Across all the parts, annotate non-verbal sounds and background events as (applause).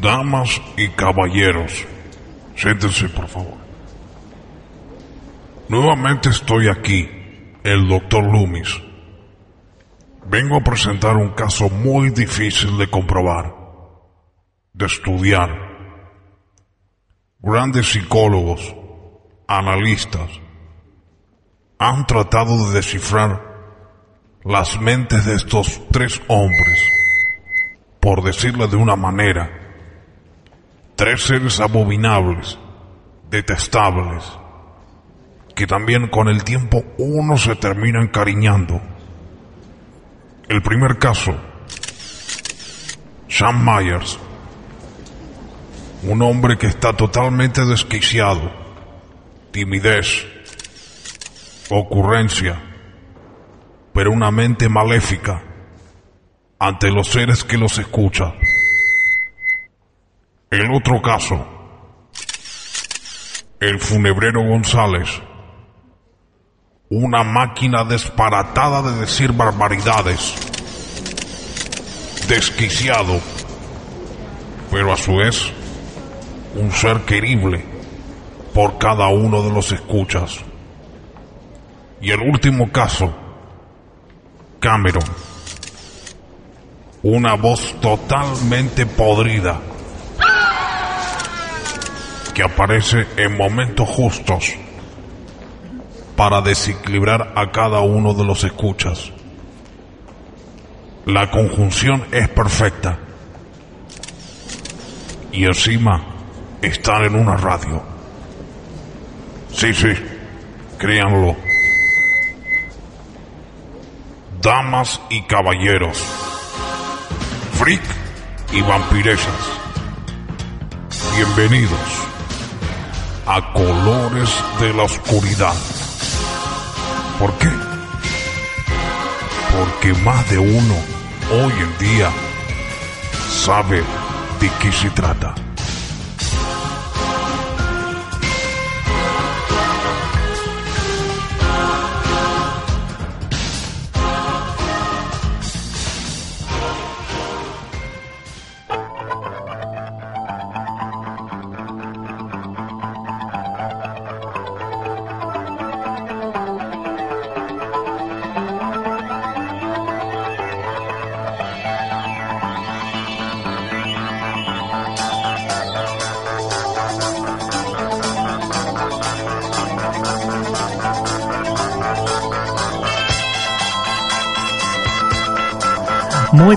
Damas y caballeros, siéntense por favor. Nuevamente estoy aquí, el doctor Loomis. Vengo a presentar un caso muy difícil de comprobar, de estudiar. Grandes psicólogos, analistas, han tratado de descifrar las mentes de estos tres hombres, por decirlo de una manera, tres seres abominables, detestables, que también con el tiempo uno se termina encariñando. El primer caso, Sam Myers, un hombre que está totalmente desquiciado, timidez, ocurrencia, pero una mente maléfica ante los seres que los escuchan. El otro caso, el funebrero González, una máquina disparatada de decir barbaridades, desquiciado, pero a su vez un ser querible por cada uno de los escuchas. Y el último caso, Cameron, una voz totalmente podrida que aparece en momentos justos para desequilibrar a cada uno de los escuchas. La conjunción es perfecta. Y encima están en una radio. Sí, sí, créanlo. Damas y caballeros, freak y vampiresas, bienvenidos a Colores de la Oscuridad. ¿Por qué? Porque más de uno hoy en día sabe de qué se trata.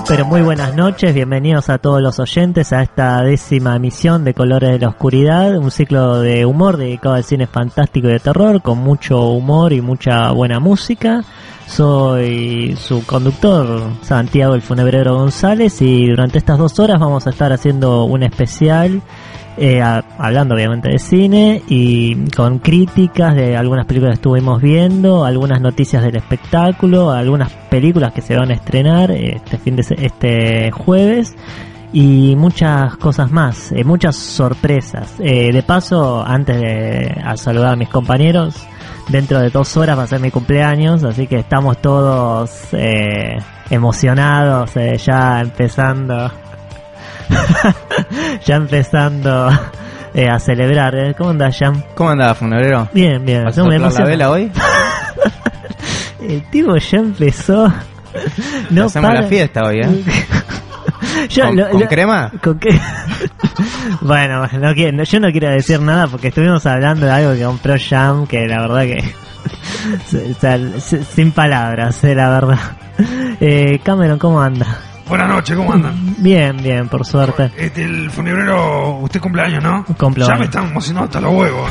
Pero muy buenas noches, bienvenidos a todos los oyentes a esta décima emisión de Colores de la Oscuridad, un ciclo de humor dedicado al cine fantástico y de terror, con mucho humor y mucha buena música. Soy su conductor, Santiago el Funebrero González, y durante estas dos horas vamos a estar haciendo un especial eh, hablando obviamente de cine y con críticas de algunas películas que estuvimos viendo, algunas noticias del espectáculo, algunas películas que se van a estrenar este fin de este jueves y muchas cosas más, eh, muchas sorpresas. Eh, de paso, antes de a saludar a mis compañeros, dentro de dos horas va a ser mi cumpleaños, así que estamos todos eh, emocionados, eh, ya empezando (laughs) ya empezando eh, a celebrar. ¿eh? ¿Cómo andas, Jan? ¿Cómo andaba, funebrero? Bien, bien. ¿Vas a soplar la vela hoy? (laughs) El tipo ya empezó. No Hacemos para. la fiesta hoy, ¿eh? (laughs) Yo ¿Con, lo- con lo- crema? ¿Con qué? bueno, no quiero- no- yo no quiero decir nada porque estuvimos hablando de algo que compró Jam que la verdad que. o sea, s- sin palabras, eh, la verdad. Eh, Cameron, ¿cómo anda? Buenas noches, ¿cómo andan? Bien, bien, por suerte. Este, el funebrero, usted cumpleaños, ¿no? Cumplo Ya me están emocionando hasta los huevos.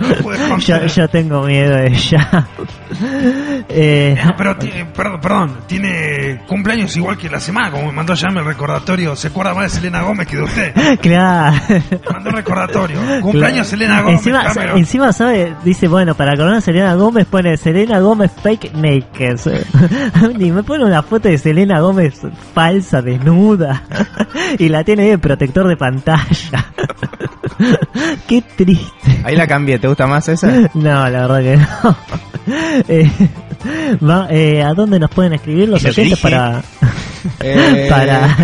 (laughs) no yo, yo tengo miedo de ella. Eh, Eh, pero, perdón, perdón, tiene cumpleaños igual que la semana, como me mandó ya el recordatorio. ¿Se acuerda más de Selena Gómez que de usted? (laughs) claro. Me mandó un recordatorio. Cumpleaños Selena Gómez, Encima, Cameron. encima sabe, dice, bueno, para coronar a Selena Gómez pone Selena Gómez fake naked. y (laughs) me pone una foto de Selena Gómez falsa, desnuda. y la tiene de protector de pantalla. (laughs) Qué triste. Ahí la cambié, ¿te gusta más esa? (laughs) No, la verdad que no. (laughs) Eh, va- eh, ¿A dónde nos pueden escribir los Lo oyentes para... Eh, para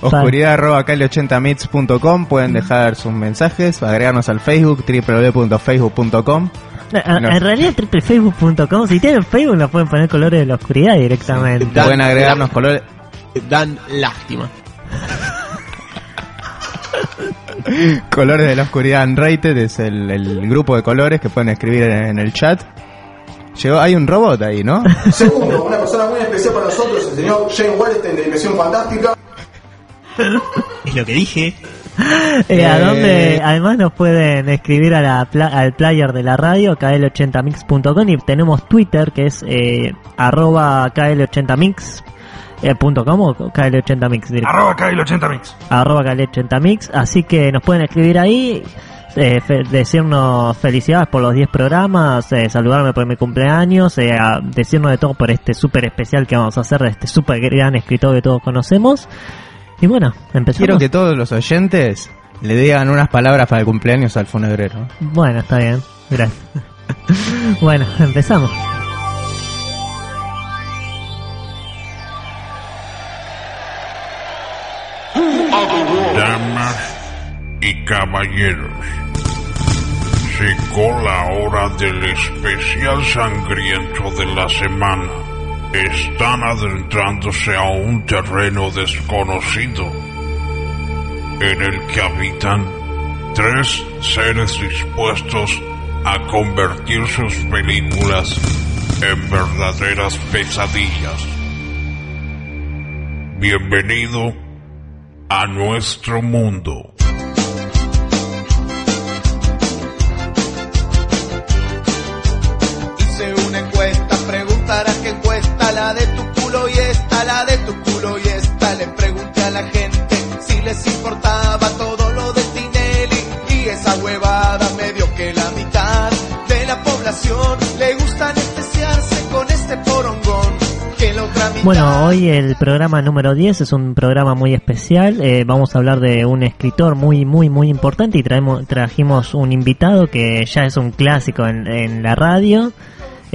oscuridad.kl80mits.com pueden dejar sus mensajes, agregarnos al Facebook, www.facebook.com. En No. en realidad www.facebook.com, si tienen Facebook nos pueden poner colores de la oscuridad directamente. Dan- Pueden agregarnos colores. Dan lástima. (laughs) Colores de la oscuridad Unrated es el, el grupo de colores que pueden escribir en, en el chat. Llegó, hay un robot ahí, ¿no? (laughs) Segundo, una persona muy especial para nosotros, el señor Jane Wallenstein de Dimensión Fantástica. Es lo que dije. (laughs) Eh, ¿A Eh? Además nos pueden escribir a la pla- al player de la radio, kl80mix.com y tenemos Twitter que es eh, arroba kl80mix. eh, punto com o kl80mix directo? Arroba Kyle80 Mix. arroba kl80mix así que nos pueden escribir ahí eh, fe- decirnos felicidades por los 10 programas eh, saludarme por mi cumpleaños eh, a- decirnos de todo por este súper especial que vamos a hacer de este súper gran escritor que todos conocemos y bueno empezamos Quiero que todos los oyentes le digan unas palabras para el cumpleaños al funebrero. Bueno, está bien. Gracias. (laughs) bueno, empezamos. Damas y caballeros, llegó la hora del especial sangriento de la semana. Están adentrándose a un terreno desconocido en el que habitan tres seres dispuestos a convertir sus películas en verdaderas pesadillas. Bienvenido a nuestro mundo. Les importaba todo lo de Tinelli y esa huevada me dio que la mitad de la población le gusta anestesiarse con este porongón. Que la otra mitad Bueno, hoy el programa número 10 es un programa muy especial. eh, vamos a hablar de un escritor muy, muy, muy importante y traemos, trajimos un invitado que ya es un clásico en, en la radio.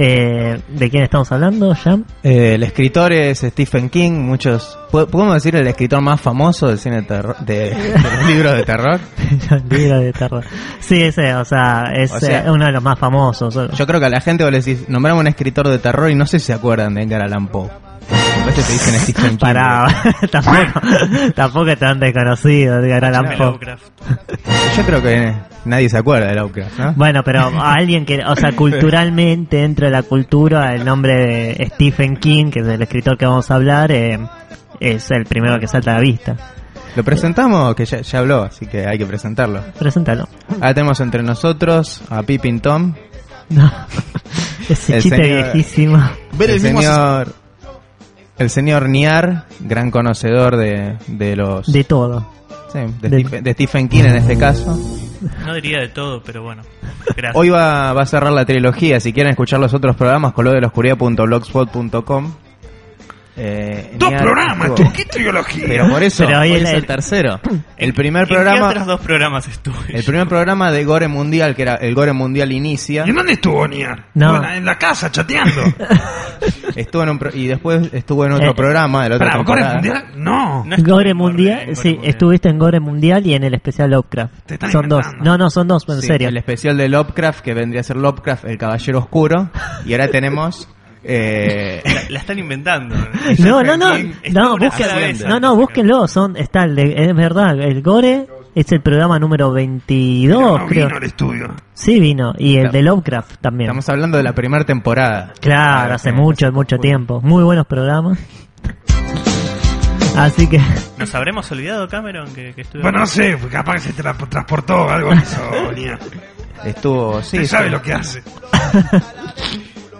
Eh, ¿De quién estamos hablando, Jam? Eh, el escritor es Stephen King, muchos... ¿pod- ¿Podemos decir el escritor más famoso del cine de, terror, de, de los libros de terror? (laughs) Libro de terror. Sí, ese, o sea, es O sea, eh, uno de los más famosos. Yo creo que a la gente vos le decís, nombramos un escritor de terror y no sé si se acuerdan de Edgar Allan Poe. A veces te dicen Stephen King. Pará, (laughs) tampoco, tampoco es tan desconocido, Poe. Lovecraft. Yo creo que nadie se acuerda de Lovecraft, ¿no? Bueno, pero a (laughs) alguien que, o sea, culturalmente dentro de la cultura, el nombre de Stephen King, que es el escritor que vamos a hablar, eh, es el primero que salta a la vista. Lo presentamos, que ya, ya habló, así que hay que presentarlo. Preséntalo. Ahora tenemos entre nosotros a Pippin Tom, (laughs) No. Ese El chiste señor- viejísimo. Ver el el mismo señor, el señor Niar, gran conocedor de, de los... De todo. sí, de, de- Stephen, de Stephen King en este caso. No diría de todo, pero bueno. Gracias. Hoy va, va a cerrar la trilogía, si quieren escuchar los otros programas, color de la oscuridad.blogspot.com. Eh, Dos programas, estuvo- tú, ¿qué trilogía? Pero por eso, Pero hoy es el- el tercero. El primer ¿En qué programa, otros dos programas estuve? el primer programa de Gore Mundial, que era el Gore Mundial Inicia, ¿Y en dónde estuvo Niar? No. Bueno, en la casa, chateando. (laughs) estuvo en un pro- y después estuvo en otro Eh, programa de la otra ¿Para Gore. Mundial? No. Gore en Mundial, en sí, Mundial. estuviste en Gore Mundial y en el especial Lovecraft. Te Son dos. No, no, son dos, en Sí, serio. El especial de Lovecraft, que vendría a ser Lovecraft, el Caballero Oscuro. Y ahora tenemos... Eh, La, la están inventando. (laughs) No, no, no, estuvo no, búsquenlo. No, no, búsquenlo, son, está el de- es verdad, el Gore es el programa número 22, no creo. vino al estudio. Sí vino, y el de Lovecraft también. estamos hablando de la primera temporada. Claro, hace mucho, hace mucho tiempo. Muy buenos programas. (laughs) Así que, ¿Nos habremos olvidado, Cameron, que, que estuve Bueno, no sé, capaz que se tra- transportó algo que hizo (laughs) Niar. Estuvo... Sí, sabe lo que hace.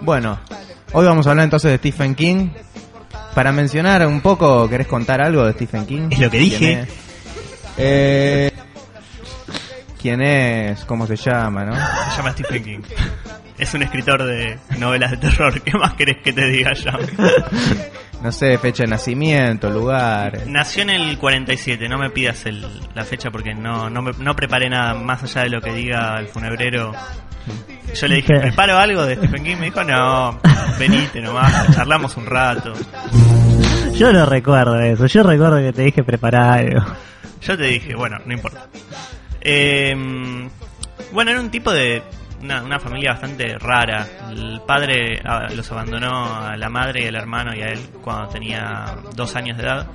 Bueno, hoy vamos a hablar entonces de Stephen King. Para mencionar un poco, ¿querés contar algo de Stephen King? Es lo que dije. ¿Quién es? Eh, ¿Quién es? ¿Cómo se llama, no? Se llama Stephen King. Es un escritor de novelas de terror. (laughs) ¿Qué más querés que te diga ya? (laughs) No sé, fecha de nacimiento, lugar. Nació en el 47. No me pidas el- la fecha porque no, no, me- no preparé nada más allá de lo que diga el funebrero. Yo le dije, ¿preparo algo de Stephen King? Me dijo, no, venite nomás, charlamos un rato. Yo no recuerdo eso. Yo recuerdo que te dije preparar algo. Yo te dije, bueno, no importa. Eh, bueno, era un tipo de. Una, una familia bastante rara. El padre ah, los abandonó a la madre y al hermano y a él cuando tenía dos años de edad.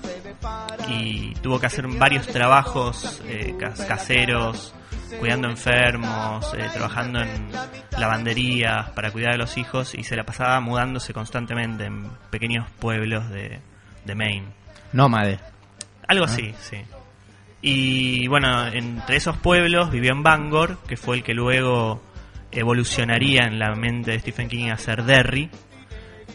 Y tuvo que hacer varios trabajos eh, cas- caseros, cuidando enfermos, eh, trabajando en lavanderías para cuidar a los hijos y se la pasaba mudándose constantemente en pequeños pueblos de, de Maine. Nómade. Algo así, sí. Y bueno, entre esos pueblos vivió en Bangor, que fue el que luego evolucionaría en la mente de Stephen King a ser Derry.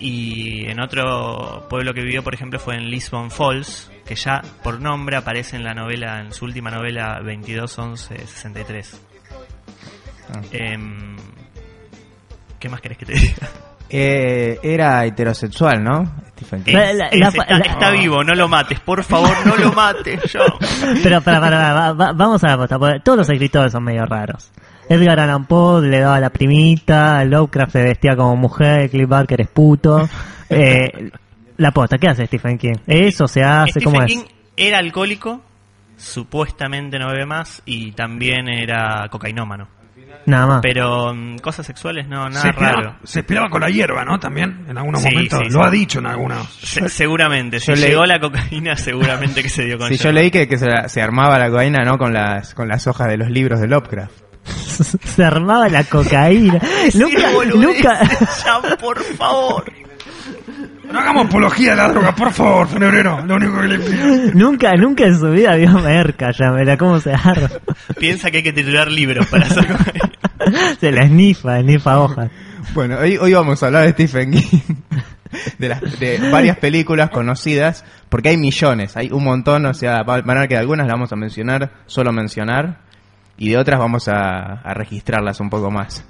Y en otro pueblo que vivió, por ejemplo, fue en Lisbon Falls, que ya por nombre aparece en la novela, en su última novela 221163. Ah. Em, ¿Qué más querés que te diga? Eh, era heterosexual, ¿no? Stephen King. La- la- Es- la- está, la- está vivo, no lo mates, por favor, no lo mates, yo. (laughs) Pero para, para, para, va- vamos a la posta, porque Todos los escritores son medio raros. Edgar Allan Poe le daba la primita, Lovecraft se vestía como mujer, Cliff Barker es puto. (laughs) Eh, la posta, ¿qué hace Stephen King? ¿Eso se hace? Stephen ¿Cómo King es? era alcohólico, supuestamente no bebe más, y también era cocainómano. Nada más. Pero mm, cosas sexuales no, nada se, raro. se esperaba con la hierba, ¿no? También, en algunos Sí, momentos. sí, Lo sí. ha dicho en algunos. Se- seguramente, si yo leí- llegó la cocaína, seguramente que se dio con Sí, yo leí que, que se, se armaba la cocaína, ¿no? Con las, con las hojas de los libros de Lovecraft. (laughs) se armaba la cocaína. nunca, nunca, (laughs) Ya, por favor. No hagamos apología de la droga, por favor, Fenebrero. Lo único que le pido. nunca, nunca en su vida vio merca, ya verá cómo se arma. Piensa que hay que titular libros para hacer (laughs) cocaína. Se la esnifa, esnifa hojas. Bueno, hoy, hoy vamos a hablar de Stephen King. De, las, de varias películas conocidas, porque hay millones, hay un montón, o sea, va- van a ver que de algunas las vamos a mencionar, solo mencionar, y de otras vamos a, a registrarlas un poco más.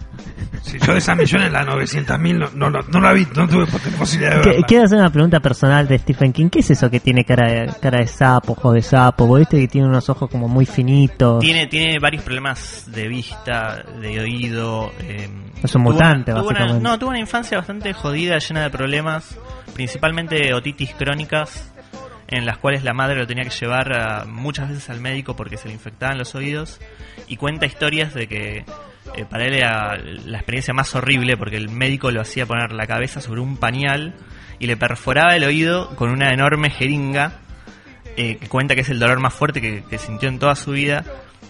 Si yo de esas millones, las 900.000 no, no, no, no la vi, no tuve posibilidad de verla. Quiero hacer una pregunta personal de Stephen King. ¿Qué es eso que tiene cara de, cara de sapo, ojos de sapo? ¿Vos viste que tiene unos ojos como muy finitos? Tiene, tiene varios problemas de vista, de oído. eh, Es un tuvo mutante, una- una- no, tuvo una infancia bastante jodida, llena de problemas, principalmente otitis crónicas, en las cuales la madre lo tenía que llevar a- muchas veces al médico porque se le infectaban los oídos. Y cuenta historias de que eh, para él era la experiencia más horrible porque el médico lo hacía poner la cabeza sobre un pañal y le perforaba el oído con una enorme jeringa eh, que cuenta que es el dolor más fuerte que, que sintió en toda su vida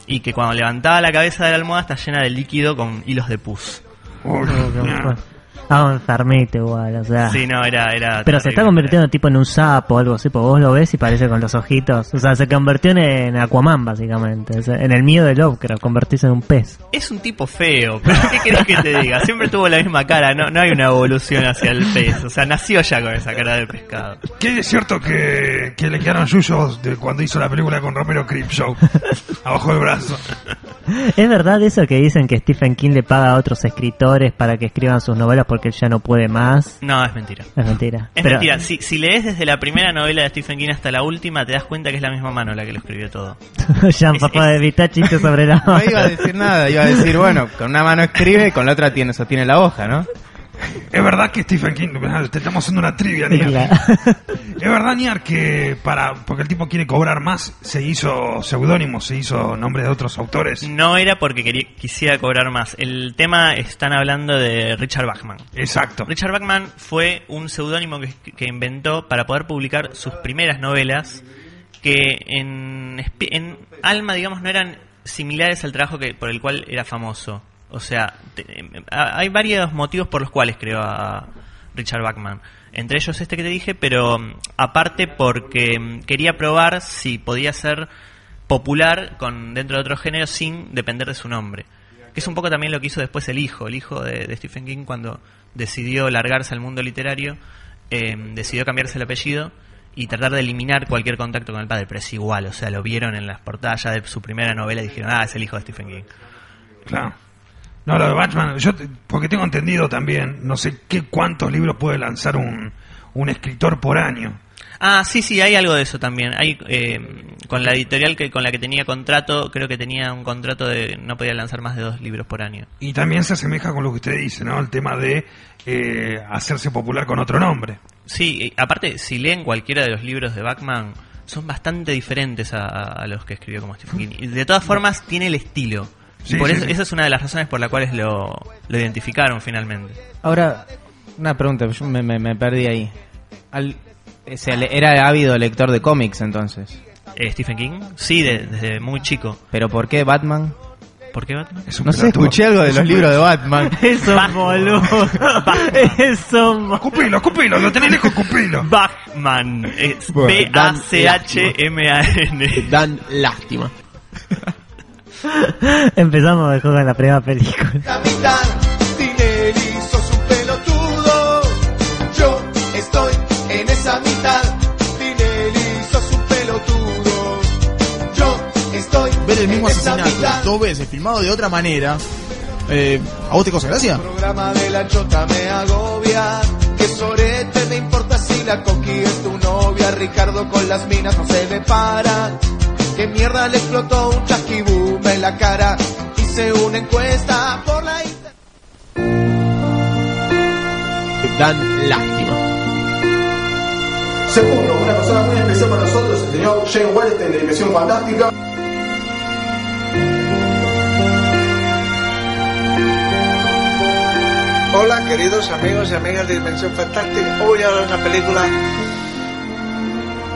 y que cuando levantaba la cabeza de la almohada está llena de líquido con hilos de pus. Ah, un enfermito igual, o sea. Sí, no, era... era Pero se está convirtiendo tipo en un sapo o algo así, porque vos lo ves y parece con los ojitos. O sea, se convirtió en, Aquaman, básicamente. O sea, en el miedo de Lovecraft, convertirse en un pez. Es un tipo feo, pero ¿qué querés que te diga? Siempre tuvo la misma cara, no, no hay una evolución hacia el pez. O sea, nació ya con esa cara de pescado. ¿Qué es cierto que, que le quedaron yuyos de cuando hizo la película con Romero Creepshow? (laughs) Abajo del brazo. ¿Es verdad eso que dicen que Stephen King le paga a otros escritores para que escriban sus novelas porque él ya no puede más? No, es mentira. Es mentira. Es Pero- mentira. Si, si lees desde la primera novela de Stephen King hasta la última, te das cuenta que es la misma mano la que lo escribió todo. (laughs) Jean, Es- papá, es- evita chistes sobre la (laughs) No iba a decir nada, iba a decir, bueno, con una mano escribe y con la otra tiene, sostiene la hoja, ¿no? Es verdad que Stephen King, te estamos haciendo una trivia, Niar. Claro. (laughs) Es verdad, Niar, que para, porque el tipo quiere cobrar más, se hizo seudónimo, se hizo nombre de otros autores. No era porque quería, quisiera cobrar más. El tema están hablando de Richard Bachman. Exacto. Richard Bachman fue un seudónimo que, que inventó para poder publicar sus primeras novelas que en, en alma, digamos, no eran similares al trabajo que por el cual era famoso. O sea, te- em, a- hay varios motivos por los cuales creó a Richard Bachman. Entre ellos este que te dije, pero mm, aparte porque mm, quería probar si podía ser popular con dentro de otro género sin depender de su nombre. Que es un poco también lo que hizo después el hijo, el hijo de, Stephen King cuando decidió largarse al mundo literario, eh, decidió cambiarse el apellido y tratar de eliminar cualquier contacto con el padre, pero es igual, o sea, lo vieron en las portadas ya de su primera novela y dijeron, ah, es el hijo de Stephen King. Claro. No, lo de Batman, yo, te- porque tengo entendido también, no sé qué cuántos libros puede lanzar un, un escritor por año. Ah, sí, sí, hay algo de eso también. Hay eh, con la editorial que con la que tenía contrato, creo que tenía un contrato de no podía lanzar más de dos libros por año. Y también se asemeja con lo que usted dice, ¿no? El tema de eh, hacerse popular con otro nombre. Sí, aparte, si leen cualquiera de los libros de Bachman, son bastante diferentes a, a los que escribió como Stephen King. Y de todas formas, tiene el estilo. Y Sí, por sí, eso, sí. esa es una de las razones por las cuales lo, lo identificaron finalmente. Ahora, una pregunta, yo me, me- me perdí ahí. Al- o sea, le- era ávido lector de cómics entonces. Eh, Stephen King, sí, de- desde muy chico. ¿Pero por qué Batman? ¿Por qué Batman? Es un No sé, escuché algo de Es los libros de (laughs) Batman. Eso boludo. Eso Cupilo, Cupilo, lo tenés lejos, Cupilo. Bueno, B-A-C-H-M-A-N. Dan lástima. (laughs) Empezamos mejor con la primera película. Capitán Tinelli, sos un pelotudo. Yo estoy en esa mitad. Tinelli, sos un pelotudo. Yo estoy Ver el mismo en esa asesinato mitad. dos veces, filmado de otra manera. Eh, ¿A vos te causa gracia? El programa de la chota me agobia. Que sorete me importa si la coqui es tu novia. Ricardo con las minas no se le para. Que mierda le explotó un chasquibum en la cara. Hice una encuesta por la internet. Dan lástima. Segundo, una persona muy especial para nosotros, el señor Jane Wellington de Dimensión Fantástica. Hola queridos amigos y amigas de Dimensión Fantástica. Hoy voy a hablar de una película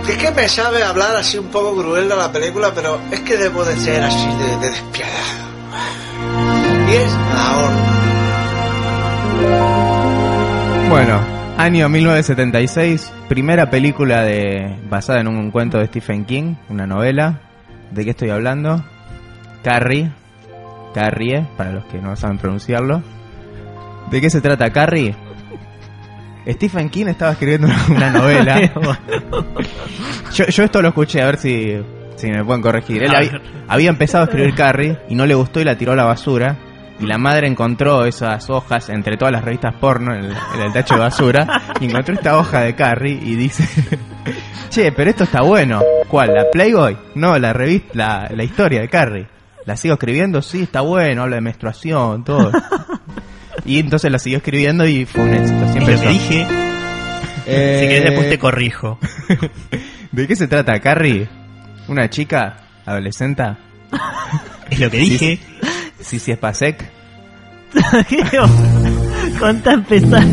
es que me sabe hablar así un poco cruel de la película, pero es que debo de ser así de, de despiadado. Y es La Horda. Bueno, año 1976, primera película de basada en un cuento de Stephen King, una novela. ¿De qué estoy hablando? Carrie. Carrie, para los que no saben pronunciarlo. ¿De qué se trata Carrie? Stephen King estaba escribiendo una, novela. (laughs) yo, yo esto lo escuché, a ver si, si me pueden corregir. Él había, empezado a escribir Carrie y no le gustó y la tiró a la basura. Y la madre encontró esas hojas entre todas las revistas porno en el, en el tacho de basura. y encontró esta hoja de Carrie y dice: (laughs) Che, pero esto está bueno. ¿Cuál? ¿La Playboy? No, la revista, la, la historia de Carrie. ¿La sigo escribiendo? Sí, está bueno, habla de menstruación, todo. Y entonces la siguió escribiendo y fue un éxito. Siempre dije. Eh, Si querés después te corrijo. (laughs) ¿De qué se trata, Carrie? ¿Una chica adolescente? Es lo que dije. Sí, sí, es Pasek. (laughs) Contá empezar.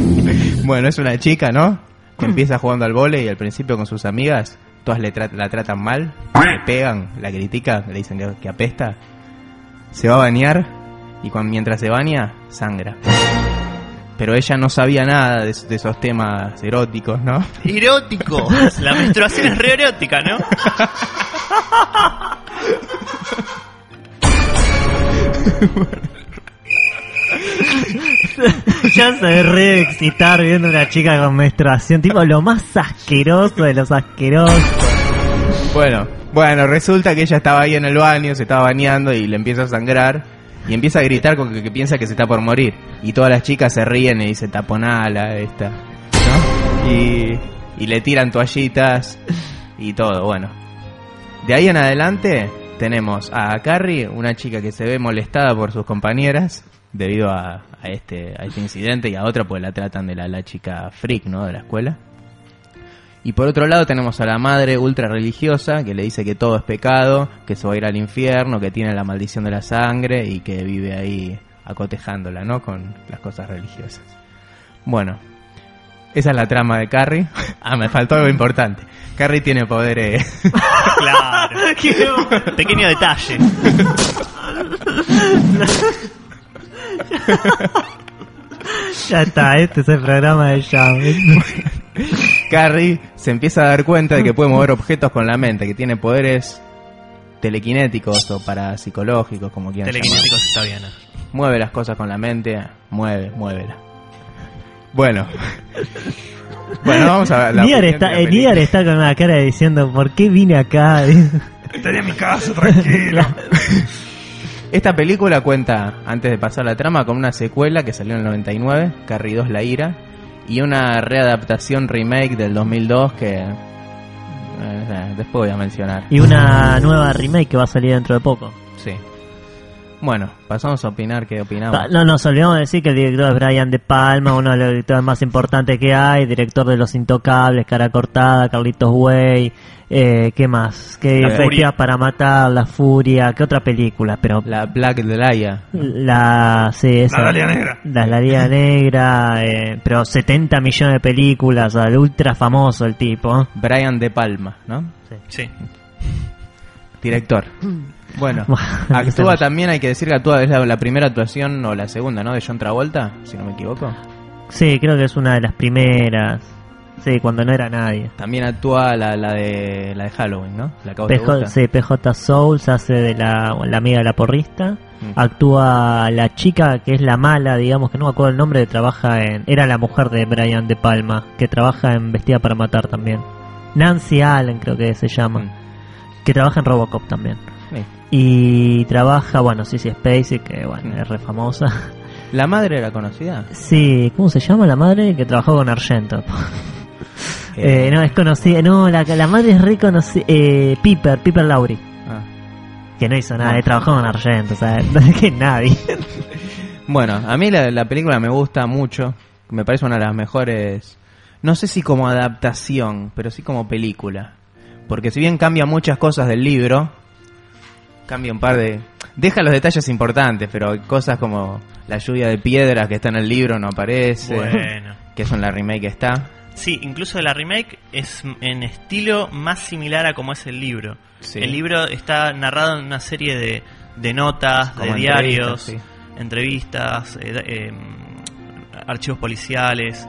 Bueno, es una chica, ¿no? Que (laughs) empieza jugando al vole y al principio con sus amigas, todas le tra- la tratan mal, le pegan, la critican, le dicen que, que apesta. Se va a bañar y cuando, mientras se baña, sangra. Pero ella no sabía nada de, de esos temas eróticos, ¿no? Erótico. (laughs) La menstruación es re erótica, ¿no? (laughs) ya se ve re excitar viendo una chica con menstruación. Tipo, lo más asqueroso de los asquerosos. Bueno, bueno, resulta que ella estaba ahí en el baño, se estaba bañando y le empieza a sangrar y empieza a gritar con que, piensa que se está por morir. Y todas las chicas se ríen y dicen taponala esta, ¿no? Y, y le tiran toallitas y todo, bueno. De ahí en adelante tenemos a Carrie, una chica que se ve molestada por sus compañeras debido a, a este, a este incidente y a otra pues la tratan de la, la chica freak, ¿no? De la escuela. Y por otro lado tenemos a la madre ultra religiosa que le dice que todo es pecado, que se va a ir al infierno, que tiene la maldición de la sangre y que vive ahí acotejándola, ¿no? Con las cosas religiosas. Bueno, esa es la trama de Carrie. (laughs) ah, me faltó algo importante. Carrie tiene poderes. (laughs) Claro. (laughs) Pequeño detalle. Ya está, este es el programa de Jam. Carrie se empieza a dar cuenta de que puede mover objetos con la mente, que tiene poderes telequinéticos o parapsicológicos, como quieran. Telequinéticos está bien. ¿eh? Mueve las cosas con la mente, mueve, muévela. Bueno. bueno, vamos a ver la opinión está, de la eh. Niar está con una cara diciendo, ¿por qué vine acá? Estaría en mi casa, tranquilo. (laughs) Esta película cuenta, antes de pasar la trama, con una secuela que salió en el 99, Carrie 2 La Ira, y una readaptación remake del 2002 que Eh, después voy a mencionar. Y una nueva remake que va a salir dentro de poco. Sí. Bueno, pasamos a opinar qué opinamos. Pa- No nos olvidamos de decir que el director es Brian De Palma, uno de los directores más importantes que hay, director de Los Intocables, Cara Cortada, Carlitos Way, eh, ¿qué más? ¿Qué Furia. para matar, La Furia, ¿qué otra película? Pero La Black Dahlia. la, sí, esa. La Dalia Negra. La Dalia Negra, eh, pero 70 millones de películas, o sea, el ultra famoso el tipo. ¿eh? Brian De Palma, ¿no? Sí. Director. (clears throat) Bueno, (laughs) actúa también, hay que decir que actúa, es la, la primera actuación o la segunda, ¿no? De John Travolta, si no me equivoco. Sí, creo que es una de las primeras. Sí, cuando no era nadie. También actúa la, la de la de Halloween, ¿no? La que PJ, sí, PJ Souls hace de la, la amiga de la porrista. Mm. Actúa la chica que es la mala, digamos, que no me acuerdo el nombre, que trabaja en. Era la mujer de Brian De Palma, que trabaja en Vestida para Matar también. Nancy Allen, creo que se llama. Mm. Que trabaja en Robocop también. Sí. Y trabaja, bueno, Sissy Spacey, que bueno, es re famosa. (laughs) ¿La madre era conocida? Sí, ¿cómo se llama la madre que trabajó con Argento? (laughs) Eh, no, es conocida. No, la, la madre es re conocida. Eh, Piper, Piper Laurie. ah. Que no hizo nada, No. eh, trabajó con Argento, o sea, (laughs) que nadie. Bueno, a mí la, la película me gusta mucho. Me parece una de las mejores. No sé si como adaptación, pero sí como película. Porque si bien cambia muchas cosas del libro, cambia un par de. Deja los detalles importantes, pero hay cosas como la lluvia de piedras que está en el libro no aparece. Bueno. Que eso en la remake está. Sí, incluso la remake es en estilo más similar a como es el libro. Sí. El libro está narrado en una serie de, de notas, Como de diarios, entrevistas, entrevistas, eh, eh, archivos policiales.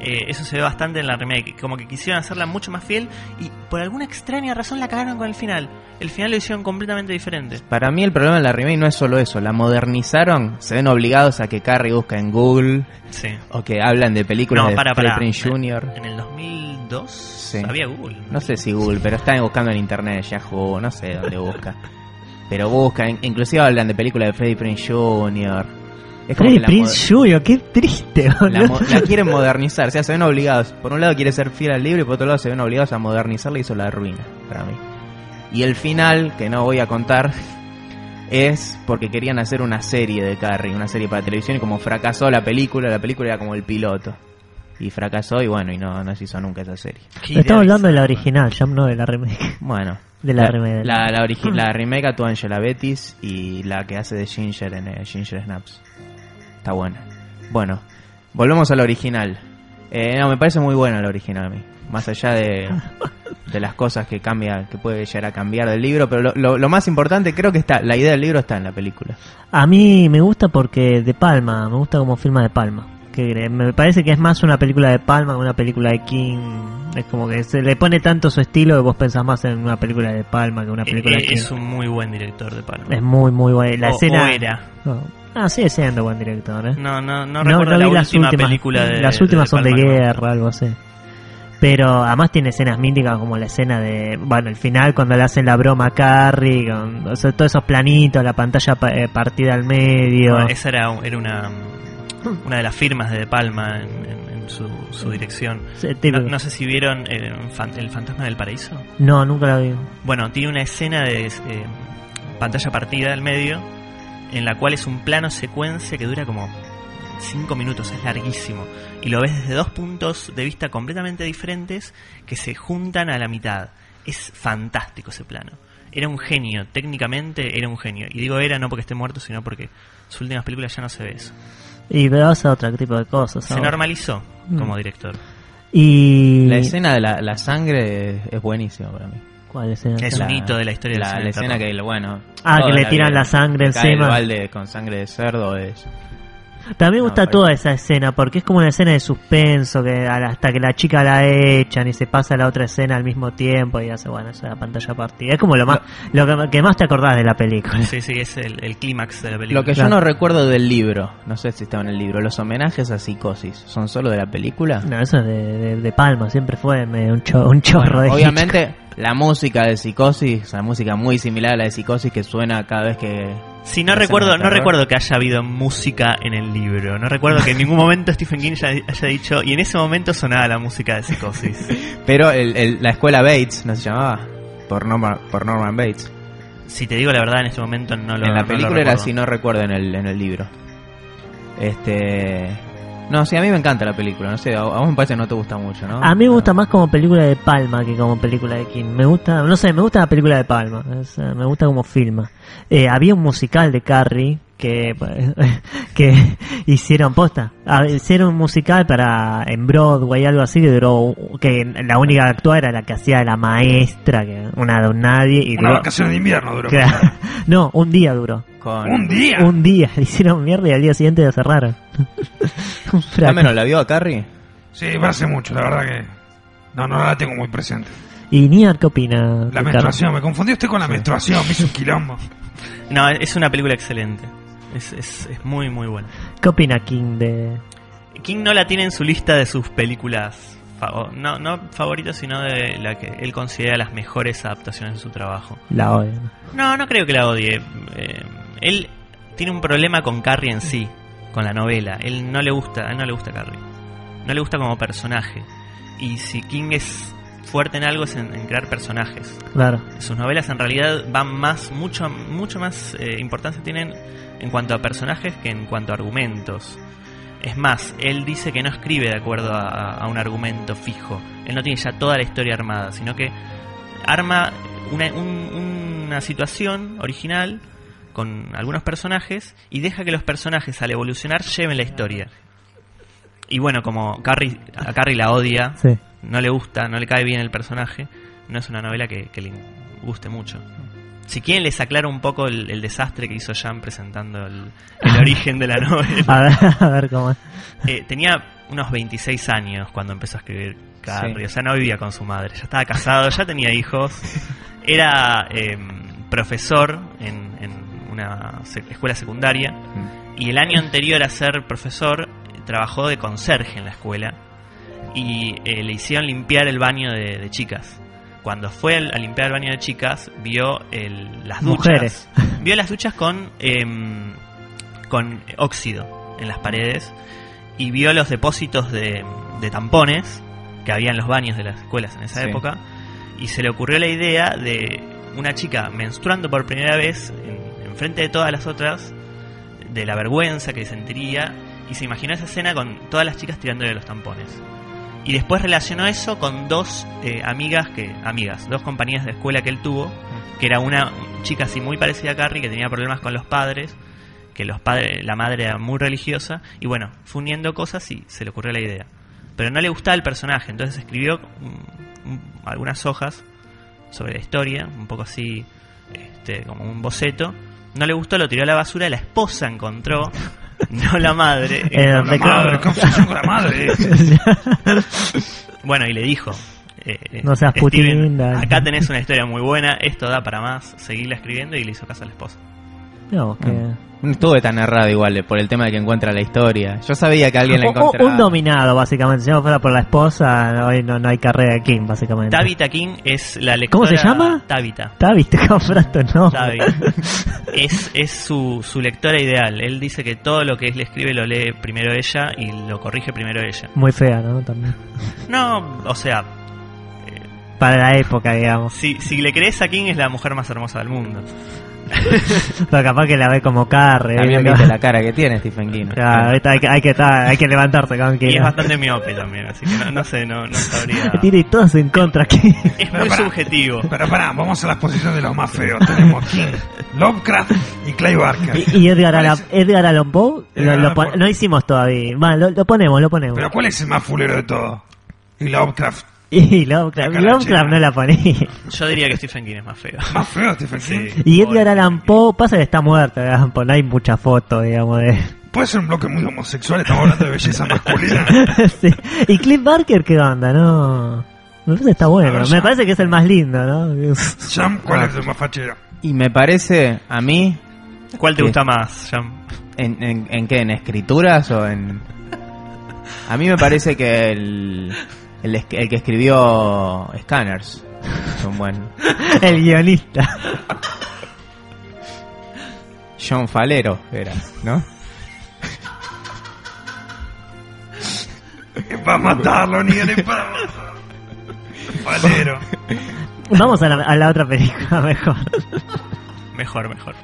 Eh, eso se ve bastante en la remake, como que quisieron hacerla mucho más fiel y por alguna extraña razón la cagaron con el final. El final lo hicieron completamente diferente. Para mí el problema de la remake no es solo eso, la modernizaron, se ven obligados a que Carrie busca en Google Sí. o que hablan de películas No, de para. Prinze Jr. En el 2002 Sí. había Google. No sé si Google, pero están buscando en internet, Yahoo, no sé dónde busca. (laughs) Pero buscan, inclusive hablan de películas de Freddie Prinze Jr. Es como Freddy que la Prince Jr., qué triste, la, la quieren modernizar, o sea, se ven obligados. Por un lado quiere ser fiel al libro y por otro lado se ven obligados a modernizarla y eso la arruina para mí. Y el final, que no voy a contar, es porque querían hacer una serie de Carrie, una serie para televisión y como fracasó la película, la película era como el piloto. Y fracasó y bueno, y no, no se hizo nunca esa serie. Estamos hablando de la original, ya no de la remake. Bueno, (laughs) De la remake. La, la, la remake actúa Angela Bettis y la que hace de Ginger en eh, Ginger Snaps. Está buena. Bueno, volvemos al original. Eh, no, me parece muy buena la original a mí. Más allá de, (laughs) de las cosas que cambia, que puede llegar a cambiar del libro, pero lo, lo- lo más importante creo que está, la idea del libro está en la película. A mí me gusta porque De Palma, me gusta como filma De Palma. Que me parece que es más una película de Palma que una película de King. Es como que se le pone tanto su estilo que vos pensás más en una película de Palma que una película de Eh, King. es un muy buen director de Palma. Es muy, muy buena. La O- escena. o era. No. Ah, sigue siendo buen director, ¿eh? No, no, no, No, recuerdo no la vi las última últimas. película de las últimas de son de ¿no? guerra, algo así. Pero además tiene escenas míticas como la escena de, bueno, el final cuando le hacen la broma a Carrie, con o sea, todos esos planitos, la pantalla pa- eh, partida al medio. Bueno, esa era, era una, una de las firmas de De Palma en, en- en su, su dirección. Sí, No, no sé si vieron eh, El Fantasma del Paraíso. No, nunca la vi. Bueno, tiene una escena de eh, pantalla partida al medio, en la cual es un plano secuencia que dura como 5 minutos, es larguísimo. Y lo ves desde dos puntos de vista completamente diferentes que se juntan a la mitad. Es fantástico ese plano. Era un genio, técnicamente era un genio. Y digo era no porque esté muerto, sino porque sus últimas películas ya no se ve eso. Y veo hace otro tipo de cosas. Se ahora. normalizó Mm. como director. Y. La escena de la, la sangre es, es buenísima para mí. ¿Cuál escena? Es La- un hito de la historia la, cine la de escena que, bueno... Ah, que le tiran la sangre encima. El balde con sangre de cerdo es... También me No, gusta pero- toda esa escena porque es como una escena de suspenso que hasta que la chica la echan y se pasa a la otra escena al mismo tiempo y hace bueno esa pantalla partida. Es como lo más lo que, que más te acordás de la película. Sí, sí, es el, el clímax de la película. Lo que yo Claro. no recuerdo del libro, no sé si estaba en el libro, los homenajes a Psicosis, ¿son solo de la película? No, eso es de, de- de Palma, siempre fue un, cho- un chorro de Obviamente la música de Psicosis, la música muy similar a la de Psicosis que suena cada vez que, Sí, no recuerdo, no recuerdo que haya habido música en el libro. No recuerdo que en ningún momento Stephen King haya, haya dicho, y en ese momento sonaba la música de psicosis. (laughs) Pero el- el- la escuela Bates, ¿no se llamaba? Por Norman, por Norman Bates. Si te digo la verdad, en este momento no lo en la no película era recuerdo. así, no recuerdo en el, en el libro. Este. No, sí, a mí me encanta la película, no sé, a vos me parece que no te gusta mucho, ¿no? A mí me gusta más como película de Palma que como película de King. Me gusta, no sé, me gusta la película de Palma. es, eh, me gusta como filma. Eh, había un musical de Carrie que (laughs) que hicieron posta. Ah, Hicieron un musical para en Broadway algo así que duró que la única que actuaba era la que hacía la maestra, que una de un nadie y Una duró- vacación de invierno duró. (laughs) Claro. No, un día duró. Con... Un día. Un día, le (laughs) hicieron mierda y al día siguiente la cerraron. (laughs) Un fracaso. ¿Dámelo, la vio a Carrie? Sí, hace mucho, la verdad que. No, no la tengo muy presente. ¿Y Niar qué opina? La Carrie? menstruación, me confundió usted con la menstruación, me hizo un quilombo. (laughs) No, es una película excelente. Es, es, es muy, muy buena. ¿Qué opina King de King no la tiene en su lista de sus películas, fa- no, no favoritas, sino de la que él considera las mejores adaptaciones de su trabajo. la odia? No, no creo que la odie. Eh, él tiene un problema con Carrie en sí, con la novela. Él no le gusta, a él no le gusta Carrie. No le gusta como personaje. Y si King es fuerte en algo es en, en crear personajes. Claro. Sus novelas en realidad van más, mucho, mucho más eh, importancia tienen en cuanto a personajes que en cuanto a argumentos. Es más, él dice que no escribe de acuerdo a, a un argumento fijo. Él no tiene ya toda la historia armada, sino que arma una, un- una situación original con algunos personajes y deja que los personajes al evolucionar lleven la historia. Y bueno, como Carrie, a Carrie la odia, Sí. no le gusta, no le cae bien el personaje, no es una novela que, que le guste mucho. Si quieren les aclaro un poco el, el desastre que hizo Jan presentando el, el (laughs) origen de la novela. A ver, a ver cómo es. Eh, tenía unos 26 años cuando empezó a escribir Carrie, Sí. o sea, no vivía con su madre, ya estaba casado, ya tenía hijos, (laughs) era eh, profesor en, en una escuela secundaria y el año anterior a ser profesor trabajó de conserje en la escuela y eh, le hicieron limpiar el baño de, de chicas. Cuando fue a limpiar el baño de chicas, vio el- las duchas. (laughs) Vio las duchas con, em, con óxido en las paredes y vio los depósitos de, de tampones que había en los baños de las escuelas en esa Sí. época y se le ocurrió la idea de una chica menstruando por primera vez en, en frente de todas las otras de la vergüenza que sentiría y se imaginó esa escena con todas las chicas tirándole los tampones. Y después relacionó eso con dos eh, amigas que amigas dos compañías de escuela que él tuvo que era una chica así muy parecida a Carrie que tenía problemas con los padres que los padres la madre era muy religiosa y bueno fue uniendo cosas y se le ocurrió la idea. Pero no le gustaba el personaje entonces escribió algunas hojas sobre la historia un poco así este, como un boceto no le gustó lo tiró a la basura la esposa encontró (laughs) no la madre Eh, me la madre. Con la madre. Bueno, y le dijo. eh, No seas Steven, putín. Acá tenés una historia muy buena, esto da para más, seguirla escribiendo y le hizo caso a la esposa. No, que... No estuve tan errado igual eh, por el tema de que encuentra la historia. Yo sabía que alguien la encontraba. un dominado, básicamente. Si no fuera por la esposa, no, hoy no, no hay carrera de King, básicamente. Tabitha King es la lectora... ¿Cómo se llama? Tabitha. Tavi, te compraste, no. (laughs) Es, es su, su lectora ideal. Él dice que todo lo que él escribe lo lee primero ella y lo corrige primero ella. Muy fea, ¿no? También. No, o sea, Para la época, digamos. si, si le crees a King es la mujer más hermosa del mundo. (laughs) Pero capaz que la ve como carre. También ¿viste? viste la (laughs) cara que tiene Stephen King. Claro, hay, que, hay, que estar- hay que levantarse con Y King. es bastante miope también, así que no, no sé, no, no sabría... (laughs) Tiene todos en contra aquí. Es Pero muy pará. subjetivo. Pero pará, vamos a las posiciones de los más feos. Tenemos King, Lovecraft y Clay Barker. Y, y Edgar, Allan, Edgar Allan Poe, lo, Edgar lo pon- hicimos todavía. Bueno, lo, lo ponemos, lo ponemos. Pero ¿cuál es el más fulero de todo? Y Lovecraft. (laughs) Y Lovecraft, Acá la Lovecraft chica. no la ponía. Yo diría que Stephen King es más feo. Más feo Stephen King. Y Edgar Allan Poe, pasa que está muerto, Allan Poe, no hay mucha foto, digamos, de... Puede ser un bloque muy homosexual, estamos hablando de belleza masculina. (laughs) Sí. Y Cliff Barker, ¿qué onda? No... Me parece que está bueno. ver, Me parece que es el más lindo, ¿no? Sam, ¿cuál es el más fachero? Y me parece, a mí, ¿Cuál te gusta más, Jam? ¿en, en, en qué? ¿En escrituras o en...? A mí me parece que el, el, el que escribió Scanners es un buen... (laughs) El guionista. John Falero era, ¿no? Es para matarlo, ni es para matarlo. (laughs) Valero. Vamos a la, a la otra película mejor. Mejor, mejor.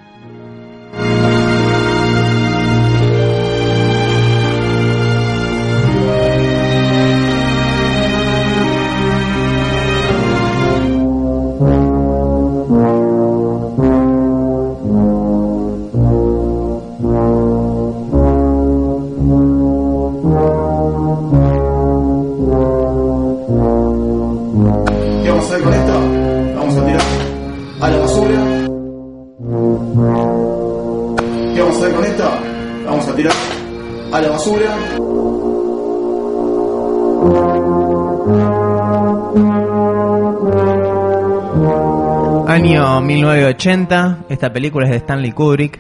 A la basura. Año 1980, esta película es de Stanley Kubrick.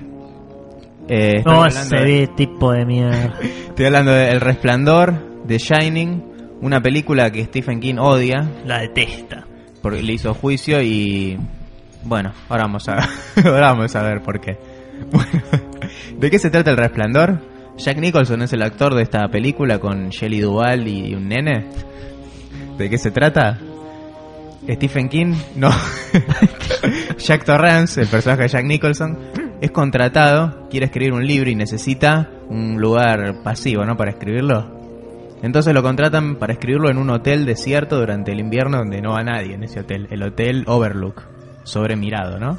Eh, No, ese de- tipo de mierda. (laughs) estoy hablando de El Resplandor, de Shining, una película que Stephen King odia, La detesta. porque le hizo juicio y... Bueno, ahora vamos a, (laughs) ahora vamos a ver por qué. (laughs) Bueno, ¿De qué se trata El Resplandor? Jack Nicholson es el actor de esta película con Shelley Duvall y un nene. ¿De qué se trata? Stephen King, no. (laughs) Jack Torrance, el personaje de Jack Nicholson, es contratado, quiere escribir un libro y necesita un lugar pasivo, ¿no? Para escribirlo. Entonces lo contratan para escribirlo en un hotel desierto durante el invierno donde no va nadie en ese hotel. El hotel Overlook, sobremirado, ¿no?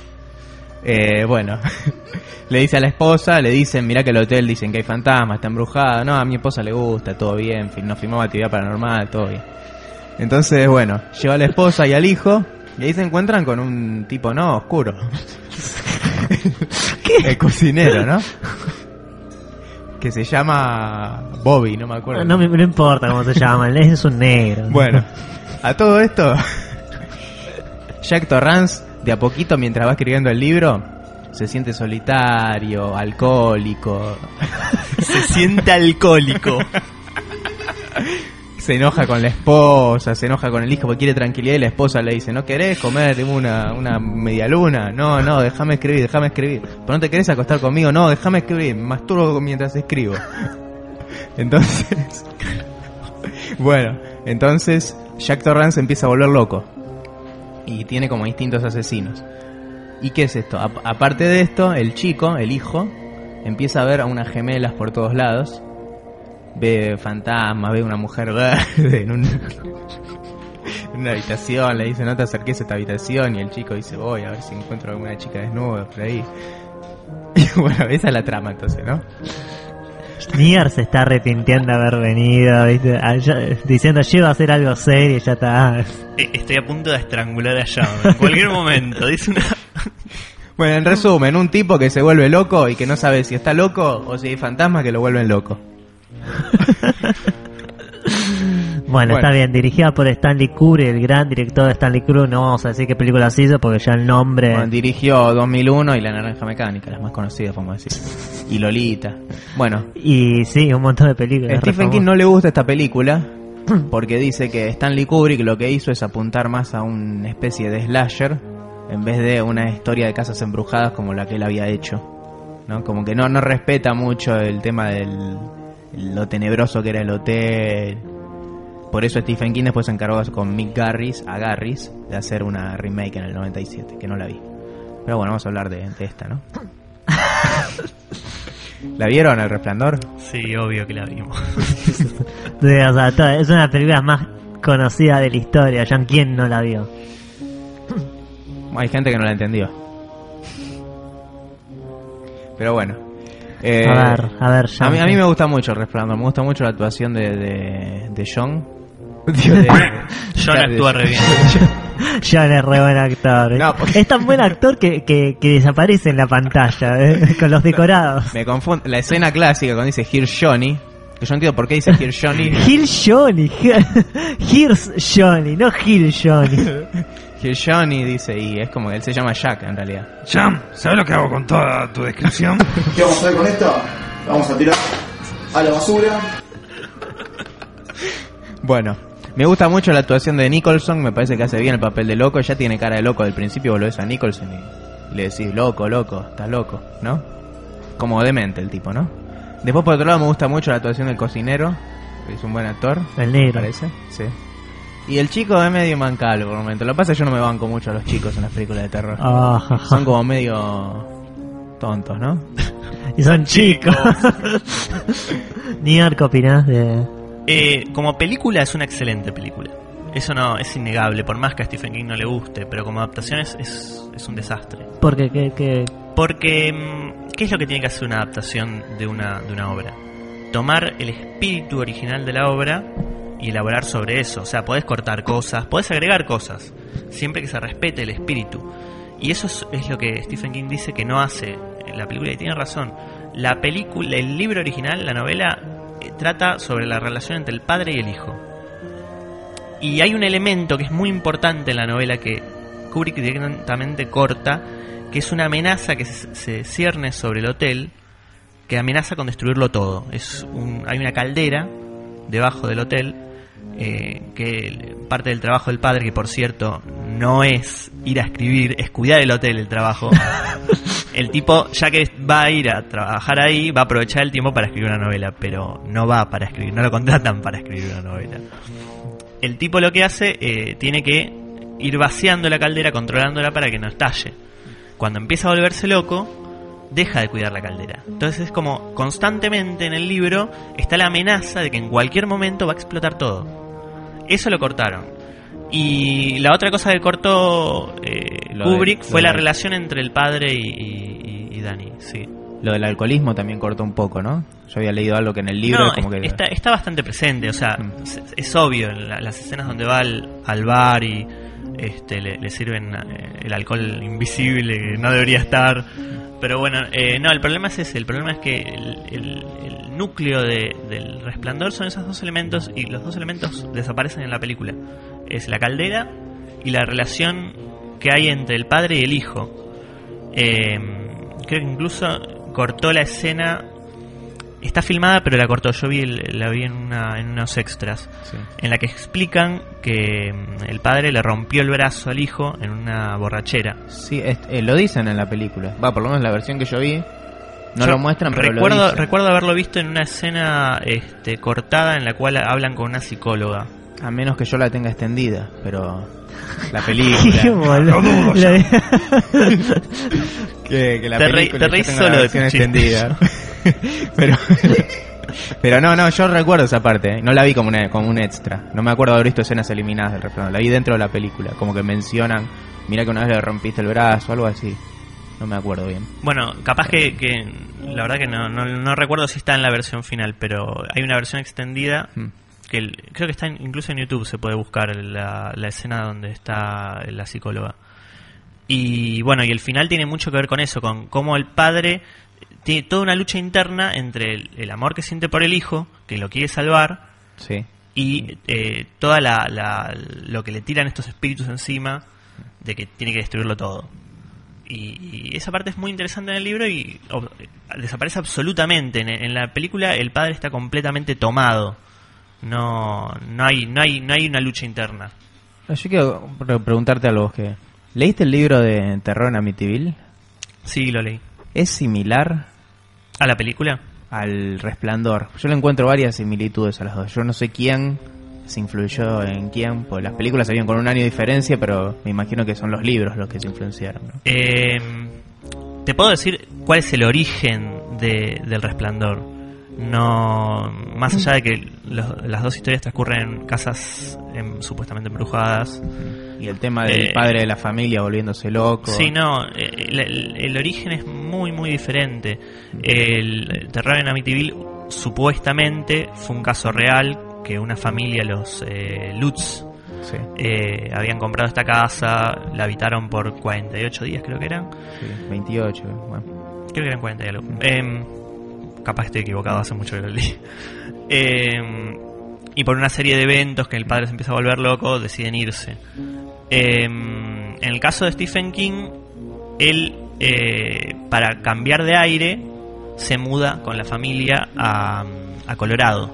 Eh, bueno, (laughs) le dice a la esposa, le dicen, mira que el hotel dicen que hay fantasmas, está embrujado. No, a mi esposa le gusta, todo bien, fin- nos filmamos actividad paranormal, todo bien. Entonces, bueno, lleva a la esposa y al hijo y ahí se encuentran con un tipo, no, oscuro. (laughs) El cocinero, ¿no? Que se llama Bobby, no me acuerdo. No, me- no importa cómo se llama, él es un negro. Bueno, a todo esto, (laughs) Jack Torrance, de a poquito, mientras va escribiendo el libro, se siente solitario, alcohólico, (laughs) Se siente alcohólico. se enoja con la esposa, se enoja con el hijo porque quiere tranquilidad y la esposa le dice, ¿no querés comer una, una media luna? No, no, déjame escribir, déjame escribir. ¿Pero no te querés acostar conmigo? No, déjame escribir, me masturbo mientras escribo. (laughs) Entonces, (laughs) bueno, entonces Jack Torrance empieza a volver loco y tiene como instintos asesinos. ¿Y qué es esto? Aparte de esto, el chico, el hijo, empieza a ver a unas gemelas por todos lados ve fantasmas, ve una mujer (laughs) verde en, un- (laughs) en una habitación, le dice no te acerques a esta habitación y el chico dice voy a ver si encuentro alguna chica desnuda por ahí. (laughs) Y bueno, esa es la trama entonces, ¿no? Nier se está arrepintiendo de haber venido, ¿viste? Allá- diciendo yo iba a hacer algo serio y ya está. Eh, Estoy a punto de estrangular a Llama en cualquier momento. Dice una. Bueno, en resumen, un tipo que se vuelve loco y que no sabe si está loco o si hay fantasmas que lo vuelven loco. (laughs) Bueno, Bueno. está bien, dirigida por Stanley Kubrick, el gran director de Stanley Kubrick. No vamos a decir qué película se hizo porque ya el nombre. Bueno, dirigió 2001 y La Naranja Mecánica, las más conocidas, podemos decir. Y Lolita. Bueno, Y sí, un montón de películas. Stephen King no le gusta esta película (clears throat) porque dice que Stanley Kubrick lo que hizo es apuntar más a una especie de slasher en vez de una historia de casas embrujadas como la que él había hecho. ¿no? Como que no, no respeta mucho el tema del lo tenebroso que era el hotel. Por eso Stephen King después se encargó con Mick Garris, a Garris, de hacer una remake en el 97, que no la vi. Pero bueno, vamos a hablar de, de esta, ¿no? (laughs) ¿La vieron, El Resplandor? Sí, obvio que la vimos. Sí, o sea, es una de las películas más conocidas de la historia. Ya quién no la vio. Hay gente que no la entendió. Pero bueno. Eh, a ver, a ver, ya. a mí, a mí me gusta mucho el resplandor. Me gusta mucho la actuación de, de, de John. (laughs) John actúa re bien. (laughs) John es re buen actor. ¿eh? No, porque- Es tan buen actor que, que, que desaparece en la pantalla, ¿eh? (laughs) con los decorados. Me confundo. La escena clásica cuando dice Here Johnny. Que yo no entiendo por qué dice Here Johnny. Hill Johnny, Here's Johnny, no Hill Johnny. Here Johnny dice. Y es como que él se llama Jack en realidad. Jam, ¿sabes lo que hago con toda tu descripción? ¿Qué vamos a hacer con esto? Vamos a tirar a la basura. Bueno. Me gusta mucho la actuación de Nicholson. Me parece que hace bien el papel de loco. Ya tiene cara de loco del principio. Vos lo ves a Nicholson y le decís, loco, loco, estás loco, ¿no? como demente el tipo, ¿no? Después, por otro lado, me gusta mucho la actuación del cocinero. Es un buen actor. El negro. Parece, sí. Y el chico es medio mancable por el momento. Lo que pasa es que yo no me banco mucho a los chicos en las películas de terror. Ah. Son como medio tontos, ¿no? (laughs) Y son chicos. Niar, ¿qué opinás de...? Eh, como película es una excelente película. Eso no es innegable, por más que a Stephen King no le guste, pero como adaptación es, es, es un desastre. Porque, que, que... Porque, mm, ¿qué es lo que tiene que hacer una adaptación de una, de una obra? Tomar el espíritu original de la obra y elaborar sobre eso. O sea, podés cortar cosas, podés agregar cosas, siempre que se respete el espíritu. Y eso es, es lo que Stephen King dice que no hace en la película, y tiene razón. La película, el libro original, la novela, trata sobre la relación entre el padre y el hijo. Y hay un elemento que es muy importante en la novela que Kubrick directamente corta, que es una amenaza que se, se cierne sobre el hotel, que amenaza con destruirlo todo. Es un, hay una caldera debajo del hotel, eh, que parte del trabajo del padre, que por cierto no es ir a escribir, es cuidar el hotel, el trabajo. (laughs) el tipo, ya que va a ir a trabajar ahí, va a aprovechar el tiempo para escribir una novela, pero no va para escribir, no lo contratan para escribir una novela. El tipo lo que hace, eh, tiene que ir vaciando la caldera, controlándola para que no estalle. Cuando empieza a volverse loco, deja de cuidar la caldera. Entonces es como constantemente en el libro está la amenaza de que en cualquier momento va a explotar todo. Eso lo cortaron. Y la otra cosa que cortó eh, de- Kubrick fue la de- relación entre el padre y, y, y Danny, sí. Lo del alcoholismo también cortó un poco, ¿no? Yo había leído algo que en el libro No, como es- que... está, está bastante presente, o sea, Mm. es, es obvio, en la- las escenas donde va al, al bar y este, le, sirven eh, el alcohol invisible que no debería estar. Pero bueno, eh, no, el problema es ese, el problema es que el núcleo de- del resplandor son esos dos elementos y los dos elementos desaparecen en la película. Es la caldera y la relación que hay entre el padre y el hijo. Eh, creo que incluso cortó la escena Está filmada, pero la cortó. Yo vi el- la vi en, una, en unos extras. Sí. En la que explican que mm, el padre le rompió el brazo al hijo en una borrachera. Sí, es- eh, lo dicen en la película. Va, por lo menos la versión que yo vi. No Yo lo muestran, pero recuerdo, lo dicen. recuerdo haberlo visto en una escena este, cortada en la cual hablan con una psicóloga. A menos que yo la tenga extendida, pero (laughs) la Qué película. (laughs) que, que la Te reí- película te reís solo la de extendida. (laughs) (laughs) pero pero no, no, yo recuerdo esa parte, ¿eh? no la vi como, una- como un extra. No me acuerdo de haber visto escenas eliminadas del refrán, la vi dentro de la película, como que mencionan, mira que una vez le rompiste el brazo algo así. No me acuerdo bien. Bueno, capaz que, que la verdad que no, no, no recuerdo si está en la versión final, pero hay una versión extendida Mm. que el- creo que está en- incluso en YouTube se puede buscar la, la escena donde está la psicóloga. Y bueno, y el final tiene mucho que ver con eso, con cómo el padre tiene toda una lucha interna entre el, el amor que siente por el hijo, que lo quiere salvar, Sí. y eh, toda la, la- lo que le tiran estos espíritus encima de que tiene que destruirlo todo. Y, y esa parte es muy interesante en el libro y desaparece absolutamente. En, en la película el padre está completamente tomado. No, no hay, no hay, no hay una lucha interna. Yo quiero pre- preguntarte algo, que ¿leíste el libro de Terror en Amityville? Sí, lo leí. ¿Es similar ¿A la película? al Resplandor? Yo le encuentro varias similitudes a las dos. Yo no sé quién se influyó en quién, pues las películas salieron con un año de diferencia, pero me imagino que son los libros los que se influenciaron. ¿no? Eh, Te puedo decir cuál es el origen de, del resplandor. No, más allá de que los- las dos historias transcurren en casas em, supuestamente embrujadas. Y el tema del Eh, padre de la familia volviéndose loco. Sí, no, el, el- el origen es muy, muy diferente. El terror en Amityville supuestamente fue un caso real que una familia, los eh, Lutz, Sí, eh, habían comprado esta casa, la habitaron por 48 días creo que eran. sí, 28. Bueno. Creo que eran 40 y algo. Capaz estoy equivocado, hace mucho que lo leí. Em, y por una serie de eventos que el padre se empieza a volver loco, deciden irse. Em, en el caso de Stephen King, él, eh, para cambiar de aire, se muda con la familia a, a Colorado.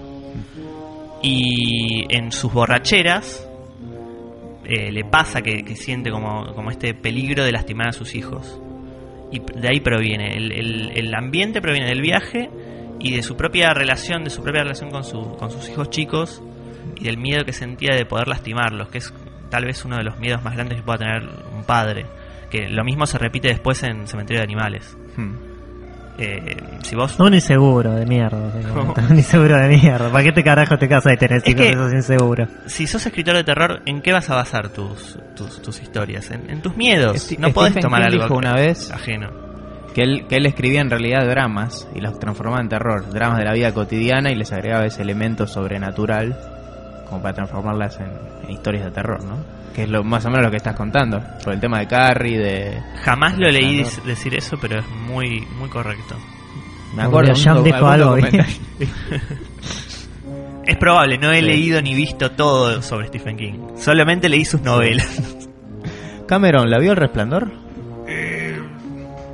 Y en sus borracheras, eh, le pasa que, siente como, este peligro de lastimar a sus hijos. Y de ahí proviene. El ambiente proviene del viaje y de su propia relación, de su propia relación con, su, con sus hijos chicos y del miedo que sentía de poder lastimarlos, que es tal vez uno de los miedos más grandes que pueda tener un padre. Que lo mismo se repite después en Cementerio de Animales. Hmm. Eh, si vos Un inseguro de mierda. (laughs) Un inseguro de mierda. ¿Para qué te carajo te casas y tenés Es hijos que- de esos inseguros? si sos escritor de terror, ¿en qué vas a basar tus, tus, tus historias? En, en tus miedos. No podés Stephen tomar King algo dijo una vez ajeno. Que él, que él escribía en realidad dramas y los transformaba en terror, dramas de la vida cotidiana y les agregaba ese elemento sobrenatural como para transformarlas en, en historias de terror, ¿no? Que es lo más o menos lo que estás contando, por el tema de Carrie, de... Jamás lo leí decir eso, pero es muy muy correcto. Me acuerdo un- dijo algo documental. Es probable, no he Sí. leído ni visto todo sobre Stephen King. Solamente leí sus novelas. Cameron, ¿la vio el resplandor?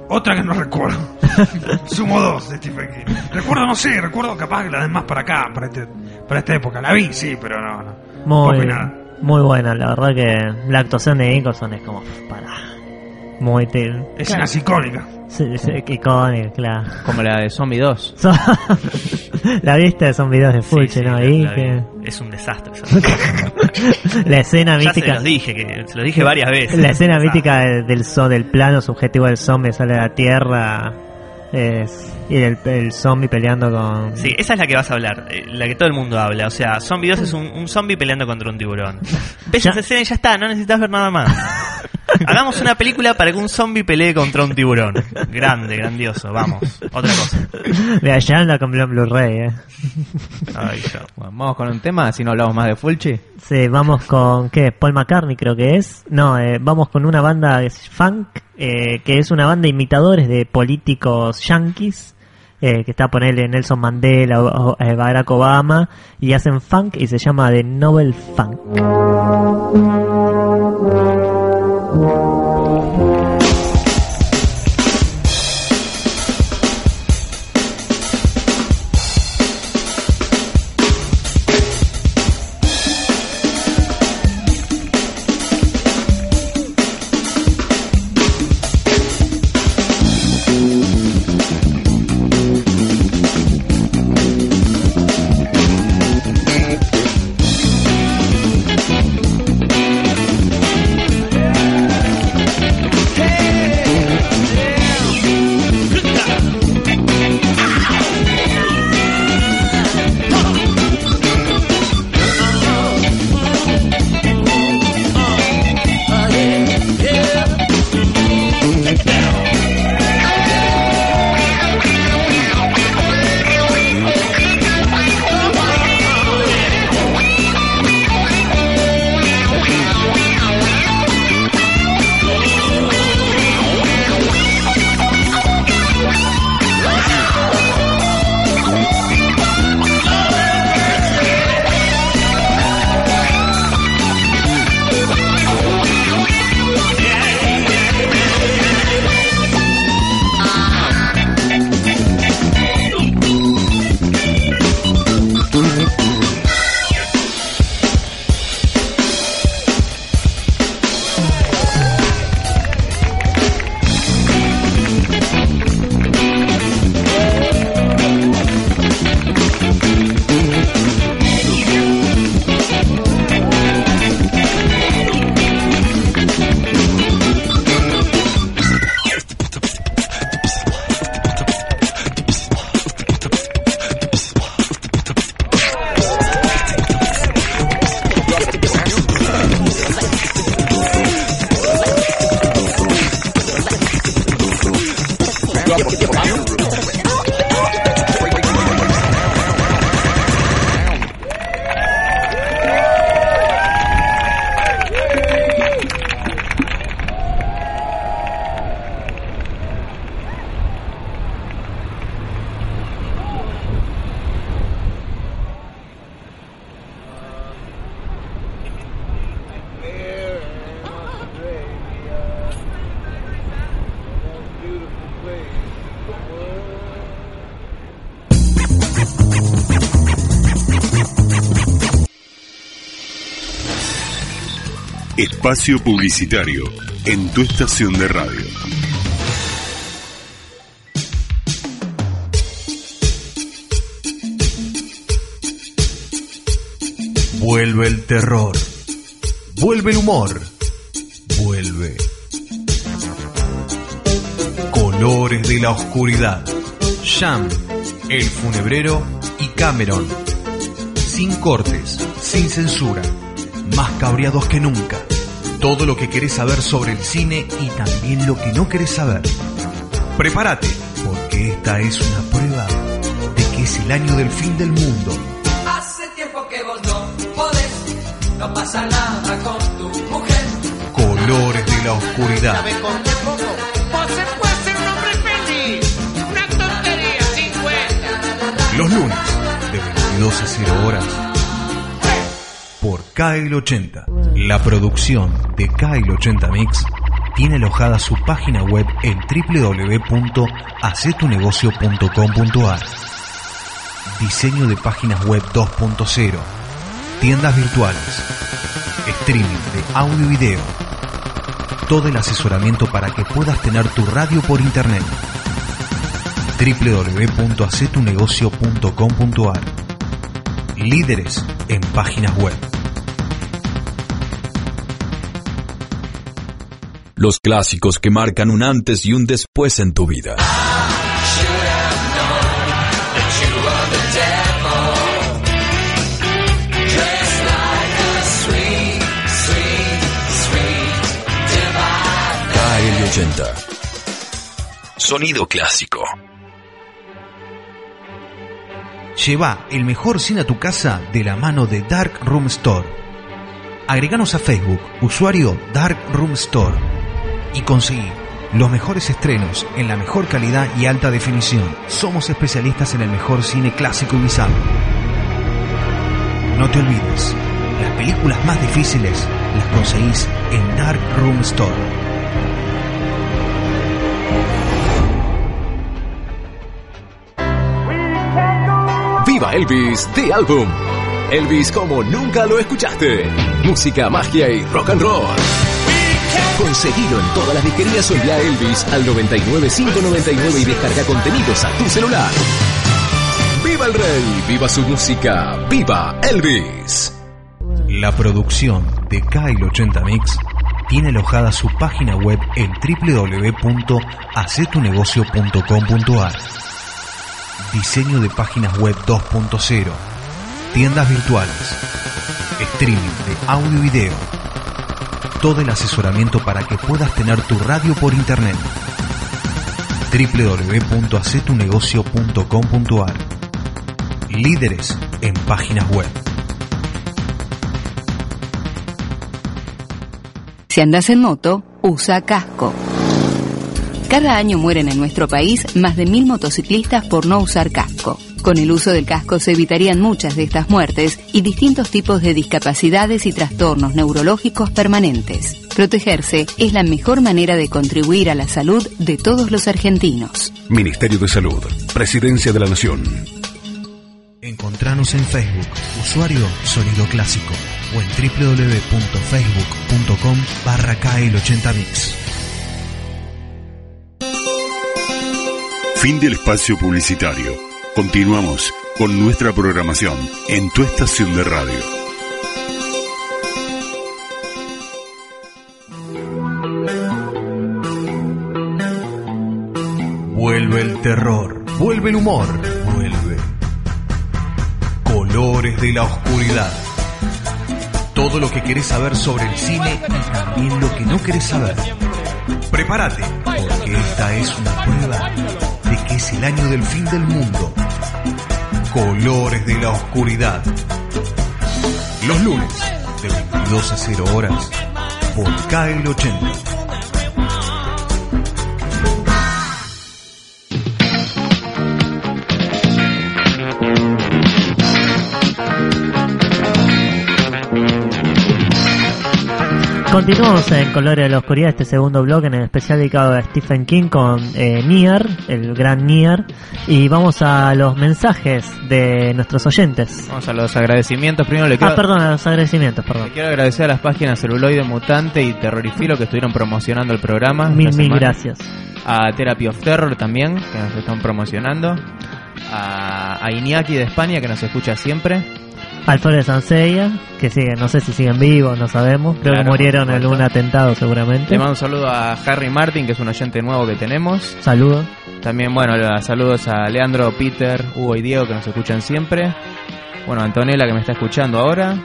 Otra que no recuerdo. (laughs) Sumo dos de Stephen King. Recuerdo, no sé, recuerdo capaz que la den más para acá, para, este, para esta época. La vi, sí, pero no, no. Muy, nada. muy buena, la verdad que la actuación de Nicholson es como para muy te- Escenas icónicas. sí, sí, icónica, claro. Como la de Zombie 2. (laughs) So- (laughs) la vista son videos de Fulci, Sí, sí, ¿no? la- Ahí la vi. que Es un desastre. La escena ya se mítica los dije, que se los dije varias veces. la escena Desastre. mítica de- del so, del plano subjetivo del zombie sale a la tierra es, y el, el zombie peleando con Sí, esa es la que vas a hablar, eh, la que todo el mundo habla. O sea, Zombie 2 es un, un zombie peleando contra un tiburón. (laughs) Ves esa escena y ya está, no necesitas ver nada más. (laughs) Hagamos una película para que un zombie pelee contra un tiburón. Grande, grandioso, vamos. Otra cosa. de allá anda con Blu- Blu-ray eh. Ay, yo. Bueno, vamos con un tema, así no hablamos más de Fulci. Sí, vamos con, ¿qué? Paul McCartney creo que es. No, eh, vamos con una banda de funk, eh, que es una banda de imitadores de políticos yankees, eh, que está a ponerle Nelson Mandela o, o, eh, Barack Obama, y hacen funk y se llama The Nobel Funk. Thank you. Espacio publicitario en tu estación de radio. Vuelve el terror. Vuelve el humor. Vuelve. Colores de la oscuridad. Jam, El Funebrero y Cameron. Sin cortes, sin censura, más cabreados que nunca. Todo lo que querés saber sobre el cine y también lo que no querés saber. Prepárate, porque esta es una prueba de que es el año del fin del mundo. Hace tiempo que vos no podés, no pasa nada con tu mujer. Colores de la oscuridad. Cuenta. Los lunes, de 22 a 0 horas. Por KL80. La producción de KL80 Mix tiene alojada su página web en www.acetunegocio.com.ar. Diseño de páginas web 2.0. Tiendas virtuales. Streaming de audio y video. Todo el asesoramiento para que puedas tener tu radio por internet. www.acetunegocio.com.ar. Líderes en páginas web. Los clásicos que marcan un antes y un después en tu vida. KL80. Sonido clásico. Lleva el mejor cine a tu casa de la mano de Dark Room Store. Agreganos a Facebook, usuario Dark Room Store, y conseguí los mejores estrenos en la mejor calidad y alta definición. Somos especialistas en el mejor cine clásico y bizarro. No te olvides, las películas más difíciles las conseguís en Dark Room Store. Viva Elvis The Album. Elvis como nunca lo escuchaste. Música, magia y rock and roll. Conseguilo en todas las disquerías o envía Elvis al 99599 y descarga contenidos a tu celular. ¡Viva el rey! ¡Viva su música! ¡Viva Elvis! La producción de Kyle80 Mix tiene alojada su página web en www.acetunegocio.com.ar. Diseño de páginas web 2.0. Tiendas virtuales. Streaming de audio y video. Todo el asesoramiento para que puedas tener tu radio por internet. www.acetunegocio.com.ar. Líderes en páginas web. Si andas en moto, usa casco. Cada año mueren en nuestro país más de mil motociclistas por no usar casco. Con el uso del casco se evitarían muchas de estas muertes y distintos tipos de discapacidades y trastornos neurológicos permanentes. Protegerse es la mejor manera de contribuir a la salud de todos los argentinos. Ministerio de Salud. Presidencia de la Nación. Encontranos en Facebook, usuario Sonido Clásico, o en www.facebook.com barra KL80mix. Fin del espacio publicitario. Continuamos con nuestra programación en tu estación de radio. Vuelve el terror, vuelve el humor, vuelve. Colores de la oscuridad. Todo lo que querés saber sobre el cine y también lo que no querés saber. Prepárate, porque esta es una prueba es el año del fin del mundo. Colores de la oscuridad. Los lunes, de 22 a 0 horas, por KL80. Continuamos en Colores de la Oscuridad, este segundo blog en el especial dedicado a Stephen King con eh, Nier, el gran Nier, y vamos a los mensajes de nuestros oyentes. Vamos a los agradecimientos. Primero le quiero, Ah, perdón, a los agradecimientos, perdón. le quiero agradecer a las páginas Celuloide Mutante y Terrorifilo que estuvieron promocionando el programa. Mil, mil gracias. A Therapy of Terror también, que nos están promocionando. A, a Iñaki de España, que nos escucha siempre. Alfredo Sansella, que sigue, no sé si siguen vivos, no sabemos. Creo Claro, que murieron en un atentado seguramente. Le mando un saludo a Harry Martin, que es un oyente nuevo que tenemos. Saludos. También, bueno, saludos a Leandro, Peter, Hugo y Diego, que nos escuchan siempre. Bueno, a Antonella, que me está escuchando ahora.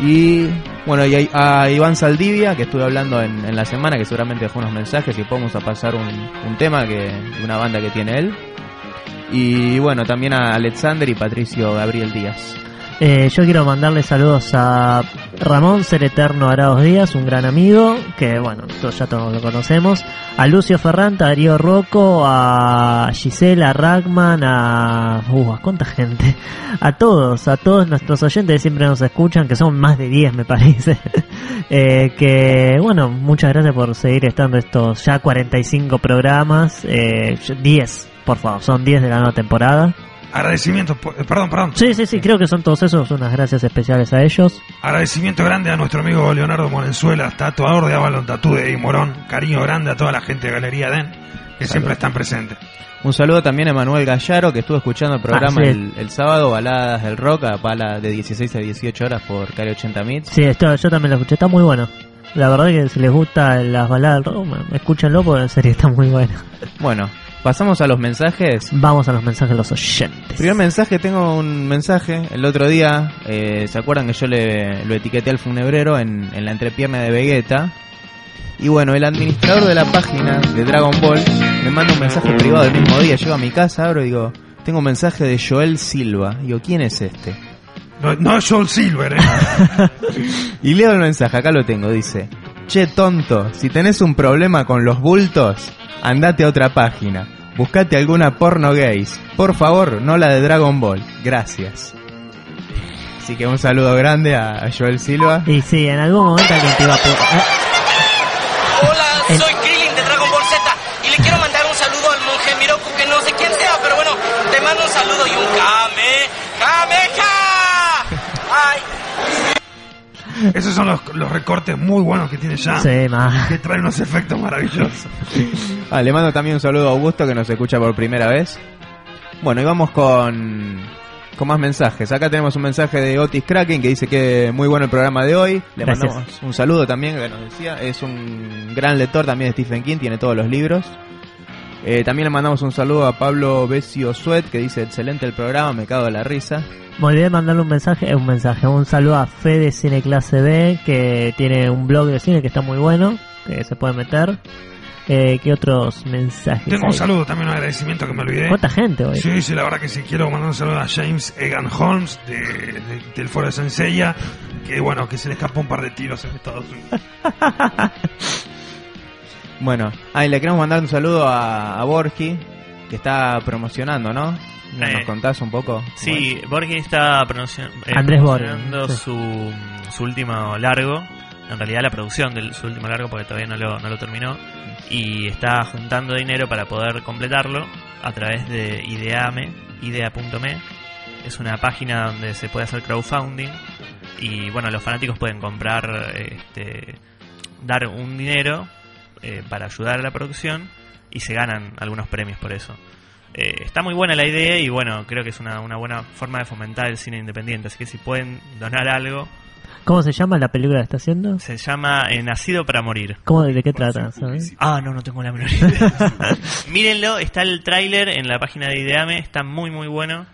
Y, bueno, y a, a Iván Saldivia, que estuve hablando en, en la semana, que seguramente dejó unos mensajes y podemos a pasar un, un tema que, de una banda que tiene él. Y, bueno, también a Alexander y Patricio Gabriel Díaz. Eh, yo quiero mandarle saludos a Ramón Ser Eterno Arados Díaz, un gran amigo, que bueno, todos ya todos lo conocemos. A Lucio Ferranta, a Darío Rocco, a Gisela Ragman, a... Uh, ¿a cuánta gente? A todos, a todos nuestros oyentes que siempre nos escuchan, que son más de 10 me parece. (laughs) Eh, que bueno, muchas gracias por seguir estando estos ya 45 programas. Eh, 10, por favor, son 10 de la nueva temporada. Agradecimiento, eh, perdón, perdón. Sí, sí, sí, creo que son todos esos, unas gracias especiales a ellos. Agradecimiento grande a nuestro amigo Leonardo Morenzuela, tatuador de Avalon Tatú de Morón. Cariño grande a toda la gente de Galería Den, que siempre están presentes. Un saludo también a Manuel Gallaro, que estuvo escuchando el programa Ah, sí. el, el sábado, Baladas del Rock, a pala de 16 a 18 horas por Cari 80 Mits. Sí, esto yo también lo escuché, está muy bueno. La verdad que si les gusta las baladas del rock, escúchenlo porque en serio está muy bueno. Bueno, pasamos a los mensajes. Vamos a los mensajes de los oyentes. Primer mensaje, tengo un mensaje. El otro día, eh, ¿se acuerdan que yo le, lo etiqueté al funebrero en, en la entrepierna de Vegeta? Y bueno, el administrador de la página de Dragon Ball me manda un mensaje privado el mismo día. Llego a mi casa, abro y digo, tengo un mensaje de Joel Silva. Digo, ¿quién es este? No, no es Joel Silver, eh. (laughs) Y leo el mensaje, acá lo tengo, dice, che tonto, si tenés un problema con los bultos, andate a otra página, buscate alguna porno gays, por favor, no la de Dragon Ball, gracias. Así que un saludo grande a Joel Silva. Y sí, en algún momento alguien te iba a... eh, Hola, soy Krillin de Dragon Ball Z y le quiero mandar un saludo al monje Miroku que no sé quién sea, pero bueno, te mando un saludo y un Kame, Kameha. Esos son los, los recortes muy buenos que tiene ya. Sí, ma. Que traen unos efectos maravillosos. Ah, le mando también un saludo a Augusto que nos escucha por primera vez. Bueno, y vamos con, con más mensajes. Acá tenemos un mensaje de Otis Kraken que dice que muy bueno el programa de hoy. Le Gracias. mandamos un saludo también que nos decía. Es un gran lector también de Stephen King, tiene todos los libros. Eh, también le mandamos un saludo a Pablo Besio Suet que dice excelente el programa, me cago de la risa. Me olvidé de mandarle un mensaje, eh, un mensaje, un saludo a Fede Cine Clase B, que tiene un blog de cine que está muy bueno, que se puede meter. Eh, ¿Qué otros mensajes? Tengo un saludo, también un agradecimiento que me olvidé. ¿Cuánta gente hoy? Sí, sí, la verdad que sí. Quiero mandar un saludo a James Egan Holmes de, de- del Foro de Senseiya, que bueno, que se le escapó un par de tiros en Estados Unidos. (laughs) Bueno, ah, y le queremos mandar un saludo a, a Borgi que está promocionando, ¿no? ¿Nos Eh, contás un poco? Sí, Borges está pronunci- eh, Andrés promocionando Borges, sí. su, su último largo, en realidad la producción de su último largo porque todavía no lo, no lo terminó, y está juntando dinero para poder completarlo a través de Ideame, idea.me. Es una página donde se puede hacer crowdfunding y bueno, los fanáticos pueden comprar, este, dar un dinero eh, para ayudar a la producción y se ganan algunos premios por eso. Eh, está muy buena la idea y bueno, creo que es una, una buena forma de fomentar el cine independiente. Así que si pueden donar algo, ¿Cómo se llama la película que está haciendo? se llama eh, Nacido para Morir. ¿Cómo, ¿De qué trata? sabes? Ah, no, no tengo la menor idea. (laughs) Mírenlo, está el tráiler en la página de Ideame, está muy muy bueno.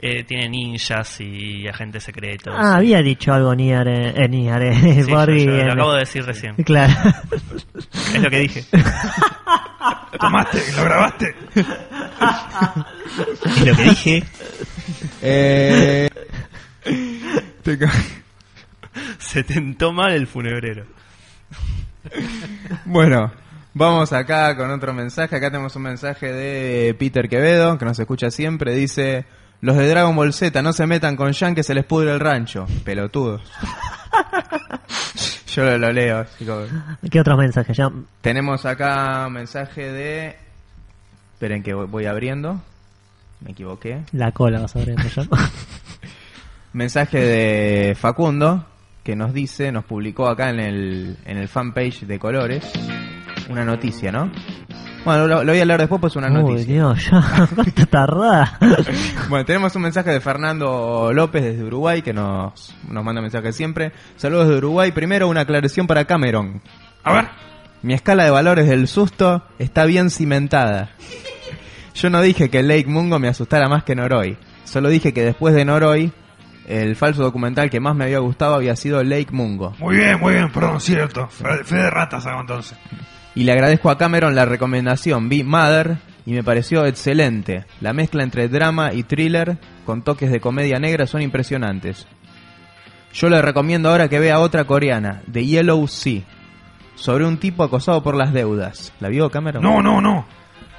Eh, tiene ninjas y agentes secretos. Ah, había dicho algo Niar, eh, eh, Niar, eh, Sí, yo- Borghi yo lo en- acabo de decir recién. Claro. Es lo que dije. ¿Tomaste? ¿Lo grabaste? Es lo que dije. Eh, Se tentó mal el funebrero. Bueno, vamos acá con otro mensaje. Acá tenemos un mensaje de Peter Quevedo, que nos escucha siempre. Dice, los de Dragon Ball Z no se metan con Yang que se les pudre el rancho. Pelotudos. (laughs) Yo lo, lo leo. como- ¿Qué otros mensajes? Ya, Tenemos acá un mensaje de... Esperen que voy, voy abriendo. Me equivoqué. la cola vas a ver ya. Mensaje de Facundo que nos dice, nos publicó acá en el, en el fanpage de Colores una noticia, ¿no? Bueno, lo, lo voy a leer después, pues es una Uy, noticia. Dios, ya, (laughs) cuánto tardá. (laughs) Bueno, tenemos un mensaje de Fernando López desde Uruguay que nos, nos manda mensajes siempre. Saludos de Uruguay. Primero, una aclaración para Cameron. A ver. Mi escala de valores del susto está bien cimentada. Yo no dije que Lake Mungo me asustara más que Noroi. Solo dije que después de Noroi, el falso documental que más me había gustado había sido Lake Mungo. Muy bien, muy bien, perdón, cierto. Fe fe de ratas hago entonces. Y le agradezco a Cameron la recomendación Vi Mother y me pareció excelente. La mezcla entre drama y thriller con toques de comedia negra son impresionantes. Yo le recomiendo ahora que vea otra coreana, The Yellow Sea, sobre un tipo acosado por las deudas. ¿La vio Cameron? No, no, no.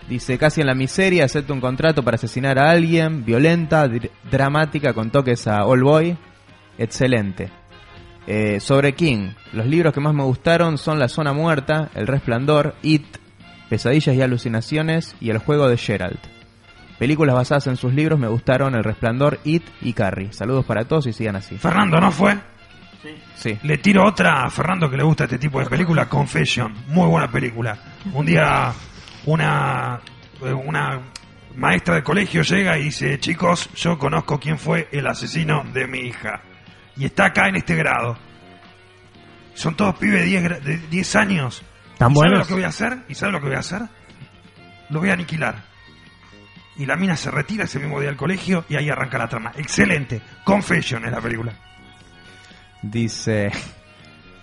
Dice, casi en la miseria, acepta un contrato para asesinar a alguien, violenta, dr- dramática, con toques a All Boy. Excelente. Eh, sobre King, los libros que más me gustaron son La Zona Muerta, El Resplandor, It, Pesadillas y Alucinaciones y El Juego de Gerald. Películas basadas en sus libros me gustaron El Resplandor, It y Carrie. Saludos para todos y sigan así. Fernando, ¿no fue? Sí. Le tiro otra a Fernando que le gusta este tipo de película, Confession. Muy buena película. Un día una, una maestra de colegio llega y dice, chicos, yo conozco quién fue el asesino de mi hija. Y está acá en este grado. Son todos pibes de 10 gra- de 10 años. ¿Tan ¿Y sabe buenos? lo que voy a hacer? ¿Y sabe lo que voy a hacer? Lo voy a aniquilar. Y la mina se retira ese mismo día al colegio y ahí arranca la trama. Excelente. Confession es la película. Dice...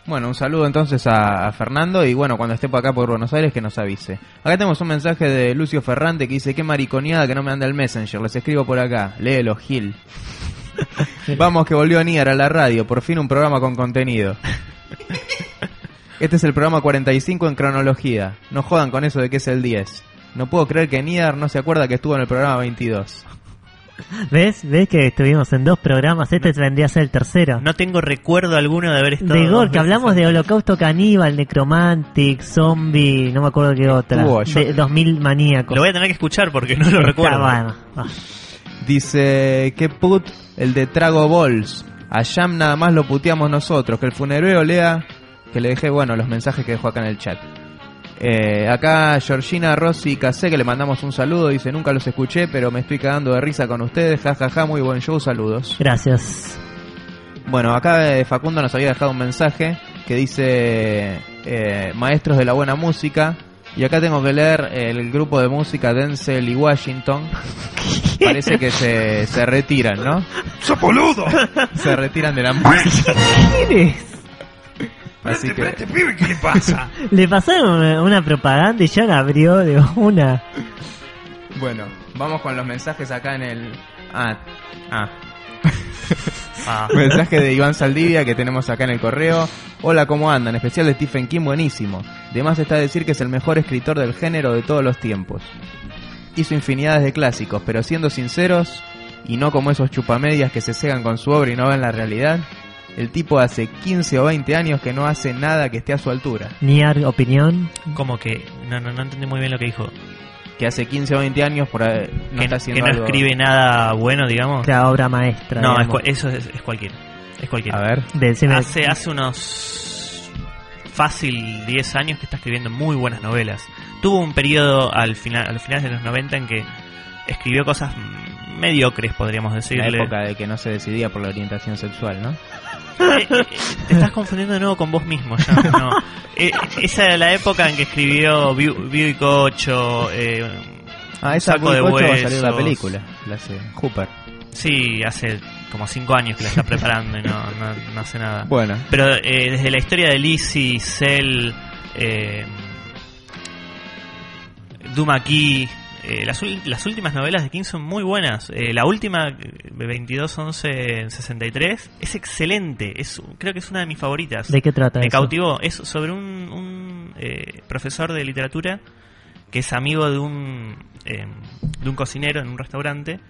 Bueno, un saludo entonces a, a Fernando y bueno, cuando esté por acá por Buenos Aires que nos avise. Acá tenemos un mensaje de Lucio Ferrante que dice, qué mariconeada que no me anda el Messenger, les escribo por acá, léelo, Gil. (laughs) Vamos que volvió Niar a la radio, por fin un programa con contenido. (laughs) Este es el programa 45 en cronología, no jodan con eso de que es el 10. No puedo creer que Niar no se acuerda que estuvo en el programa 22. ¿Ves? ¿Ves que estuvimos en dos programas? Este vendría a ser el tercero. No tengo recuerdo alguno de haber estado. De veces hablamos antes. de Holocausto Caníbal, Necromantic, Zombie, no me acuerdo qué otra. Estuvo, yo- De 2000 maníacos. Lo voy a tener que escuchar porque no lo Está recuerdo. bueno. Ah. Dice, que put el de Trago Balls. A Jam nada más lo puteamos nosotros. Que el funerero lea, que le dejé, bueno, los mensajes que dejó acá en el chat. Eh, acá Georgina Rossi Casé, que le mandamos un saludo. Dice, nunca los escuché, pero me estoy cagando de risa con ustedes. Ja, ja, ja, muy buen show, saludos. Gracias. Bueno, acá eh, Facundo nos había dejado un mensaje que dice, eh, maestros de la buena música. Y acá tengo que leer el grupo de música Denzel y Washington. (laughs) Parece que se, se retiran, ¿no? ¡Sos boludo! Se retiran de la música. ¿Quién es? Así Pero que, este pibe, ¿qué le pasa? (laughs) Le pasaron una, una propaganda y ya la abrió de una. bueno, vamos con los mensajes acá en el... Ah, ah. (laughs) Ah. Mensaje de Iván Saldivia que tenemos acá en el correo. Hola, ¿cómo andan? Especial de Stephen King, buenísimo. De más está decir que es el mejor escritor del género de todos los tiempos. Hizo infinidades de clásicos, pero siendo sinceros, y no como esos chupamedias que se cegan con su obra y no ven la realidad, el tipo hace 15 o 20 años que no hace nada que esté a su altura. Niar, opinión. Como que no, no, no entendí muy bien lo que dijo. Que hace 15 o 20 años por ahí no que, está que haciendo no algo- escribe nada bueno, digamos. La obra maestra. No, es eso es, es cualquiera. Es cualquiera. A ver. Decime- Hace, hace unos fácil 10 años que está escribiendo muy buenas novelas. Tuvo un periodo al final, a los finales de los 90 en que escribió cosas mediocres, podríamos La decirle. época de que no se decidía por la orientación sexual, ¿no? Eh, eh, te estás confundiendo de nuevo con vos mismo ya. No. (laughs) Eh, esa era la época en que escribió Cocho. Eh, Ah, esa muy cocho va a salir la película. La hace Hooper. Sí, hace como 5 años que la está (laughs) preparando y no, no, no hace nada. Bueno. Pero eh, desde la historia de Lizzie, Cell, eh, Dumaki, eh, las, últimas novelas de King son muy buenas. Eh, la última, eh, 22-11-63, es excelente. Es, creo que es una de mis favoritas. ¿De qué trata Me eso? cautivó. Es sobre un, un, eh, profesor de literatura que es amigo de un, eh, de un cocinero en un restaurante.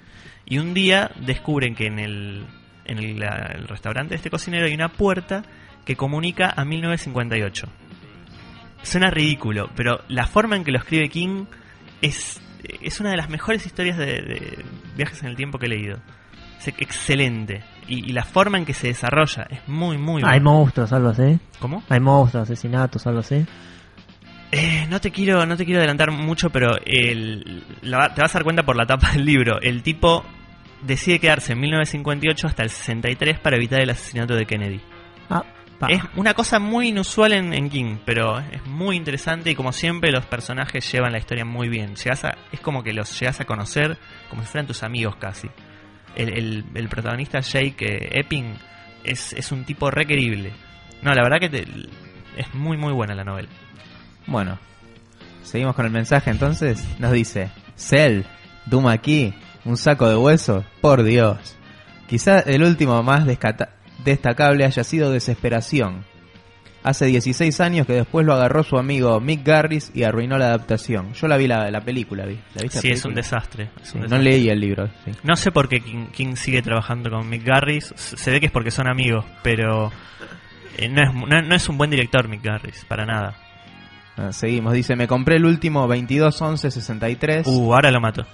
Y un día descubren que en el, en el, la- el restaurante de este cocinero hay una puerta que comunica a 1958. Suena ridículo, pero la forma en que lo escribe King es, es una de las mejores historias de, de viajes en el tiempo que he leído. Es excelente. Y, y la forma en que se desarrolla es muy, muy Hay buena. monstruos, algo así. ¿Cómo? Hay monstruos, asesinatos, algo así. Eh, no te quiero no te quiero adelantar mucho, pero el- la- te vas a dar cuenta por la tapa del libro. El tipo decide quedarse en 1958 hasta el 63 para evitar el asesinato de Kennedy. Pa. Es una cosa muy inusual en, en King, pero es muy interesante y como siempre los personajes llevan la historia muy bien. A- es como que los llegas a conocer como si fueran tus amigos casi. El, el- el protagonista Jake eh, Epping es, es un tipo requerible. No, la verdad que te- es muy muy buena la novela. Bueno, seguimos con el mensaje entonces. Nos dice, Cell, Doom aquí, un saco de huesos, por Dios. Quizá el último más descata- destacable haya sido Desesperación. Hace 16 años que después lo agarró su amigo Mick Garris y arruinó la adaptación. Yo la vi la, la película, vi. ¿La viste la Sí, es un desastre. es un Sí, no leí el libro. sí. No sé por qué King, King sigue trabajando con Mick Garris. Se ve que es porque son amigos, pero eh, no, es, no, no es un buen director Mick Garris, para nada. Ah, seguimos, dice, me compré el último 221163. Uh, ahora lo mato.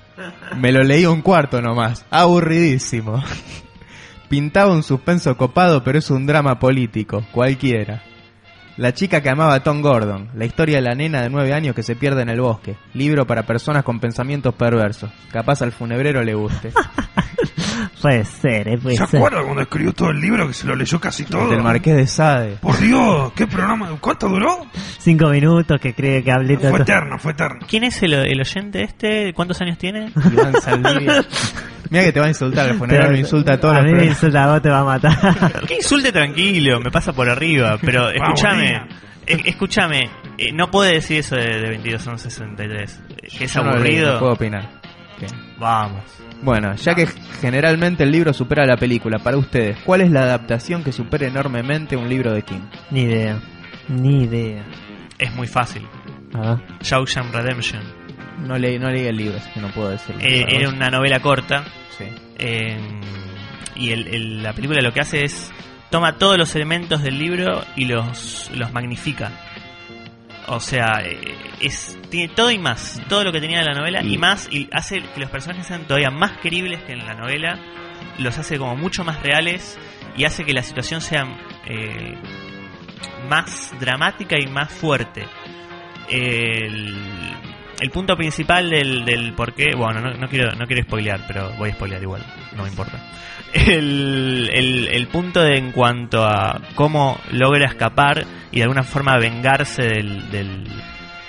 Me lo leí un cuarto nomás. Aburridísimo. (laughs) Pintaba un suspenso copado, pero es un drama político, cualquiera. La chica que amaba a Tom Gordon, la historia de la nena de nueve años que se pierde en el bosque, libro para personas con pensamientos perversos. Capaz al funebrero le guste. (laughs) Puede ser, eh, puede ¿Se ser. acuerda cuando escribió todo el libro que se lo leyó casi todo? Del Marqués de Sade. Por Dios, ¿qué programa? ¿Cuánto duró? Cinco minutos que cree que hablé Fue todo. eterno, fue eterno. ¿Quién es el, el oyente este? ¿Cuántos años tiene? Iván Saldivia. (laughs) Mira que te va a insultar, el funebrero Pero- insulta a todos A los mí me insulta, a vos te va a matar. (laughs) Que insulte tranquilo, me pasa por arriba, pero escúchame, escúchame, eh, no puede decir eso de, de 2263, eh, que es Yo aburrido. no puedo opinar. Vamos. Bueno, ya que generalmente el libro supera la película, para ustedes, ¿cuál es la adaptación que supera enormemente un libro de King? Ni idea. Ni idea. Es muy fácil. A. Shawshank Redemption. No leí, no leí el libro, así que no puedo decirlo. Eh, ¿Para era una novela corta. Sí. eh, y el- el- la película lo que hace es toma todos los elementos del libro y los, los magnifica. O sea, eh, es tiene todo y más, todo lo que tenía la novela y, Y- más, y hace que los personajes sean todavía más queribles que en la novela, los hace como mucho más reales y hace que la situación sea eh, más dramática y más fuerte. El, el punto principal del, del por qué, bueno, no, no quiero no quiero spoilear, pero voy a spoilear igual, no me importa. (laughs) El, el, el punto de, en cuanto a cómo logra escapar y de alguna forma vengarse del, del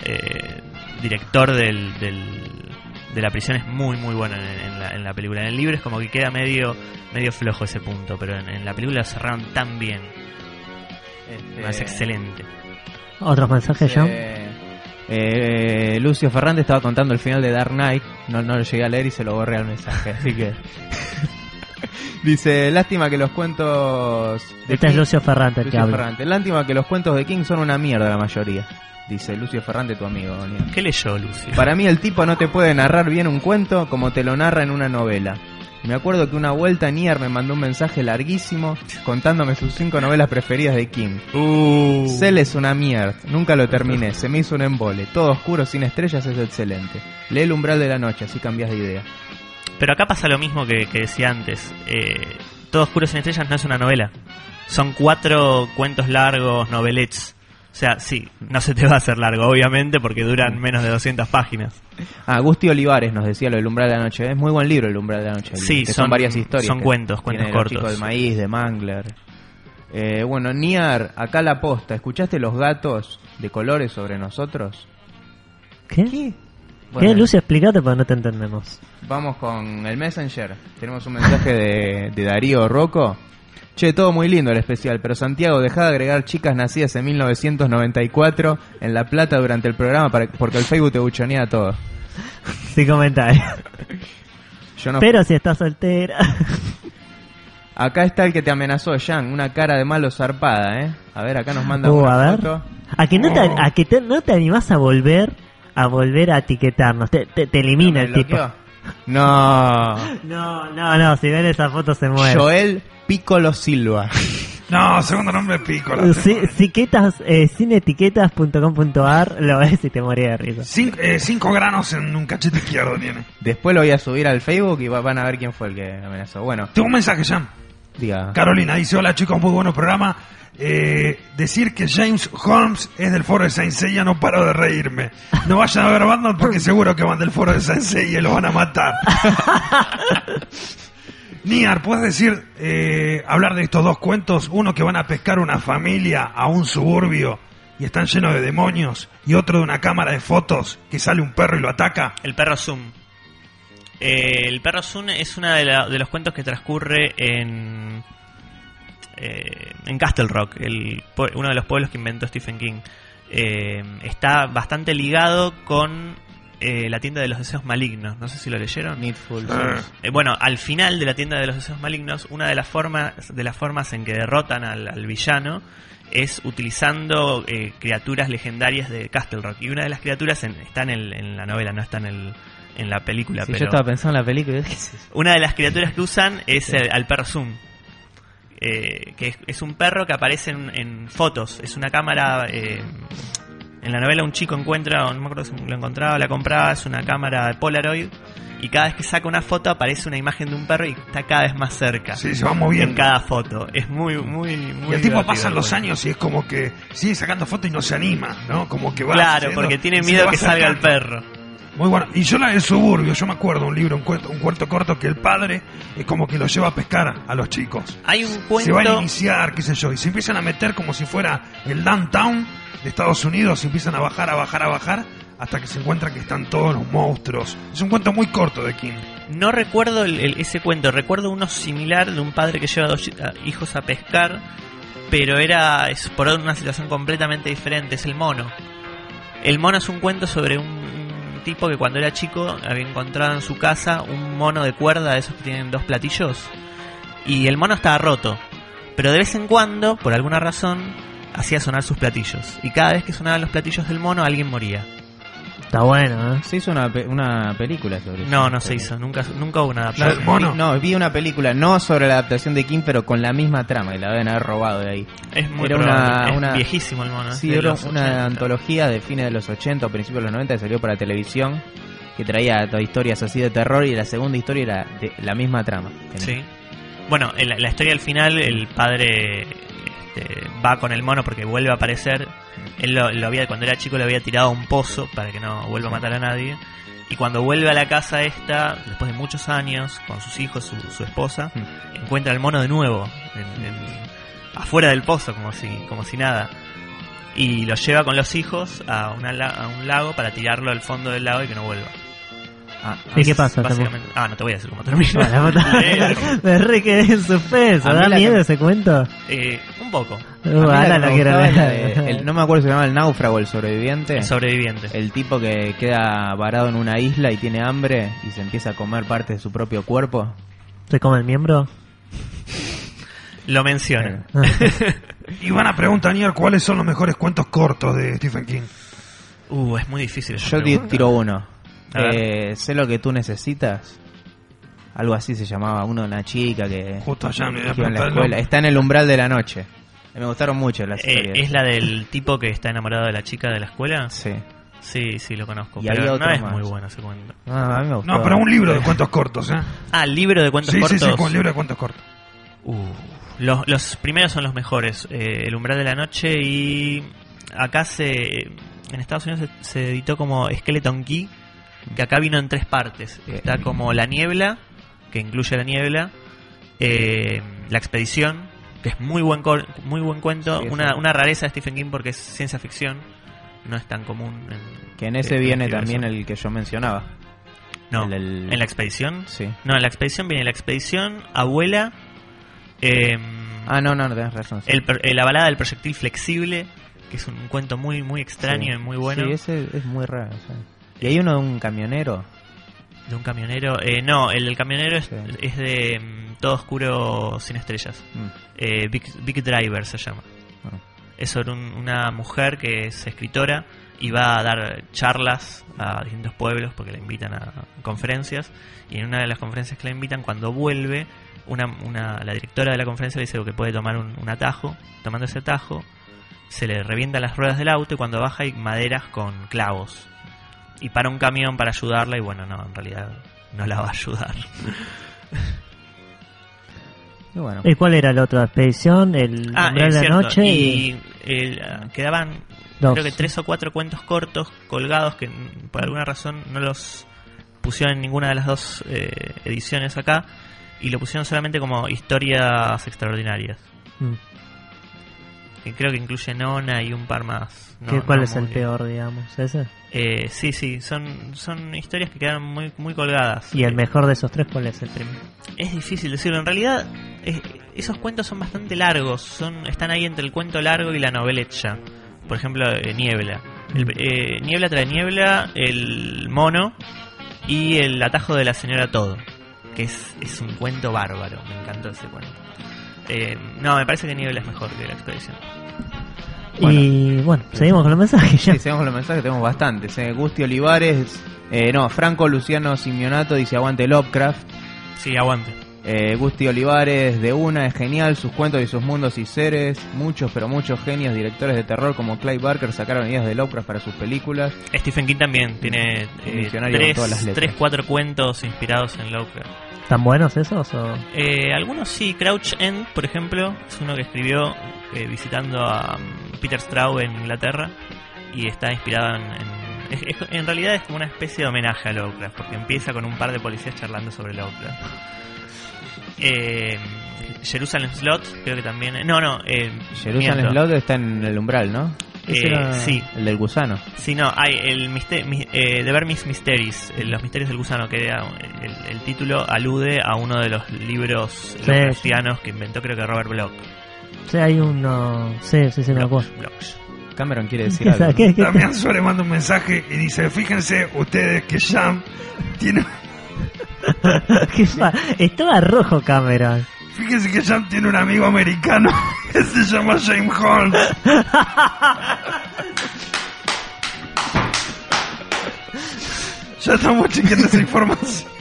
eh, director del, del- de la prisión es muy muy bueno en, en la, en la película. En el libro es como que queda medio medio flojo ese punto, pero en, en la película lo cerraron tan bien. Este, Es excelente. ¿Otros mensajes, John? Eh, eh, Lucio Ferrante estaba contando el final de Dark Knight. No, no lo llegué a leer y se lo borré al mensaje, así que. (laughs) Dice, lástima que los cuentos. de Este es Lucio Ferrante el que Lucio habla. Ferrante. Lástima que los cuentos de King son una mierda la mayoría. Dice Lucio Ferrante, tu amigo. Daniel. ¿Qué leyó Lucio? Para mí el tipo no te puede narrar bien un cuento como te lo narra en una novela. Me acuerdo que una vuelta Nier me mandó un mensaje larguísimo contándome sus cinco novelas preferidas de King. Uh. Cell es una mierda, nunca lo terminé, se me hizo un embole. Todo oscuro sin estrellas es excelente. Lee el umbral de la noche, así cambias de idea. Pero acá pasa lo mismo que, que decía antes. Eh, Todo Oscuro sin Estrellas no es una novela. Son cuatro cuentos largos, novelets. O sea, sí, no se te va a hacer largo, obviamente, porque duran menos de 200 páginas. Ah, Agustín Olivares nos decía lo del umbral de la noche. Es muy buen libro el umbral de la noche. Sí, que son, son- varias historias. son cuentos, cuentos cortos. chicos del maíz, de Mangler. Eh, bueno, Niar, acá la posta. ¿Escuchaste los gatos de colores sobre nosotros? ¿Qué? ¿Qué? ¿Qué, Lucio? Explícate porque no te entendemos. Vamos con el Messenger. Tenemos un mensaje de, de Darío Rocco. Che, todo muy lindo el especial, pero Santiago, deja de agregar chicas nacidas en 1994 en La Plata durante el programa para, porque el Facebook te buchonea todo. Sin comentarios. Yo no- Pero si estás soltera. Acá está el que te amenazó, Jan, una cara de malo zarpada, ¿eh? A ver, acá nos manda Uh, una a ver. foto. A que no te, a que te- no te animás a volver a volver a etiquetarnos. Te, te, te elimina ¿Me el tipo. No. No, no, no. Si ven esa foto se muere. Joel Piccolo Silva. No, segundo nombre es Pícola. Si, si etiquetas, eh, sinetiquetas.com.ar lo ves y te morí de risa. Cinco, eh, cinco granos en un cachete izquierdo tiene. Después lo voy a subir al Facebook y va- van a ver quién fue el que amenazó. Bueno, Tengo un mensaje, Jan. Diga. Carolina dice, hola chicos, muy bueno programa. Eh, decir que James Holmes es del foro de Saint Seiya no paro de reírme. No vayan a ver Batman porque seguro que van del foro de Saint Seiya y los van a matar. (laughs) Niar, ¿puedes decir, eh, hablar de estos dos cuentos? Uno que van a pescar una familia a un suburbio y están llenos de demonios y otro de una cámara de fotos que sale un perro y lo ataca. El perro Zoom. Eh, el perro Zoom es uno de los cuentos que transcurre en eh, en Castle Rock, el, uno de los pueblos que inventó Stephen King. Eh, está bastante ligado con eh, la tienda de los deseos malignos. No sé si lo leyeron. Needful. Eh, bueno, al final de la tienda de los deseos malignos, una de las formas de las formas en que derrotan al, al villano es utilizando eh, criaturas legendarias de Castle Rock. Y una de las criaturas en- está en, el- en la novela, no está en, el, en la película. Sí, pero yo estaba pensando en la película. una de las criaturas que usan es el- al perro Zoom. Eh, que es, es un perro que aparece en, en fotos. Es una cámara. eh, en la novela un chico encuentra, no me acuerdo si lo encontraba, la compraba, es una cámara de Polaroid. Y cada vez que saca una foto aparece una imagen de un perro y está cada vez más cerca. Sí, se va moviendo. En cada foto. Es muy, muy, muy. Y el tipo el los años y es como que sigue sacando fotos y no se anima, ¿no? Como que va. Claro, porque tiene miedo que salga el perro. Muy bueno. Y yo la del suburbio, yo me acuerdo un libro, un cuento, un cuento corto que el padre es como que lo lleva a pescar a los chicos. Hay un Se van a cuento. iniciar, qué sé yo, y se empiezan a meter como si fuera el downtown de Estados Unidos, se empiezan a bajar, a bajar, a bajar, hasta que se encuentran que están todos los monstruos. Es un cuento muy corto de King. No recuerdo el- el- ese cuento, recuerdo uno similar de un padre que lleva dos a- hijos a pescar, pero era es por una situación completamente diferente, es el mono. El mono es un cuento sobre un tipo que cuando era chico había encontrado en su casa un mono de cuerda, de esos que tienen dos platillos, y el mono estaba roto, pero de vez en cuando, por alguna razón, hacía sonar sus platillos, y cada vez que sonaban los platillos del mono alguien moría. Está bueno, ¿eh? Se hizo una, pe- una película sobre eso. No, no se hizo, nunca, nunca hubo una adaptación. Vi- no, vi una película, no sobre la adaptación de King, pero con la misma trama, y la deben haber robado de ahí. Es muy Era probable, una, es una- viejísimo el mono, es Sí, de era los una 80. antología de fines de los 80 o principios de los 90 que salió para televisión, que traía todas historias así de terror, y la segunda historia era de la misma trama. Sí. Bueno, en la, la historia al final, el padre este, va con el mono porque vuelve a aparecer. Él lo, lo había, cuando era chico lo había tirado a un pozo para que no vuelva a matar a nadie. Y cuando vuelve a la casa esta, después de muchos años, con sus hijos, su, su esposa, encuentra al mono de nuevo, en- en- afuera del pozo, como si, como si nada. Y lo lleva con los hijos a, una a un lago para tirarlo al fondo del lago y que no vuelva. Ah, ¿Y qué pasa? Básicamente- ah, no te voy a decir cómo termina. Léelo. (laughs) me re quedé en suspenso. ¿Da miedo que- ese cuento? Eh, un poco. A mí Uh, la ahora que la me quiero gustaba es la ver. de- el- no me acuerdo si se llama el náufrago, el sobreviviente. El sobreviviente. El tipo que queda varado en una isla y tiene hambre y se empieza a comer parte de su propio cuerpo. ¿Se come el miembro? Lo menciona. (laughs) Y van a preguntar, ¿cuáles son los mejores cuentos cortos de Stephen King? Uh, es muy difícil. Yo tiro uno. Eh, sé lo que tú necesitas. Algo así se llamaba. Uno una chica que, Justo allá me iba en la escuela. Está en el umbral de la noche. Me gustaron mucho las Eh. ¿Es la del tipo que está enamorado de la chica de la escuela? Sí. Sí, sí, lo conozco. Y pero había no es más. muy bueno ese cuento. Ah, a mí me gustó. No, pero un libro de cuentos cortos, ¿eh? (laughs) Ah, libro de cuentos sí, cortos. Sí, sí, con libro de cuentos cortos. Uh, los, los primeros son los mejores. eh, el umbral de la noche y acá se... En Estados Unidos se, se editó como Skeleton Key, que acá vino en tres partes. Está como La Niebla, que incluye La Niebla, eh, La Expedición, que es muy buen, muy buen cuento, Sí, una, una rareza de Stephen King porque es ciencia ficción, no es tan común. En, Que en ese en viene también el que yo mencionaba. No, El- el- ¿en la expedición? Sí. No, en la expedición viene la expedición, abuela, eh, Ah, no, no, no tenés razón. sí. el, eh, la balada del proyectil flexible, que es un cuento muy muy extraño Sí. y muy bueno. Sí, ese es muy raro. sí. Y hay uno de un camionero. De un camionero. Eh, no, el del camionero es, es de mm, Todo Oscuro Sin Estrellas. Mm. Eh, Big, Big Driver se llama. Ah. Es sobre un- una mujer que es escritora y va a dar charlas a distintos pueblos porque la invitan a conferencias. Y en una de las conferencias que la invitan, cuando vuelve, una, una, la directora de la conferencia le dice que puede tomar un, un atajo. Tomando ese atajo, se le revientan las ruedas del auto y cuando baja hay maderas con clavos. Y para un camión para ayudarla y bueno, no, en realidad no la va a ayudar. Y bueno. ¿Y cuál era la otra expedición? El Ah, de la noche. Y el, ah, quedaban Dos. creo que tres o cuatro cuentos cortos colgados que mm, por alguna razón no los pusieron en ninguna de las dos eh, ediciones acá y lo pusieron solamente como historias extraordinarias. Mm. Que creo que incluye Nona y un par más. No- ¿Qué- ¿Cuál no es el peor, digamos? ¿Ese? Eh, sí, sí, son, son historias que quedan muy, muy colgadas. ¿Y el mejor de esos tres cuál es el primero? Es difícil decirlo. En realidad, esos cuentos son bastante largos. Son Están ahí entre el cuento largo y la novela hecha. Por ejemplo, eh, Niebla. El- eh, niebla trae Niebla, el mono y el atajo de la señora Todo. Que es, es un cuento bárbaro. Me encantó ese cuento. Eh, no, me parece que Niebla es mejor que la expedición. Y bueno, seguimos con los mensajes ya. Sí, seguimos con los mensajes, tenemos bastantes. Eh. Gusti Olivares, eh, no, Franco Luciano Simionato dice aguante Lovecraft. Sí, aguante. Eh, Gusti Olivares de una, es genial, sus cuentos y sus mundos y seres. Muchos, pero muchos genios, directores de terror como Clive Barker sacaron ideas de Lovecraft para sus películas. Stephen King también tiene eh, todas las tres, cuatro cuentos inspirados en Lovecraft. ¿Están buenos esos? O... Eh, algunos sí, Crouch End, por ejemplo, es uno que escribió eh, visitando a um, Peter Straub en Inglaterra y está inspirado en... en- es- es- en realidad es como una especie de homenaje a Lovecraft, porque empieza con un par de policías charlando sobre Lovecraft. Eh, Jerusalem Slot, creo que también... No, no, eh, Jerusalem miento. Slot está en el umbral, ¿no? Eh, sí. El del gusano. Sí, no, hay el mister, mi- eh, The Vermis Mysteries, los misterios del gusano, que era, el, el título alude a uno de los libros cristianos que inventó creo que Robert Bloch. Sí, hay uno... Sí, sí, sí, me acuerdo. Cameron quiere decir ¿Qué algo. sa- qué- qué- Damián Suárez manda un mensaje y dice, fíjense ustedes que Jam tiene... (laughs) ¿Qué pa- Estaba rojo Cameron. Fíjense que Jam tiene un amigo americano (laughs) que se llama James Holmes. (laughs) ya estamos chequeando esa información.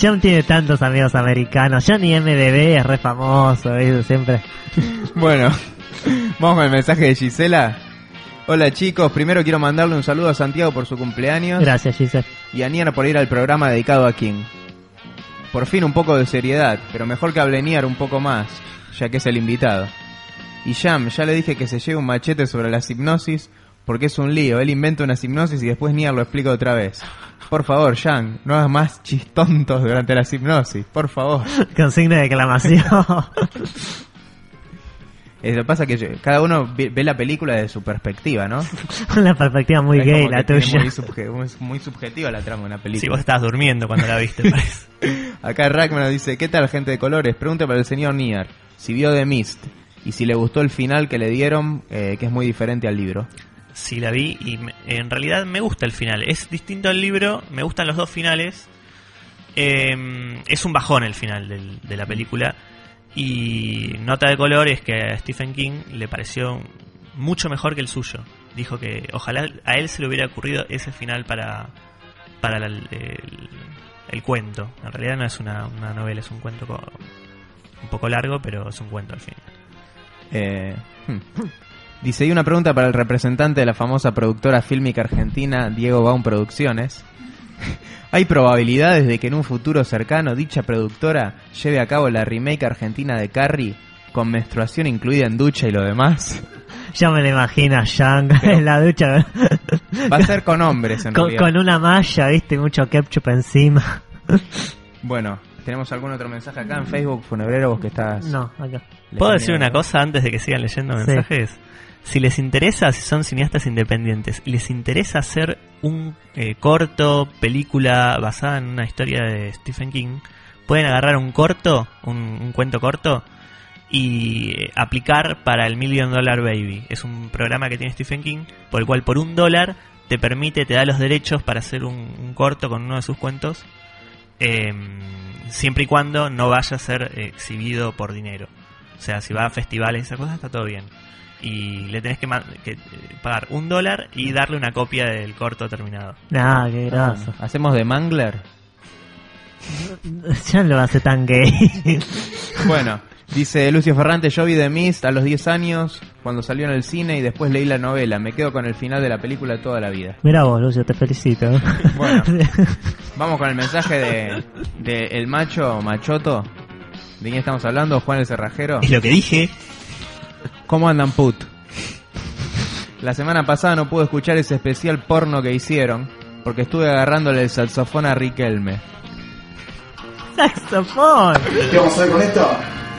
John tiene tantos amigos americanos. John y MDB es re famoso, ¿viste? siempre. Bueno, vamos con el mensaje de Gisela. Hola chicos, primero quiero mandarle un saludo a Santiago por su cumpleaños. Gracias, Giselle. Y a Nier por ir al programa dedicado a King. Por fin un poco de seriedad, pero mejor que hable Nier un poco más, ya que es el invitado. Y Jam, ya le dije que se lleve un machete sobre la hipnosis, porque es un lío. Él inventa una hipnosis y después Nier lo explica otra vez. Por favor, Jam, no hagas más chistontos durante la hipnosis, por favor. (laughs) Con signo de exclamación. (laughs) Eh, Lo que pasa es que cada uno ve, la película desde su perspectiva, ¿no? (laughs) Una perspectiva muy Es gay la tuya. Muy, subje- muy- subjetiva la trama de una película. Si vos estabas durmiendo cuando la viste, parece. (laughs) Acá Rackman nos dice, ¿qué tal gente de colores? Pregunta para el señor Nier, si vio The Mist y si le gustó el final que le dieron, eh, que es muy diferente al libro. Sí, la vi y me- en realidad me gusta el final. Es distinto al libro, me gustan los dos finales. Eh, es un bajón el final del- de la película. Y nota de color es que a Stephen King le pareció mucho mejor que el suyo. Dijo que ojalá a él se le hubiera ocurrido ese final para, para el, el cuento. En realidad no es una, una novela, es un cuento co- un poco largo, pero es un cuento al fin. Eh, hmm. Dice, y una pregunta para el representante de la famosa productora fílmica argentina, Diego Baum Producciones. (laughs) ¿Hay probabilidades de que en un futuro cercano dicha productora lleve a cabo la remake argentina de Carrie con menstruación incluida en ducha y lo demás? (laughs) Ya me lo imagino a Yang en la ducha. (laughs) Va a ser con hombres en con, realidad. con una malla, viste, mucho ketchup encima. Bueno, ¿tenemos algún otro mensaje acá en Facebook, Funebrero, vos que estás... No, acá. ¿Puedo decir una cosa antes de que sigan leyendo Sí. Si les interesa, si son cineastas independientes, y les interesa hacer un eh, corto, película basada en una historia de Stephen King, pueden agarrar un corto, un, cuento corto, y eh, aplicar para el Million Dollar Baby. Es un programa que tiene Stephen King, por el cual por un dólar te permite, te da los derechos para hacer un, un corto con uno de sus cuentos, eh, siempre y cuando no vaya a ser exhibido por dinero. O sea, si va a festivales y esas cosas, está todo bien. Y le tenés que, ma- que, eh, pagar un dólar y darle una copia del corto terminado. Nah, qué groso. ¿Hacemos de Mangler? (laughs) Ya no lo hace tan gay. Bueno, dice Lucio Ferrante, yo vi The Mist a los 10 años cuando salió en el cine y después leí la novela. Me quedo con el final de la película toda la vida. Mira vos, Lucio, te felicito. (laughs) Bueno. (laughs) Vamos con el mensaje de, de el macho machoto. ¿De quién estamos hablando? Juan el Cerrajero. Es lo que dije. ¿Cómo andan, put? La semana pasada no pude escuchar ese especial porno que hicieron porque estuve agarrándole el saxofón a Riquelme. ¡Saxofón! ¿Qué vamos a hacer con esto?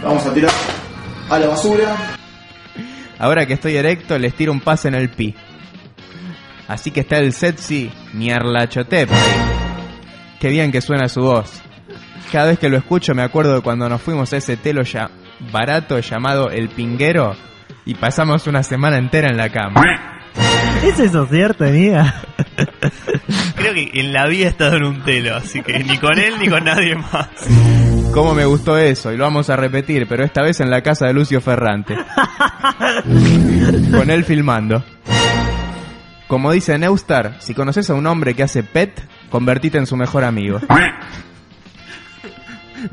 Vamos a tirar a la basura. Ahora que estoy erecto, les tiro un pase en el pi. Así que está el sexy Ñarlachotep ahí. Qué bien que suena su voz. Cada vez que lo escucho me acuerdo de cuando nos fuimos a ese telo ya barato llamado El Pinguero y pasamos una semana entera en la cama. ¿Es eso cierto, amiga? Creo que en la vida he estado en un telo, así que ni con él ni con nadie más. Cómo me gustó eso y lo vamos a repetir, pero esta vez en la casa de Lucio Ferrante. Con él filmando. Como dice Neustar, si conoces a un hombre que hace pet, convertite en su mejor amigo.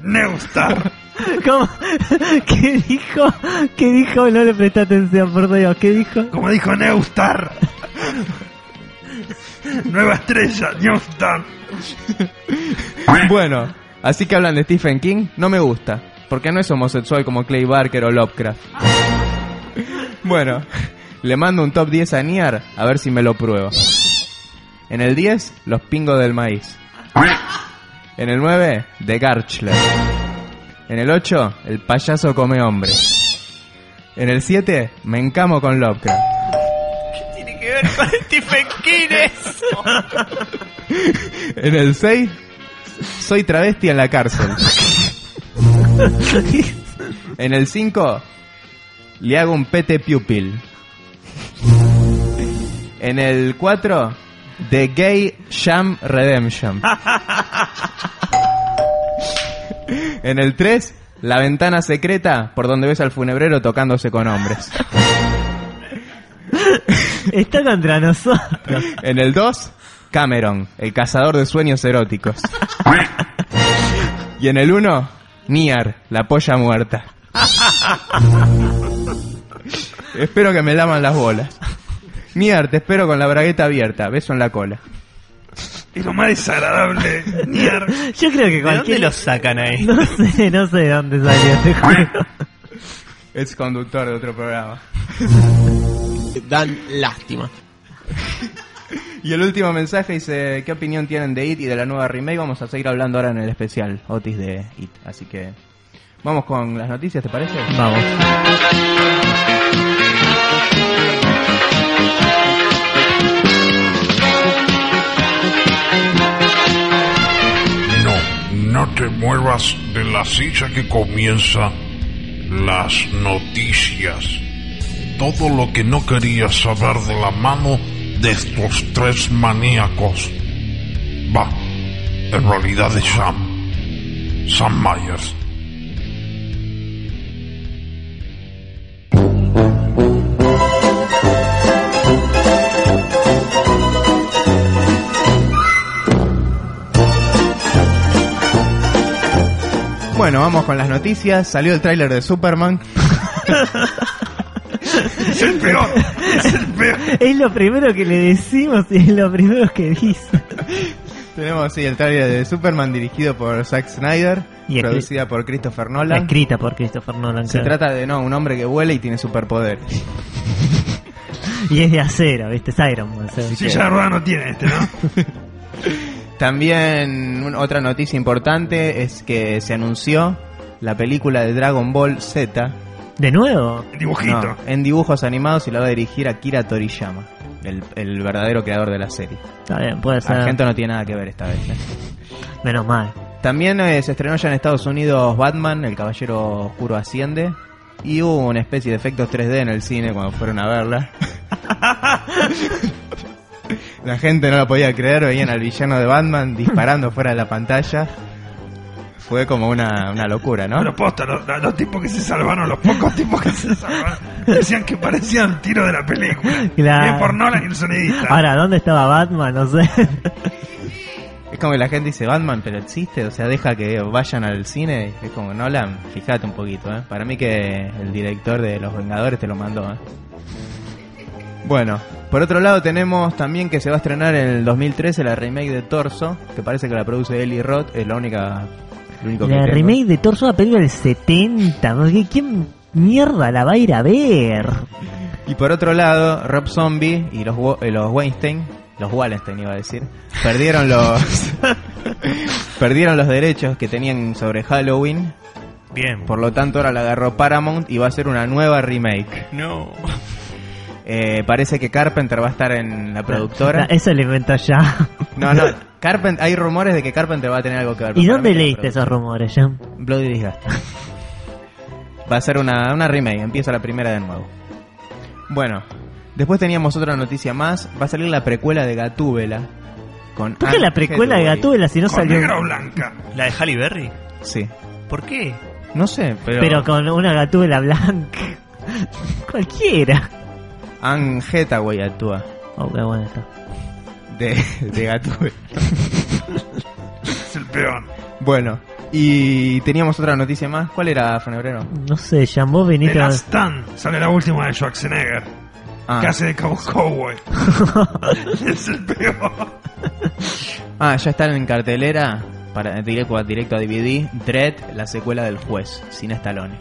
Neustar. ¿Cómo? (laughs) ¿Qué dijo? ¿Qué dijo? No le presté atención, por Dios. ¿Qué dijo? Como dijo Neustar. Nueva estrella, Neustar. Bueno, así que hablan de Stephen King, no me gusta, porque no es homosexual como Clay Barker o Lovecraft. Bueno, le mando un top 10 a Niar a ver si me lo prueba. En el 10, los pingos del maíz. En el 9, The Garchler. En el 8, el payaso come hombre. En el 7, me encamo con Lovecraft. Tiene que ver con Stephen King eso. (laughs) En el 6, soy travesti en la cárcel. En el 5, le hago un pete pupil. En el 4, The Gay Sham Redemption. (laughs) (laughs) En el 3, la ventana secreta por donde ves al funebrero tocándose con hombres. (laughs) Está contra nosotros. (laughs) En el 2, Cameron, el cazador de sueños eróticos. Y en el 1, Niar, la polla muerta. espero que me laman las bolas. Niar, te espero con la bragueta abierta, beso en la cola. Es lo más desagradable. (laughs) Niar. Yo creo que ¿De cualquier... dónde lo sacan ahí? No sé, no sé de dónde salió este juego. (laughs) Es conductor de otro programa. (laughs) Dan lástima. Y el último mensaje dice, ¿qué opinión tienen de IT y de la nueva remake? Vamos a seguir hablando ahora en el especial Otis de IT. Así que vamos con las noticias, ¿te parece? Vamos. No, te muevas de la silla que comienza las noticias. Todo lo que no querías saber de la mano de estos tres maníacos. Va, en realidad es Sam. Sam Myers. Bueno, vamos con las noticias. Salió el tráiler de Superman. Es el peor. Es el peor. Es lo primero que le decimos y es lo primero que dice. Tenemos sí, el tráiler de Superman dirigido por Zack Snyder, Y producida por Christopher Nolan. Escrita por Christopher Nolan. Se claro. trata de no, un hombre que vuela y tiene superpoderes. (laughs) Y es de acero, ¿viste? Es Iron Man. Sí, ya rueda no tiene este, ¿no? (laughs) También un- otra noticia importante es que se anunció la película de Dragon Ball Z. ¿De nuevo? Dibujito. No, en dibujos animados y la va a dirigir Akira Toriyama, el, el verdadero creador de la serie. Está bien, puede ser. Argento no tiene nada que ver esta vez. ¿eh? Menos mal. También eh, se estrenó ya en Estados Unidos Batman, El Caballero Oscuro Asciende. Y hubo una especie de efectos 3D en el cine cuando fueron a verla. (laughs) la gente no lo podía creer, veían al villano de Batman disparando fuera de la pantalla. Fue como una, una locura, ¿no? Pero posta, los, los tipos que se salvaron, los pocos tipos que se salvaron, decían que parecían el tiro de la película. Claro. Bien por Nolan y el sonidista. Ahora, ¿dónde estaba Batman? No sé. Es como que la gente dice Batman, pero existe, o sea, deja que vayan al cine. Es como Nolan, fíjate un poquito, ¿eh? Para mí que el director de Los Vengadores te lo mandó, ¿eh? Bueno, por otro lado tenemos también que se va a estrenar en el 2013 la remake de Torso, que parece que la produce Eli Roth, es la única único que La tengo. remake de Thor es una película del 70. porque ¿Quién mierda la va a ir a ver? Y por otro lado, Rob Zombie y los, eh, los Weinstein, los Wallenstein iba a decir, perdieron los (laughs) perdieron los derechos que tenían sobre Halloween. Bien. Por lo tanto, ahora la agarró Paramount y va a hacer una nueva remake. No. Eh, parece que Carpenter va a estar en la productora. (laughs) Eso lo inventó ya. No, no, Carpenter, hay rumores de que Carpenter va a tener algo que ver. ¿Y dónde leíste esos rumores, Jan? Bloody Disgusting. Va a ser una, una remake, empieza la primera de nuevo. Bueno, después teníamos otra noticia más. Va a salir la precuela de Gatúbela. Con ¿Por qué Anne la precuela de. Gatúbela si no Con salió? negra o blanca. ¿La de Halle Berry? Sí. ¿Por qué? No sé, pero. Pero con una Gatúbela blanca. (laughs) Cualquiera. Anne Hathaway actúa. Oh, qué bueno está. De, de Gatúbela. (laughs) Es el peor. bueno, y teníamos otra noticia más. ¿Cuál era, Fenebrero? No sé, Jan, vos viniste a... Last Stand. Sale la última de Schwarzenegger. Ah. Que hace de Cow- Cowboy. (laughs) (laughs) es el peor. Ah, ya están en cartelera. Para, directo, a- directo a DVD. Dread, la secuela del juez, sin Stallone.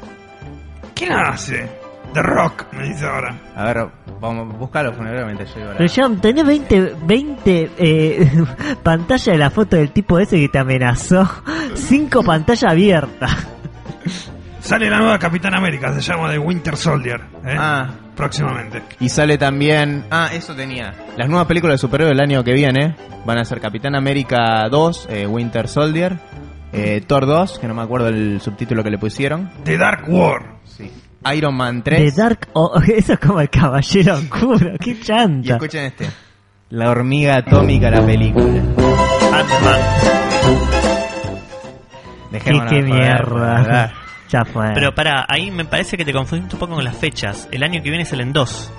¿Quién la hace? The Rock, me dice ahora. A ver, vamos, búscalo mientras yo Pero Jan, tenés 20, 20 eh, (laughs) pantallas de la foto del tipo ese que te amenazó. (laughs) Cinco pantallas abiertas. Sale la nueva Capitán América, se llama The Winter Soldier. ¿eh? Ah. Próximamente. Y sale también. Ah, eso tenía. Las nuevas películas de superhéroes del año que viene van a ser Capitán América 2, eh, Winter Soldier, eh, Thor 2, que no me acuerdo el subtítulo que le pusieron. The Dark War. Sí. Iron Man The 3. Dark... O- (laughs) eso es como el caballero oscuro. Qué Y chanta. escuchen este. La hormiga atómica, la película. Qué, Dejémonos qué la mierda. verdad. Ya fue. Pero para, ahí me parece que te confundiste un poco con las fechas. El año que viene salen dos.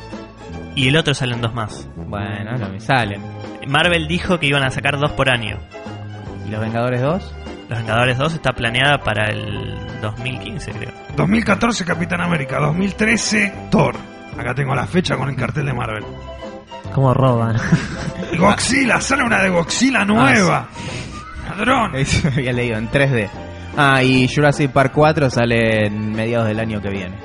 Y el otro salen dos más. Bueno, no me salen. Marvel dijo que iban a sacar dos por año. ¿Y los Vengadores 2? Los Vengadores 2 está planeada para el 2015, creo. 2014 Capitán América, 2013 Thor. Acá tengo la fecha con el cartel de Marvel. ¿Cómo roban? (laughs) Godzilla, sale una de Godzilla nueva. Ladrón. (laughs) Eso había leído en 3D. Ah, y Jurassic Park 4 sale en mediados del año que viene.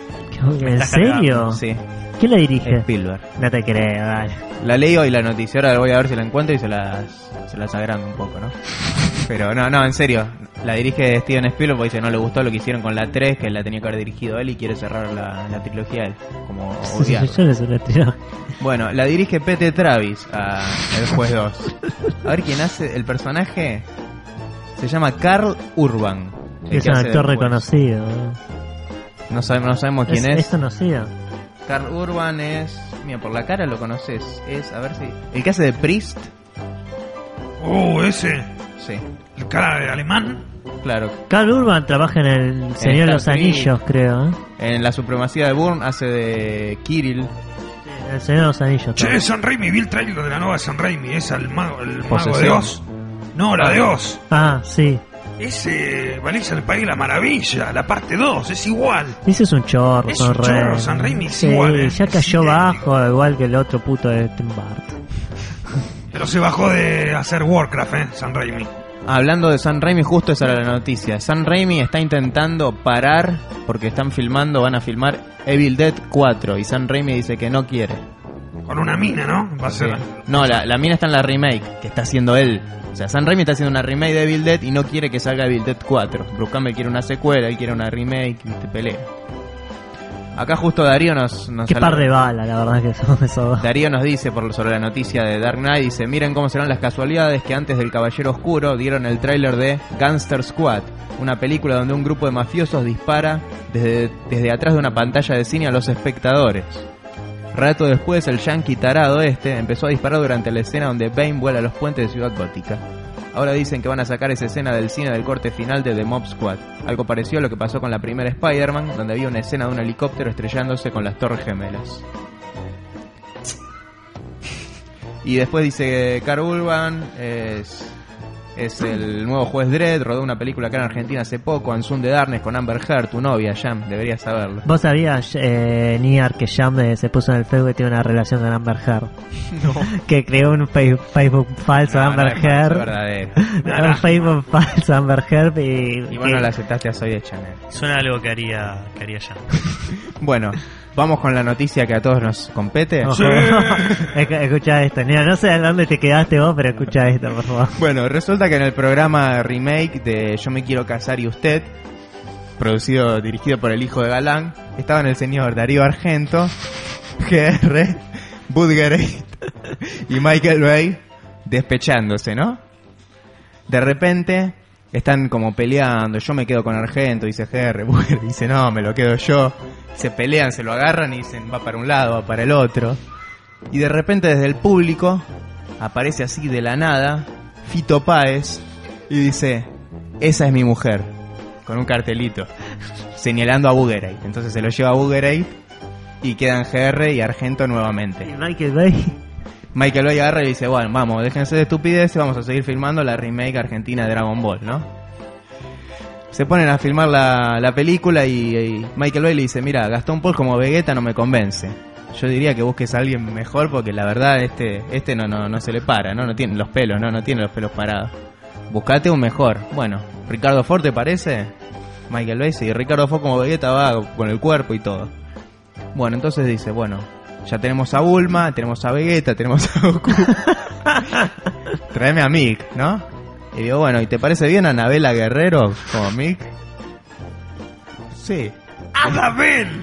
¿En serio? Sí. ¿Quién la dirige? Spielberg. No te creo, dale. La leí hoy la noticia, ahora voy a ver si la encuentro y se las, se las agrando un poco, ¿no? Pero no, no, en serio. La dirige Steven Spielberg porque dice no le gustó lo que hicieron con la 3, que la tenía que haber dirigido él y quiere cerrar la, la trilogía él. Como odiado. Bueno, la dirige Pete Travis a El Juez 2. A ver quién hace el personaje. Se llama Carl Urban. Es un actor reconocido. No sabemos, no sabemos quién es. Es conocido. Carl Urban es. Mira, por la cara lo conoces. Es, a ver si. El que hace de Priest. Uh, ese. Sí. El cara de alemán. Claro. Carl Urban trabaja en El Señor de los. Anillos, creo. ¿eh? En La Supremacía de Bourne hace de Kirill. El Señor de los Anillos. Che. San Raimi, vi el trailer de la nueva San Raimi. Esa, el mago, el mago de Oz. No, la de Oz. Ah, sí. Ese Valencia el País de la Maravilla, la parte 2, es igual. Ese es un chorro, Es San un chorro, Raimi. San Raimi es Sí, igual, ¿eh? ya cayó bajo, igual que el otro puto de Tim Burton. Pero se bajó de hacer Warcraft, ¿eh? San Raimi. Hablando de San Raimi, justo esa era la noticia. San Raimi está intentando parar porque están filmando, van a filmar Evil Dead 4 y San Raimi dice que no quiere. Con una mina, ¿no? Va a ser. No, la, la mina está en la remake que está haciendo él. O sea, San Raimi está haciendo una remake de Evil Dead y no quiere que salga Evil Dead 4. Bruce Campbell quiere una secuela, él quiere una remake, viste, pelea. Acá justo Darío nos... nos Qué par de balas, la verdad que son esos. Darío nos dice por, sobre la noticia de Dark Knight, dice, miren cómo serán las casualidades que antes del Caballero Oscuro dieron el tráiler de Gangster Squad, una película donde un grupo de mafiosos dispara desde, desde atrás de una pantalla de cine a los espectadores. Rato después, el yankee tarado este empezó a disparar durante la escena donde Bane vuela a los puentes de Ciudad Gótica. Ahora dicen que van a sacar esa escena del cine del corte final de The Mob Squad. Algo parecido a lo que pasó con la primera Spider-Man, donde había una escena de un helicóptero estrellándose con las torres gemelas. Y después dice Carl Urban es es el nuevo juez Dredd, rodó una película acá en Argentina hace poco, Ansun de Darkness con Amber Heard, tu novia, Jam, deberías saberlo. ¿Vos sabías, eh, Niar, que Jam eh, se puso en el Facebook y tiene una relación con Amber Heard? (laughs) que creó un Facebook falso de No, no Amber falso, Heard. es verdadero. (laughs) un Facebook falso de Amber Heard y... Y bueno, la aceptaste a Soy de Chanel. Suena algo que haría, que haría ya. (laughs) Bueno, vamos con la noticia que a todos nos compete. (laughs) Escucha esto, Niar, no sé a dónde te quedaste vos, pero escucha esto, por favor. Bueno, resulta que en el programa remake de Yo me quiero casar y usted, producido, dirigido por el hijo de Galán, estaban el señor Darío Argento, (laughs) GR, Budgerate y Michael Bay despechándose, ¿no? De repente están como peleando, yo me quedo con Argento, dice GR, Budgerate dice no, me lo quedo yo. Se pelean, se lo agarran y dicen va para un lado, va para el otro. Y de repente desde el público aparece así de la nada Fito Páez y dice, esa es mi mujer, con un cartelito, (laughs) señalando a Bugerate. Entonces se lo lleva a Bugerate y quedan GR y Argento nuevamente. Michael Bay. Michael Bay agarra y dice, bueno, vamos, déjense de estupideces, vamos a seguir filmando la remake argentina de Dragon Ball, ¿no? Se ponen a filmar la, la película y, y Michael Bay le dice, mira, Gastón Paul como Vegeta no me convence. Yo diría que busques a alguien mejor porque la verdad este este no no, no se le para, ¿no? No tiene los pelos, ¿no? No tiene los pelos parados. Buscate un mejor. Bueno, Ricardo Ford, ¿te parece? Michael Bay, sí. Ricardo Ford como Vegeta va con el cuerpo y todo. Bueno, entonces dice, bueno, ya tenemos a Bulma, tenemos a Vegeta, tenemos a Goku. (laughs) Tráeme a Mick, ¿no? Y digo, bueno, ¿y te parece bien Anabela Guerrero como Mick? Sí. Anabel.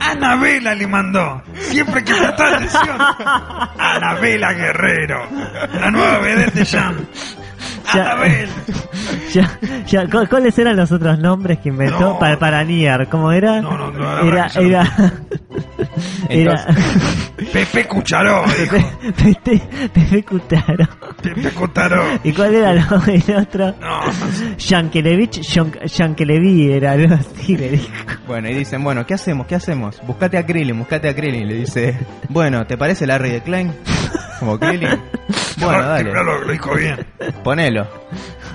Anabela le mandó. Siempre que prestar atención. (laughs) Anabela Guerrero. La nueva vedette de Jam. (laughs) (laughs) Ya, ya, ¿cu- ¿Cuáles eran los otros nombres que inventó No. para, para Niar? ¿Cómo era? No, no, no, era, era, (laughs) era Pepe Cucharó. Pepe, Pepe Cutaro. Pepe Cucharó. ¿Y cuál era lo- el otro? No. Yankelevich, Yank- Yankelevi era algo así, le dijo. Bueno, y dicen, bueno, ¿qué hacemos? ¿Qué hacemos? Buscate a Krillin, buscate a Krillin. Le dice, bueno, ¿te parece Larry de Klein? Como Krillin. (laughs) Bueno, dale. Lo, lo dijo bien. Ponelo.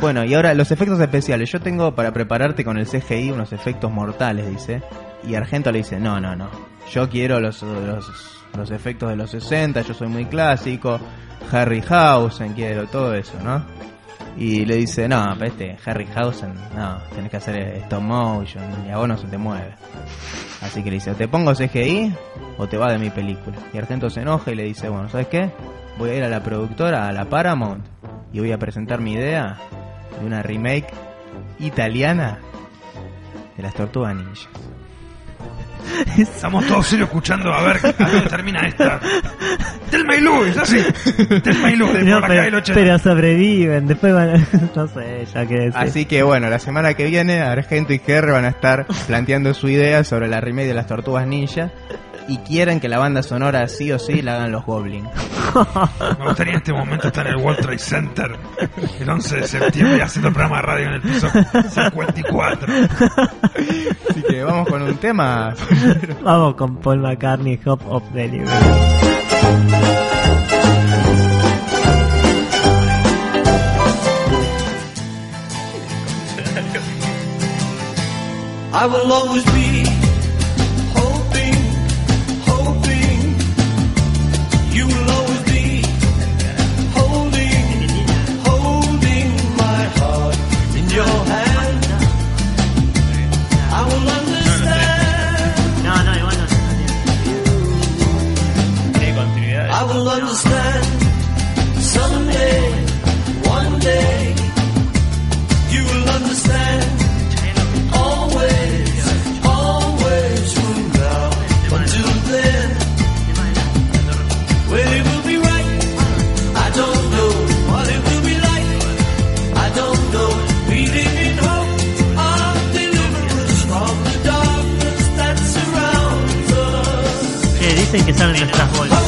Bueno, y ahora los efectos especiales. Yo tengo para prepararte con el CGI unos efectos mortales, dice. Y Argento le dice, no, no, no. Yo quiero los, los, los efectos de los 60, yo soy muy clásico. Harryhausen, quiero todo eso, ¿no? Y le dice, no, pero este Harryhausen, no, tenés que hacer stop motion y a vos no se te mueve. Así que le dice, o te pongo CGI o te va de mi película. Y Argento se enoja y le dice, bueno, ¿sabes qué? Voy a ir a la productora, a la Paramount, y voy a presentar mi idea de una remake italiana de las Tortugas Ninja. (laughs) Estamos todos serios escuchando a ver a dónde termina esta. Telma y Luis, así. Telma y Luis, de No, por acá pero, del 80. pero sobreviven, después van a... (laughs) No sé, ya que decir. Así que bueno, la semana que viene Argento y GR van a estar planteando su idea sobre la remake de las Tortugas Ninja y quieren que la banda sonora sí o sí la hagan los Goblins. Me gustaría en este momento estar en el World Trade Center el 11 de septiembre haciendo programa de radio en el piso 54. Así que vamos con un tema. Vamos con Paul McCartney, Hop of Delivery. I will always be dicen que salen nuestras bolsas.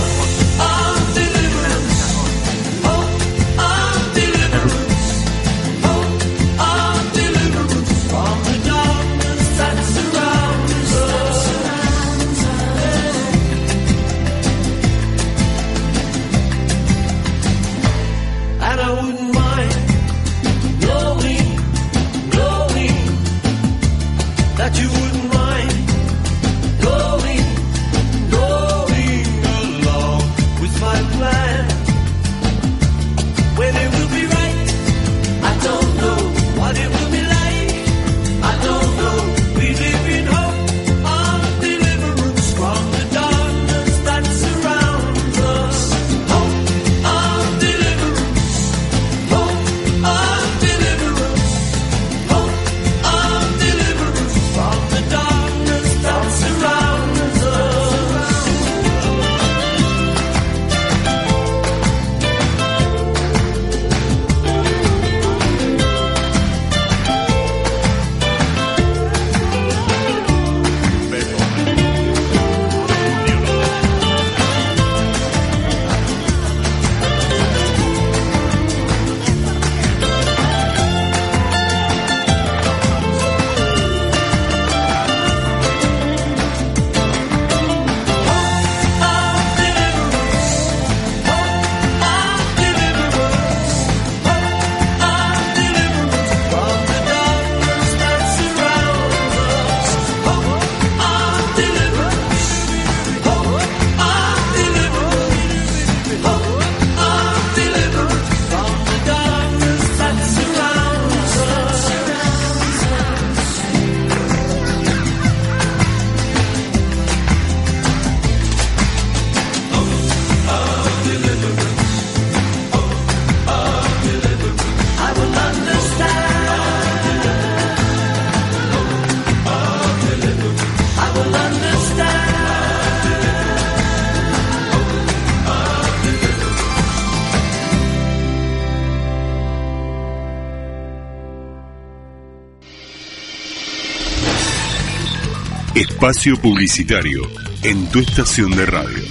Espacio publicitario en tu estación de radio.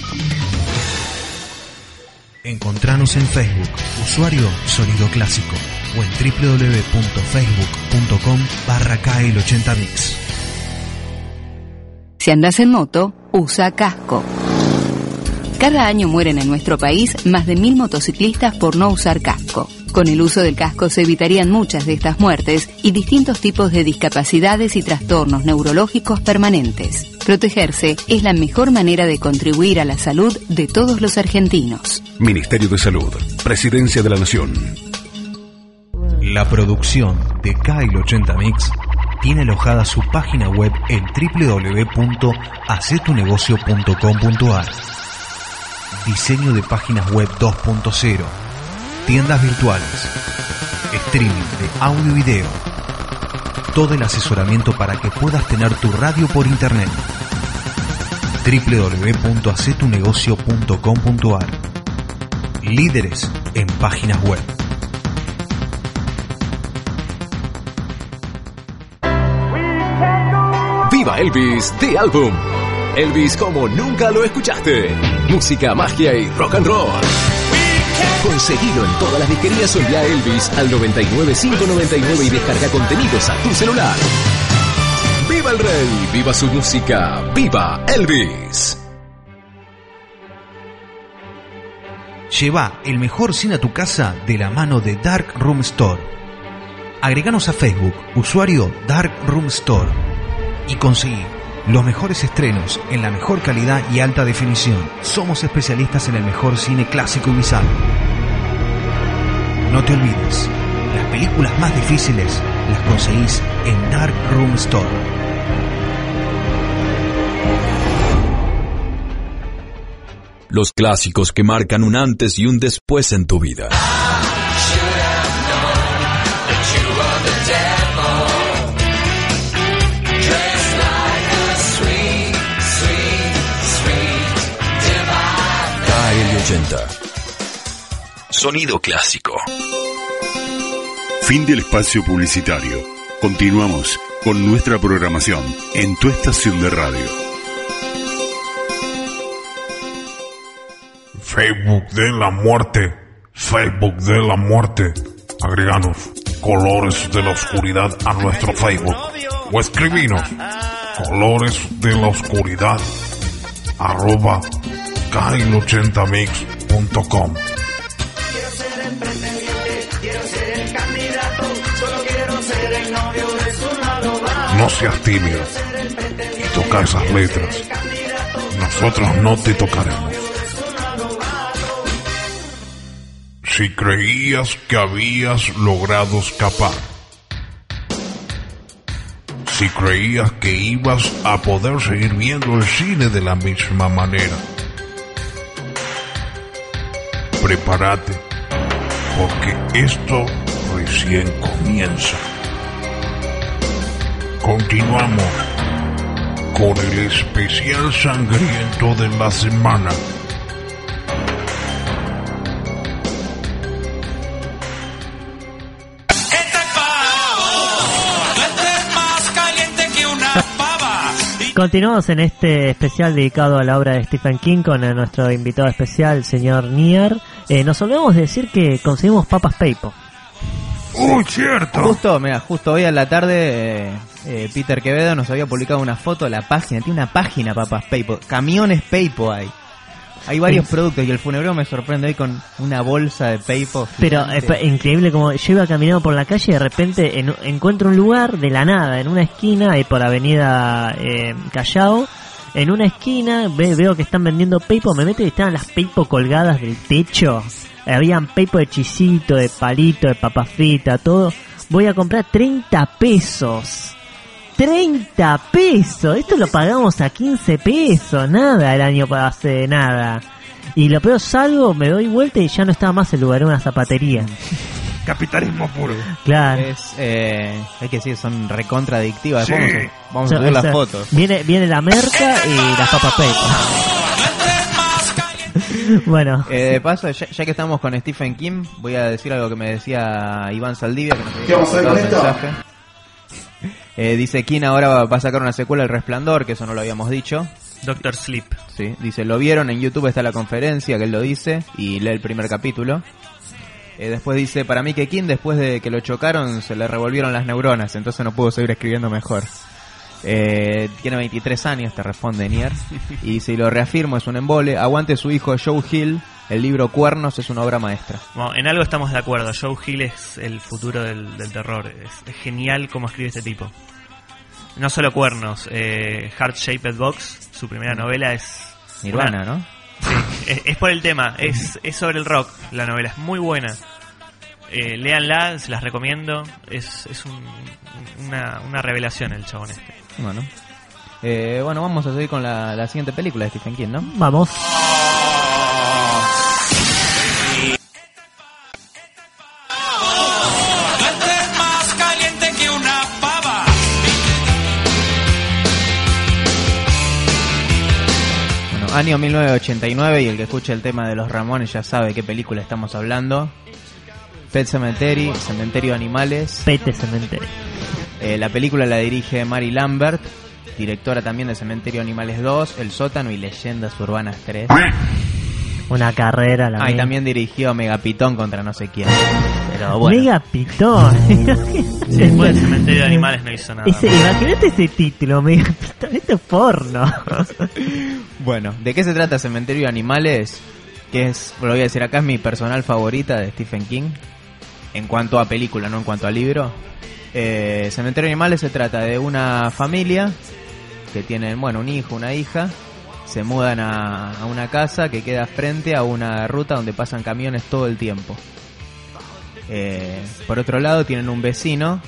Encontranos en Facebook, usuario Sonido Clásico, o en www.facebook.com barra KL80mix. Si andas en moto, usa casco. Cada año mueren en nuestro país más de mil motociclistas por no usar casco. Con el uso del casco se evitarían muchas de estas muertes y distintos tipos de discapacidades y trastornos neurológicos permanentes. Protegerse es la mejor manera de contribuir a la salud de todos los argentinos. Ministerio de Salud, Presidencia de la Nación. La producción de Kyle 80 Mix tiene alojada su página web en www.acetunegocio.com.ar. Diseño de páginas web 2.0. Tiendas virtuales. Streaming de audio y video. Todo el asesoramiento para que puedas tener tu radio por internet. www.acetunegocio.com.ar. Líderes en páginas web. Viva Elvis The Album. Elvis como nunca lo escuchaste. Música, magia y rock and roll. Conseguilo en todas las disquerías o Elvis al 99599 y descarga contenidos a tu celular. ¡Viva el rey! ¡Viva su música! ¡Viva Elvis! Lleva el mejor cine a tu casa de la mano de Dark Room Store. Agreganos a Facebook, usuario Dark Room Store, y conseguí los mejores estrenos en la mejor calidad y alta definición. Somos especialistas en el mejor cine clásico y bizarro. No te olvides, las películas más difíciles las conseguís en Dark Room Store. Los clásicos que marcan un antes y un después en tu vida. KL80. Sonido clásico. Fin del espacio publicitario. Continuamos con nuestra programación en tu estación de radio. Facebook de la muerte. Facebook de la muerte. Agreganos colores de la oscuridad a nuestro Facebook. O escribinos colores de la oscuridad arroba kyle80mix.com No seas tímido y toca esas letras. Nosotros no te tocaremos. Si creías que habías logrado escapar, si creías que ibas a poder seguir viendo el cine de la misma manera, prepárate, porque esto recién comienza. Continuamos con el especial sangriento de la semana. Continuamos en este especial dedicado a la obra de Stephen King con eh, nuestro invitado especial, el señor Nier. Eh, nos olvidamos de decir que conseguimos papas Peipo. ¡Uy, cierto! Justo, mira, justo hoy a la tarde eh, eh, Peter Quevedo nos había publicado una foto de la página. Tiene una página, papas Peipo. Camiones Peipo hay. Hay varios productos y el funebrero me sorprende hoy con una bolsa de Peipo. Pero es increíble como yo iba caminando por la calle y de repente en- encuentro un lugar de la nada, en una esquina, ahí por avenida eh, Callao, en una esquina ve- veo que están vendiendo Peipo, me meto y estaban las Peipo colgadas del techo. Habían Peipo de chisito, de palito, de papa frita, todo. Voy a comprar 30 pesos. 30 pesos. Esto lo pagamos a 15 pesos. Nada el año hace nada. Y lo peor salgo, me doy vuelta y ya no estaba más el lugar, era una zapatería. Capitalismo puro. Claro. Es, eh, hay que decir, son recontradictivas. Sí. Vamos, a, vamos a subir las fotos. Viene, viene la merca y las papas (laughs) bueno. Eh, de paso, ya, ya que estamos con Stephen King, voy a decir algo que me decía Iván Saldivia, que nos ¿Qué vamos a hacer con esto? mensaje. Eh, dice King ahora va, a sacar una secuela El Resplandor, que eso no lo habíamos dicho. Doctor Sleep. Sí, dice, lo vieron, en YouTube está la conferencia que él lo dice y lee el primer capítulo. Eh, después dice, para mí que King después de que lo chocaron se le revolvieron las neuronas, entonces no pudo seguir escribiendo mejor. Eh, tiene 23 años, te responde Nier. Y si lo reafirmo es un embole. Aguante su hijo Joe Hill. El libro Cuernos es una obra maestra. Bueno, en algo estamos de acuerdo. Joe Hill es el futuro del, del terror. Es, es genial cómo escribe este tipo. No solo Cuernos. Eh, Heart Shaped Box, su primera novela es... Nirvana, una- ¿no? Sí, es, es por el tema. Es, es sobre el rock. La novela es muy buena. Eh, léanla, se las recomiendo. Es, es un- una, una revelación el chabón este. Bueno. Eh, bueno, vamos a seguir con la, la siguiente película de Stephen King, ¿no? Vamos. año 1989 y el que escuche el tema de los Ramones ya sabe qué película estamos hablando. Pet Cemetery, Cementerio de Animales. Pete Cementerio. Eh, la película la dirige Mary Lambert, directora también de Cementerio de Animales 2, El Sótano y Leyendas Urbanas 3. Una carrera la Ah, y también dirigió Megapitón contra no sé quién. Pero bueno. Mega Pitón. Sí, (laughs) después del cementerio de animales no hizo nada. Ese, imagínate ese título, Mega Pitón. Esto es porno. (laughs) Bueno, ¿de qué se trata Cementerio de Animales? Que es, lo voy a decir acá, es mi personal favorita de Stephen King. En cuanto a película, no en cuanto a libro. Eh, Cementerio de Animales se trata de una familia que tienen, bueno, un hijo, una hija. Se mudan a, a una casa que queda frente a una ruta donde pasan camiones todo el tiempo. Eh, por otro lado, tienen un vecino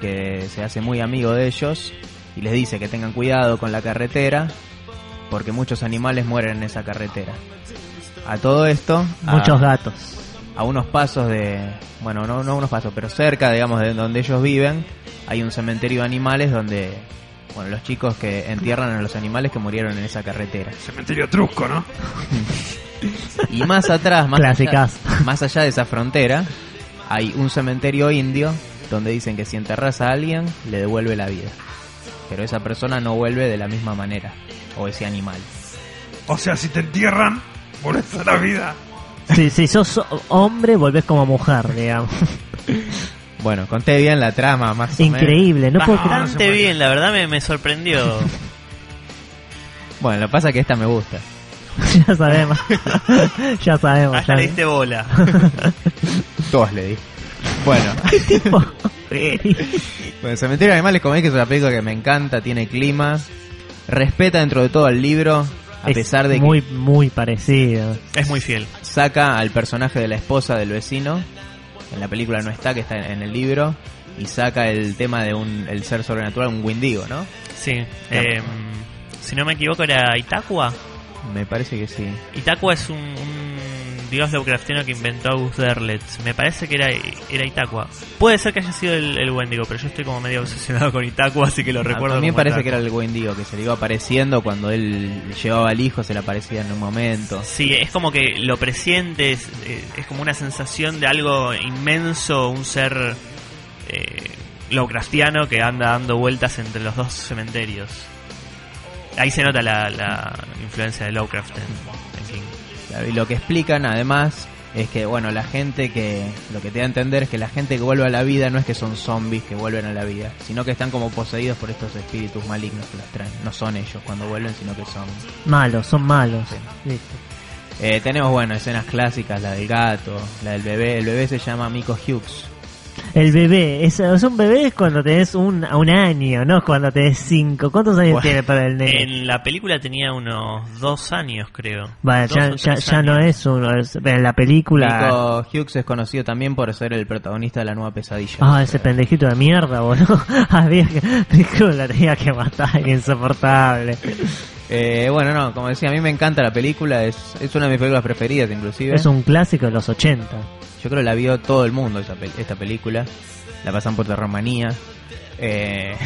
que se hace muy amigo de ellos y les dice que tengan cuidado con la carretera porque muchos animales mueren en esa carretera. A todo esto, a- Muchos gatos. A unos pasos de, bueno, no, no unos pasos, pero cerca, digamos, de donde ellos viven, hay un cementerio de animales donde, bueno, los chicos que entierran a los animales que murieron en esa carretera. Cementerio Trusco, ¿no? (laughs) Y más atrás, más allá, más allá de esa frontera, hay un cementerio indio donde dicen que si enterras a alguien, le devuelve la vida. Pero esa persona no vuelve de la misma manera, o ese animal. O sea, si te entierran, volvés a la vida. Si, si sos hombre, volvés como mujer, digamos. Bueno, conté bien la trama, más o menos. Increíble, no puedo creer. Bastante bien, la verdad me, me sorprendió. Bueno, lo que pasa es que esta me gusta. (laughs) ya sabemos. (laughs) ya sabemos. Hasta ya- le diste bola. (laughs) Dos le di. Bueno. bueno, Cementerio de Animales, como dije, es una película que me encanta, tiene clima, respeta dentro de todo el libro, a Es pesar de muy, muy parecido. Es muy fiel. que saca al personaje de la esposa del vecino, en la película no está, que está en el libro, y saca el tema de un el ser sobrenatural, un Windigo, ¿no? Sí. eh, si no me equivoco era Itakua. Me parece que sí. Itakua es un, un dios Lovecraftiano que inventó August Derleth. Me parece que era, era. Puede ser que haya sido el, el Wendigo, pero yo estoy como medio obsesionado con Itakua, así que lo recuerdo. a mí me parece que era el Wendigo, que se le iba apareciendo cuando él llevaba al hijo, se le aparecía en un momento. Sí, es como que lo presiente, es, eh, es como una sensación de algo inmenso, un ser eh, Lovecraftiano que anda dando vueltas entre los dos cementerios. Ahí se nota la, la influencia de Lovecraft en. Claro, y lo que explican además es que, bueno, la gente que, lo que te da a entender es que la gente que vuelve a la vida no es que son zombies que vuelven a la vida, sino que están como poseídos por estos espíritus malignos que los traen. No son ellos cuando vuelven, sino que son... Malos, son malos. Listo. Eh, tenemos, bueno, escenas clásicas, la del gato, la del bebé. El bebé se llama Miko Hughes. El bebé, es, es un bebé es cuando tenés un, un año, no es cuando tenés cinco. ¿Cuántos años Bueno, tiene para el nene? En la película tenía unos dos años, creo. Vale, ya, ya, ya no es uno, es- en la película... Miko Hughes es conocido también por ser el protagonista de la nueva pesadilla. Ah, ese pendejito de mierda, boludo. (laughs) Había que, (laughs) la tenía que matar, insoportable. Eh, bueno, no, como decía, a mí me encanta la película, es, es una de mis películas preferidas inclusive. Es un clásico de los 80. Yo creo que la vio todo el mundo esa esta película. La pasan por Terromanía. Eh,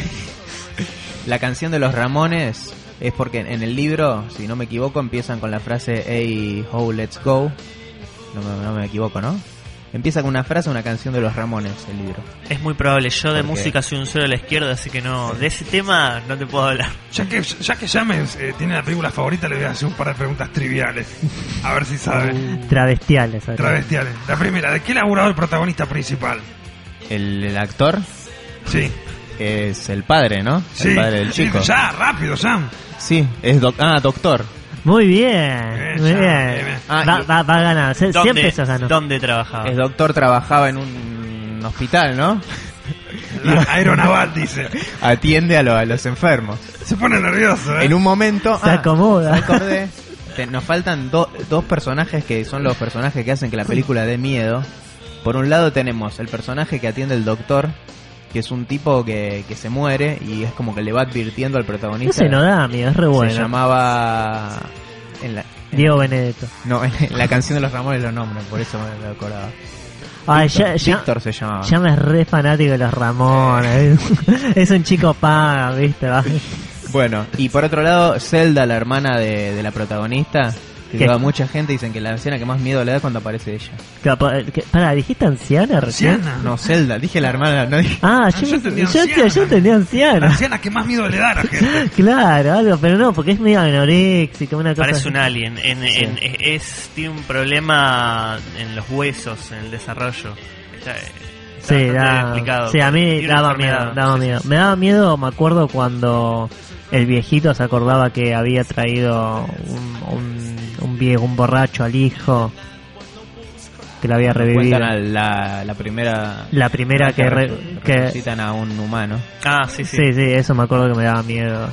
(laughs) la canción de los Ramones es porque en el libro, si no me equivoco, empiezan con la frase Hey, ho, let's go. No me, no me equivoco, ¿no? Empieza con una frase, una canción de los Ramones, el libro. Es muy probable. Yo de música soy un cero a la izquierda, así que no. De ese tema no te puedo hablar. Ya que, ya que James eh, tiene la película favorita, le voy a hacer un par de preguntas triviales. A ver si sabe. Travestiales. acá. Travestiales. La primera, ¿de qué laburado el protagonista principal? El, el actor Sí. es el padre, ¿no? Sí. El padre del Sí, chico. Ya, rápido, Sam. Sí, es doc- ah, doctor. Muy bien, muy bien. Ah, va, va, va a ganar. ¿Dónde, Siempre se ganó. ¿Dónde trabajaba? Es doctor, trabajaba en un hospital, ¿no? La aeronaval, dice. Atiende a, lo- a los enfermos. Se pone nervioso, ¿eh? En un momento... Se ah, acomoda. me acordé. Te- nos faltan do- dos personajes que son los personajes que hacen que la película dé miedo. Por un lado tenemos el personaje que atiende el doctor, que es un tipo que, que se muere y es como que le va advirtiendo al protagonista. Ese no da miedo, es re bueno. Se llamaba... En la, Diego Benedetto. no, (laughs) en la canción de los Ramones lo nombran, por eso me lo acordaba. Ay, Víctor, ya, ya, Víctor se llamaba. ya me es re fanático de los Ramones. (laughs) es un chico paga, ¿viste? Bueno, y por otro lado, Zelda, la hermana de, de la protagonista, que ¿Qué? lleva mucha gente, dicen que la escena que más miedo le da es cuando aparece ella. Pará, ¿dijiste anciana recién? Anciana. No, Zelda, dije la hermana, no dije... Ah, yo yo, entendí yo, yo, anciana. yo entendí La anciana. anciana que más miedo le da a la (laughs) gente. Claro, algo, pero no, porque es medio anoréxica, una cosa Parece así. un alien. En, en- es, tiene un problema en los huesos, en el desarrollo. Está, está Sí, da, sí, a mí daba miedo, daba Sí, sí. miedo. Me daba miedo, me acuerdo cuando el viejito se acordaba que había traído un, un, un viejo, un borracho al hijo, que lo había revivido. Cuentan la, la primera... La primera que, re- que a un humano. Ah, sí, sí. sí, sí, eso me acuerdo que me daba miedo.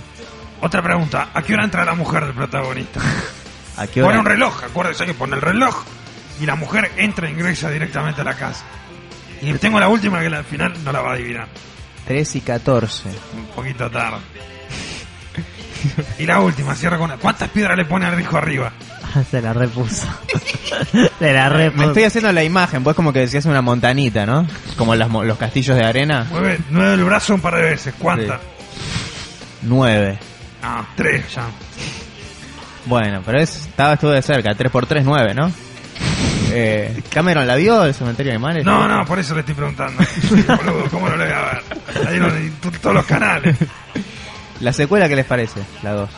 Otra pregunta, ¿a qué hora entra la mujer del protagonista? (laughs) ¿A qué Pone hora? un reloj, acuérdese que pone el reloj y la mujer entra e ingresa directamente a la casa. Y tengo la última que al final no la va a adivinar. 3 y 14. Un poquito tarde. (laughs) Y la última, cierra con... ¿Cuántas piedras le pone al hijo arriba? (laughs) se la repuso. (laughs) se la Me repuso. estoy haciendo la imagen, pues como que decías una montanita, ¿no? Como las los castillos de arena. Mueve, mueve el brazo un par de veces. ¿Cuántas? 9. Ah, tres ya. Bueno, pero es, estaba, estuvo de cerca, 3 por 3 9, ¿no? Eh, ¿Cameron la vio el cementerio de animales? No, no, por eso le estoy preguntando. Sí, boludo, ¿cómo no voy a ver? Ahí todos los canales. ¿La secuela qué les parece? La 2.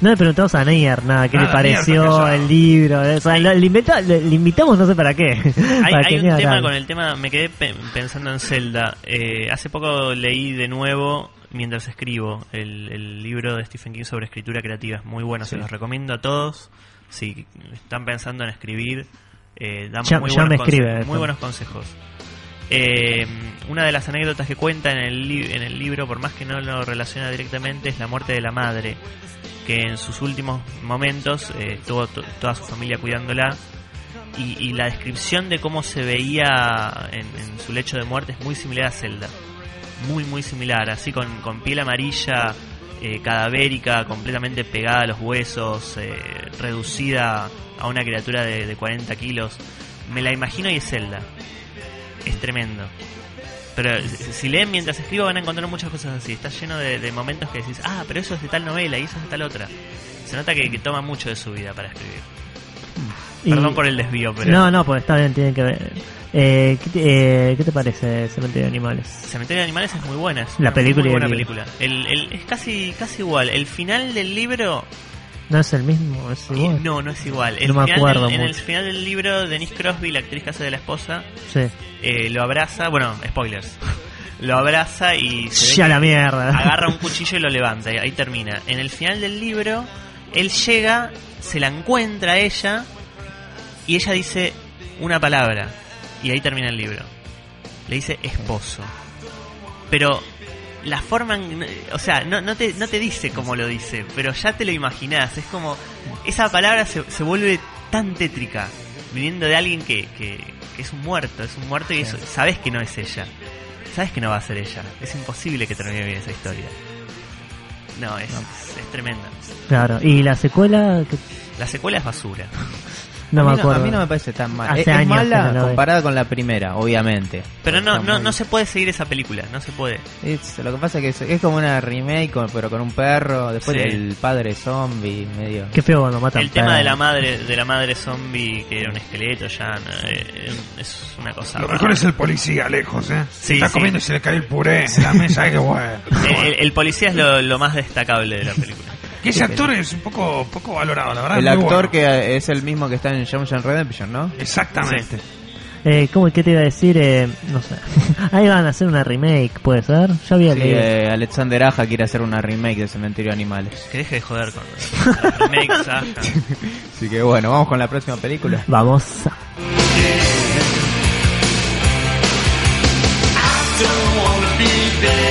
No le preguntamos a Neyer nada, qué Nada, le pareció Neyer el libro. O sea, lo- le, invita- le- le invitamos no sé para qué. Hay, (laughs) Para hay que un tema con el tema, me quedé pe- pensando en Zelda. Eh, hace poco leí de nuevo, mientras escribo, el, el libro de Stephen King sobre escritura creativa. Es muy bueno, se los recomiendo a todos. Si están pensando en escribir, eh, damos Ya- muy, ya buenos me escribe muy buenos consejos. Eh, una de las anécdotas que cuenta en el, en el libro, por más que no lo relaciona directamente, es la muerte de la madre, que en sus últimos momentos eh, estuvo to- toda su familia cuidándola. Y, y la descripción de cómo se veía en, su lecho de muerte es muy similar a Zelda. Muy, muy similar. Así con, con piel amarilla, eh, cadavérica, completamente pegada a los huesos, eh, reducida a una criatura de, de 40 kilos. Me la imagino y es Zelda. Es tremendo. Pero si- leen mientras escribo van a encontrar muchas cosas así. Está lleno de, de momentos que decís, ah, pero eso es de tal novela y eso es de tal otra. Se nota que, que toma mucho de su vida para escribir. Y- Perdón por el desvío, pero... No, no, pues está bien, tiene que ver. Eh, ¿qué, te, eh, ¿Qué te parece Cementerio de Animales? Cementerio de Animales es muy buena. Es La una película muy buena película. El, el- es casi casi igual. El final del libro No es el mismo, es y- igual. no, no es igual. El No me final acuerdo del- en el mucho. final del libro, Denise Crosby, la actriz que hace de la esposa, Sí. eh, lo abraza. Bueno, spoilers. (laughs) lo abraza y se Ya la mierda. agarra un cuchillo y lo levanta. Y ahí termina. En el final del libro, él llega, se la encuentra a ella y ella dice una palabra. Y ahí termina el libro. Le dice esposo. Pero la forma, en- o sea, no, no, te, no te dice cómo lo dice, pero ya te lo imaginás. Es como, esa palabra se, se vuelve tan tétrica, viniendo de alguien que, que, que es un muerto, es un muerto y eso, sabes que no es ella. Sabes que no va a ser ella. Es imposible que termine bien esa historia. No, es, es, es tremenda. Claro. ¿Y la secuela? ¿Qué- La secuela es basura. (laughs) No a me acuerdo. a mí no me parece tan mala. Hace es, años mala no comparada con la primera, obviamente. Pero no, Está no, muy- no se puede seguir esa película, no se puede. Es- lo que pasa es que es, es como una remake, con- pero con un perro. Después Sí. el padre zombie, medio. Qué feo cuando matan El tema de la madre de la madre zombie que era un esqueleto ya no, eh, es una cosa Lo rara. mejor es el policía lejos, ¿eh? Sí, Está sí. comiendo y se le cae el puré en la mesa, ¡ay, (laughs) qué bueno! el, el policía es lo, lo más destacable de la película. Que ese actor es un poco, poco valorado, la verdad. El actor bueno. que es el mismo que está en Shawshank Redemption, ¿no? Exactamente. Eh, ¿Cómo qué te iba a decir? Eh, no sé. (laughs) Ahí van a hacer una remake, ¿puede ser? Ya había Sí, leído. eh, Alexander Aja quiere hacer una remake de Cementerio de Animales. Que deje de joder con las remakes, (laughs) ah. Así que bueno, vamos con la próxima película. Vamos. don't wanna be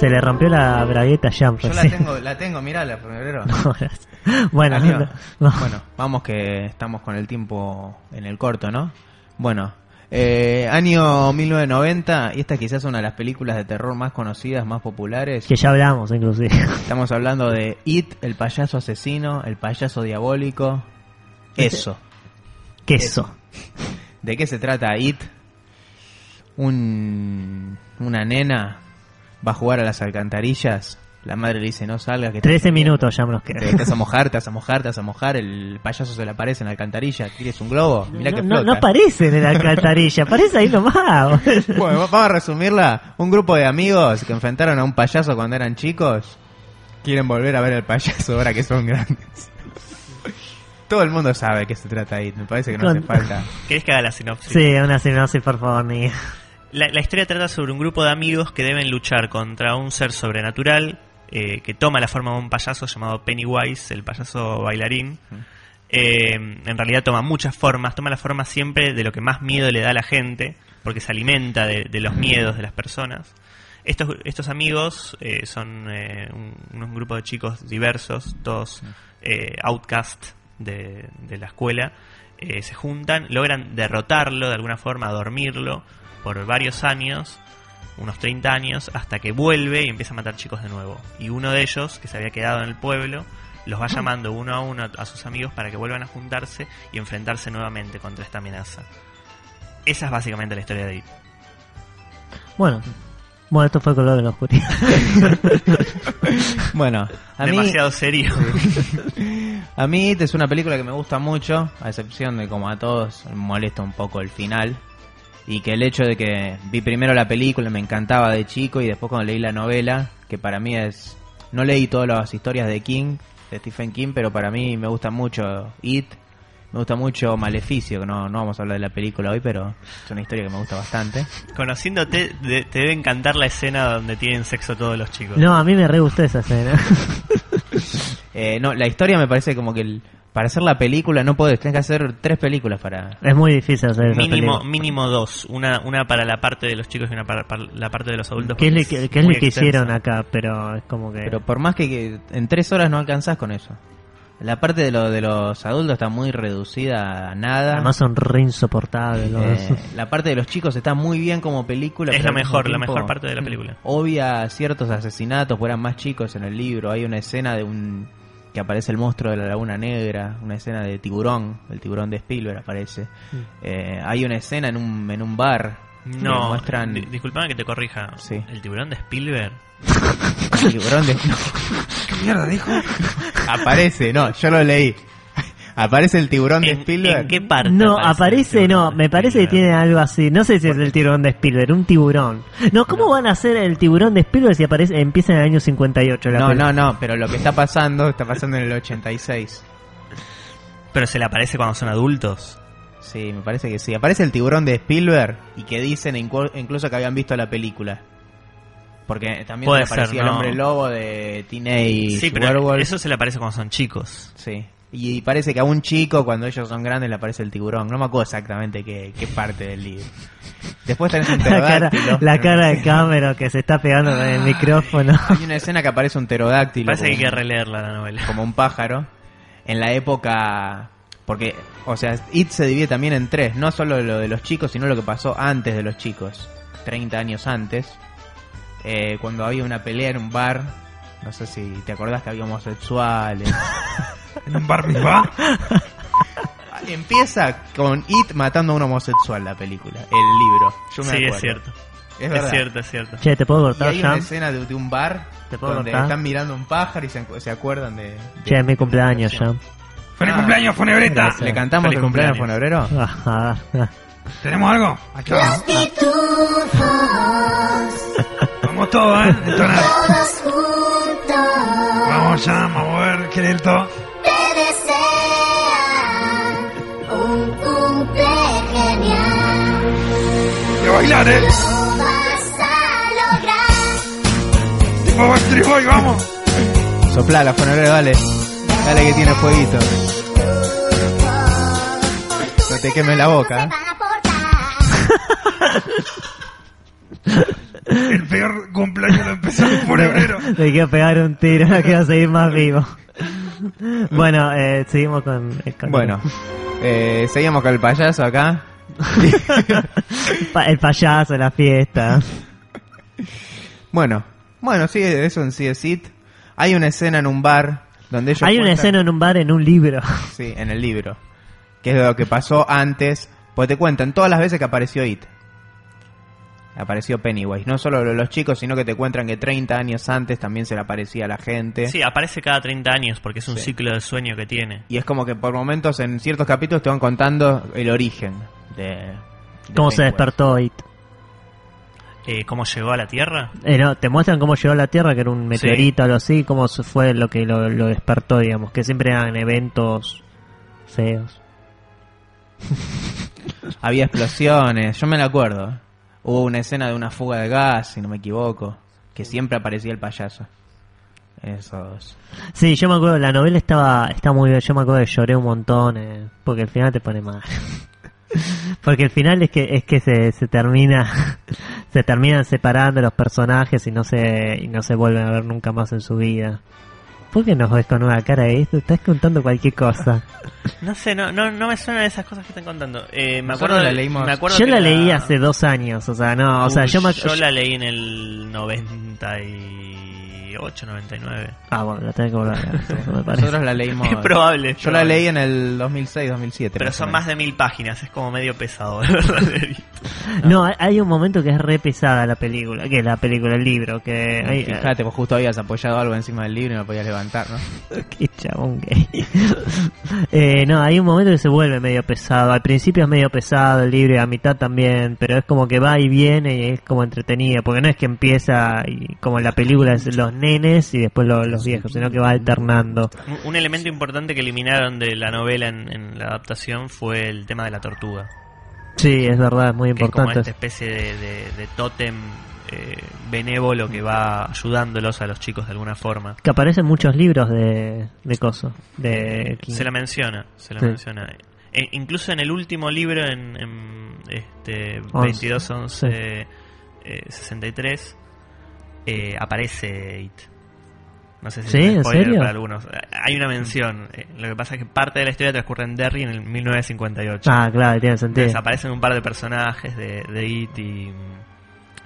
Se le rompió la bragueta a Jam Yo la recién. tengo, la tengo, mirala, febrero. (laughs) No, bueno, no. bueno, vamos que estamos con el tiempo en el corto, ¿no? Bueno, eh, año 1990, y esta quizás es una de las películas de terror más conocidas, más populares. que ya hablamos inclusive. Estamos hablando de It, el payaso asesino, el payaso diabólico. Eso. Queso. ¿De qué se trata It? Un, una nena va a jugar a las alcantarillas. La madre le dice no salgas que te 13 minutos ya nos te, quedan. te vas a mojar, te vas a mojar, te vas a mojar. El payaso se le aparece en la alcantarilla. ¿Tienes un globo? Mirá que No, flota. no aparece en la alcantarilla, aparece ahí nomás. Bueno, vamos a resumirla. Un grupo de amigos que enfrentaron a un payaso cuando eran chicos quieren volver a ver al payaso ahora que son grandes. Todo el mundo sabe de qué se trata ahí. Me parece que no hace falta. ¿Querés que haga la sinopsis? Sí, una sinopsis, por favor, ni. La, la historia trata sobre un grupo de amigos que deben luchar contra un ser sobrenatural eh, que toma la forma de un payaso llamado Pennywise, el payaso bailarín. Eh, en realidad toma muchas formas, toma la forma siempre de lo que más miedo le da a la gente, porque se alimenta de, de los miedos de las personas. Estos, estos amigos eh, son eh, un, un grupo de chicos diversos, todos outcast de, de la escuela, eh, se juntan, logran derrotarlo de alguna forma, dormirlo por varios años, unos 30 años, hasta que vuelve y empieza a matar chicos de nuevo. Y uno de ellos, que se había quedado en el pueblo, los va llamando uno a uno a sus amigos para que vuelvan a juntarse y enfrentarse nuevamente contra esta amenaza. Esa es básicamente la historia de It. Bueno, bueno, esto fue color de la oscuridad. (laughs) Bueno, a mí, Demasiado serio. (laughs) a mí It es una película que me gusta mucho, a excepción de como a todos me molesta un poco el final. Y que el hecho de que vi primero la película me encantaba de chico y después cuando leí la novela, que para mí es... No leí todas las historias de King, de Stephen King, pero para mí me gusta mucho It, me gusta mucho Maleficio, que no, no vamos a hablar de la película hoy, pero es una historia que me gusta bastante. Conociéndote, de- te debe encantar la escena donde tienen sexo todos los chicos. No, a mí me re gustó esa escena. (laughs) Eh, no, la historia me parece como que el- para hacer la película no puedes, tenés que hacer tres películas para... Es muy difícil hacer Mínimo, mínimo dos. Una, una para la parte de los chicos y una para, para la parte de los adultos. ¿Qué es lo porque que, qué es lo que hicieron acá? Pero es como que... Pero por más que, que en tres horas no alcanzás con eso. La parte de, lo, de los adultos está muy reducida a nada. Además son re insoportables. los- Eh, la parte de los chicos está muy bien como película. Es la mejor, la mejor parte de la película. Obvia ciertos asesinatos, pues eran más chicos en el libro. Hay una escena de un que aparece el monstruo de la Laguna Negra, una escena de tiburón, el tiburón de Spielberg aparece. Mm. Eh, hay una escena en un, en un bar. No, muestran di- disculpame que te corrija. Sí. ¿El tiburón de Spielberg? el tiburón de (laughs) ¿Qué mierda dijo? (laughs) aparece, no, yo lo leí. Aparece el tiburón de ¿En, Spielberg. en qué parte? No, aparece no, tiburón de me parece que tiene algo así. No sé si es el tiburón de Spielberg, un tiburón. No, ¿cómo van a hacer el tiburón de Spielberg si aparece empieza en el año 58 la No, película? no, no, pero lo que está pasando, está pasando en el 86. Pero se le aparece cuando son adultos. Sí, me parece que sí. Aparece el tiburón de Spielberg y que dicen incluso que habían visto la película. Porque también Puede se le aparecía ser, el hombre lobo de Teenage Sí, pero Werewolf. eso se le aparece cuando son chicos. Sí. Y parece que a un chico, cuando ellos son grandes, le aparece el tiburón. No me acuerdo exactamente qué, qué parte del libro. Después tenés un (laughs) La cara, pterodáctilo. la cara de Cameron que se está pegando con el micrófono. (laughs) Hay una escena que aparece un pterodáctilo. Parece que hay como- que releerla la novela. como un pájaro en la época porque o sea It se divide también en tres no solo lo de los chicos sino lo que pasó antes de los chicos 30 años antes eh, cuando había una pelea en un bar no sé si te acordás que había homosexuales (laughs) En un bar mitzvah. (laughs) empieza con It matando a un homosexual la película el libro yo me Sí, acuerdo es cierto. es, Es cierto, es cierto. Che, ¿te puedo y cortar hay ya? una escena de, de un bar ¿Te puedo donde cortar? están mirando un pájaro y se, se acuerdan de, de- Che, es mi cumpleaños ya. ¡Feliz Ah. cumpleaños, Funebreta! Gracias. le cantamos Feliz el cumpleaños cumpleaños. fonebrero Ah, (laughs) ah, ¿Tenemos algo? Aquí vamos. Vamos todos, ¿eh? Entonar. Vamos ya, vamos a ver qué lento. ¿Eh? Lo vas a lograr. Tipo Boy, vamos. Sopla la fonebrero, dale. Dale que tiene fueguito. No te quemes la boca. ¿eh? (laughs) El peor cumpleaños lo empezó en febrero. (laughs) Le quiero pegar un tiro, no quiero seguir más vivo. Bueno, eh, seguimos con... con- Bueno, eh, seguimos con el payaso acá. (laughs) El payaso, la fiesta. Bueno, bueno, sí, eso en sí es It. Hay una escena en un bar donde ellos Hay una cuentan- escena en un bar en un libro. (laughs) Sí, en el libro. Que es de lo que pasó antes. Pues te cuentan todas las veces que apareció It. Apareció Pennywise. No solo lo los chicos, sino que te cuentan que 30 años antes también se le aparecía a la gente. Sí, aparece cada 30 años porque es un ciclo de sueño que tiene. Y es como que por momentos en ciertos capítulos te van contando el origen de... de ¿Cómo se despertó It? Eh, ¿Cómo llegó a la Tierra? Eh, no, te muestran cómo llegó a la Tierra, que era un meteorito o algo así, cómo se fue lo que lo, lo despertó, digamos, que siempre eran eventos feos. (laughs) Había explosiones, yo me lo acuerdo. Hubo una escena de una fuga de gas, si no me equivoco, que siempre aparecía el payaso. Esos. Sí, yo me acuerdo, la novela estaba está muy bien, yo me acuerdo que lloré un montón, eh, porque al final te pone mal. (laughs) porque el final es que es que se, se termina (laughs) se terminan separando los personajes y no se y no se vuelven a ver nunca más en su vida. ¿Por qué nos ves con una cara de esto? Estás contando cualquier cosa. (laughs) No sé, no, no, no me suenan esas cosas que están contando. Eh, me acuerdo, la leímos- me acuerdo Yo que la leí hace dos años, o sea, no, o sea, yo me... yo la leí en el 98, 99. Ah, bueno, la tengo que volver a (laughs) leer, me parece. Nosotros la leímos. Es probable, Yo la leí en el 2006, 2007. Pero son más de mil páginas, es como medio pesado. (laughs) verdad. (laughs) No, hay- un momento que es re pesada la película, que es la película, el libro, que... Hay, Fíjate, vos justo habías apoyado algo encima del libro y no podías levantar, ¿no? Qué chabón gay. Eh, no, hay un momento que se vuelve medio pesado. Al principio es medio pesado el libro y a mitad también, pero es como que va y viene y es como entretenido, porque no es que empieza y como en la película es los nenes y después lo- los viejos, sino que va alternando. Un- Un elemento importante que eliminaron de la novela en, en la adaptación fue el tema de la tortuga. Sí, es verdad, es muy Que es como importante. esta especie de, de, de tótem eh, benévolo que va ayudándolos a los chicos de alguna forma. Que aparecen muchos libros de, de coso, de. Se la menciona, se la Sí. menciona. E- incluso en el último libro, en, en, este Once. 22 11 eh, 63, eh, aparece It. No sé si ¿Sí? ¿En serio? para algunos. Hay una mención. Eh, Lo que pasa es que parte de la historia transcurre en Derry en el 1958. Ah, claro, tiene sentido. Entonces aparecen un par de personajes de, de It y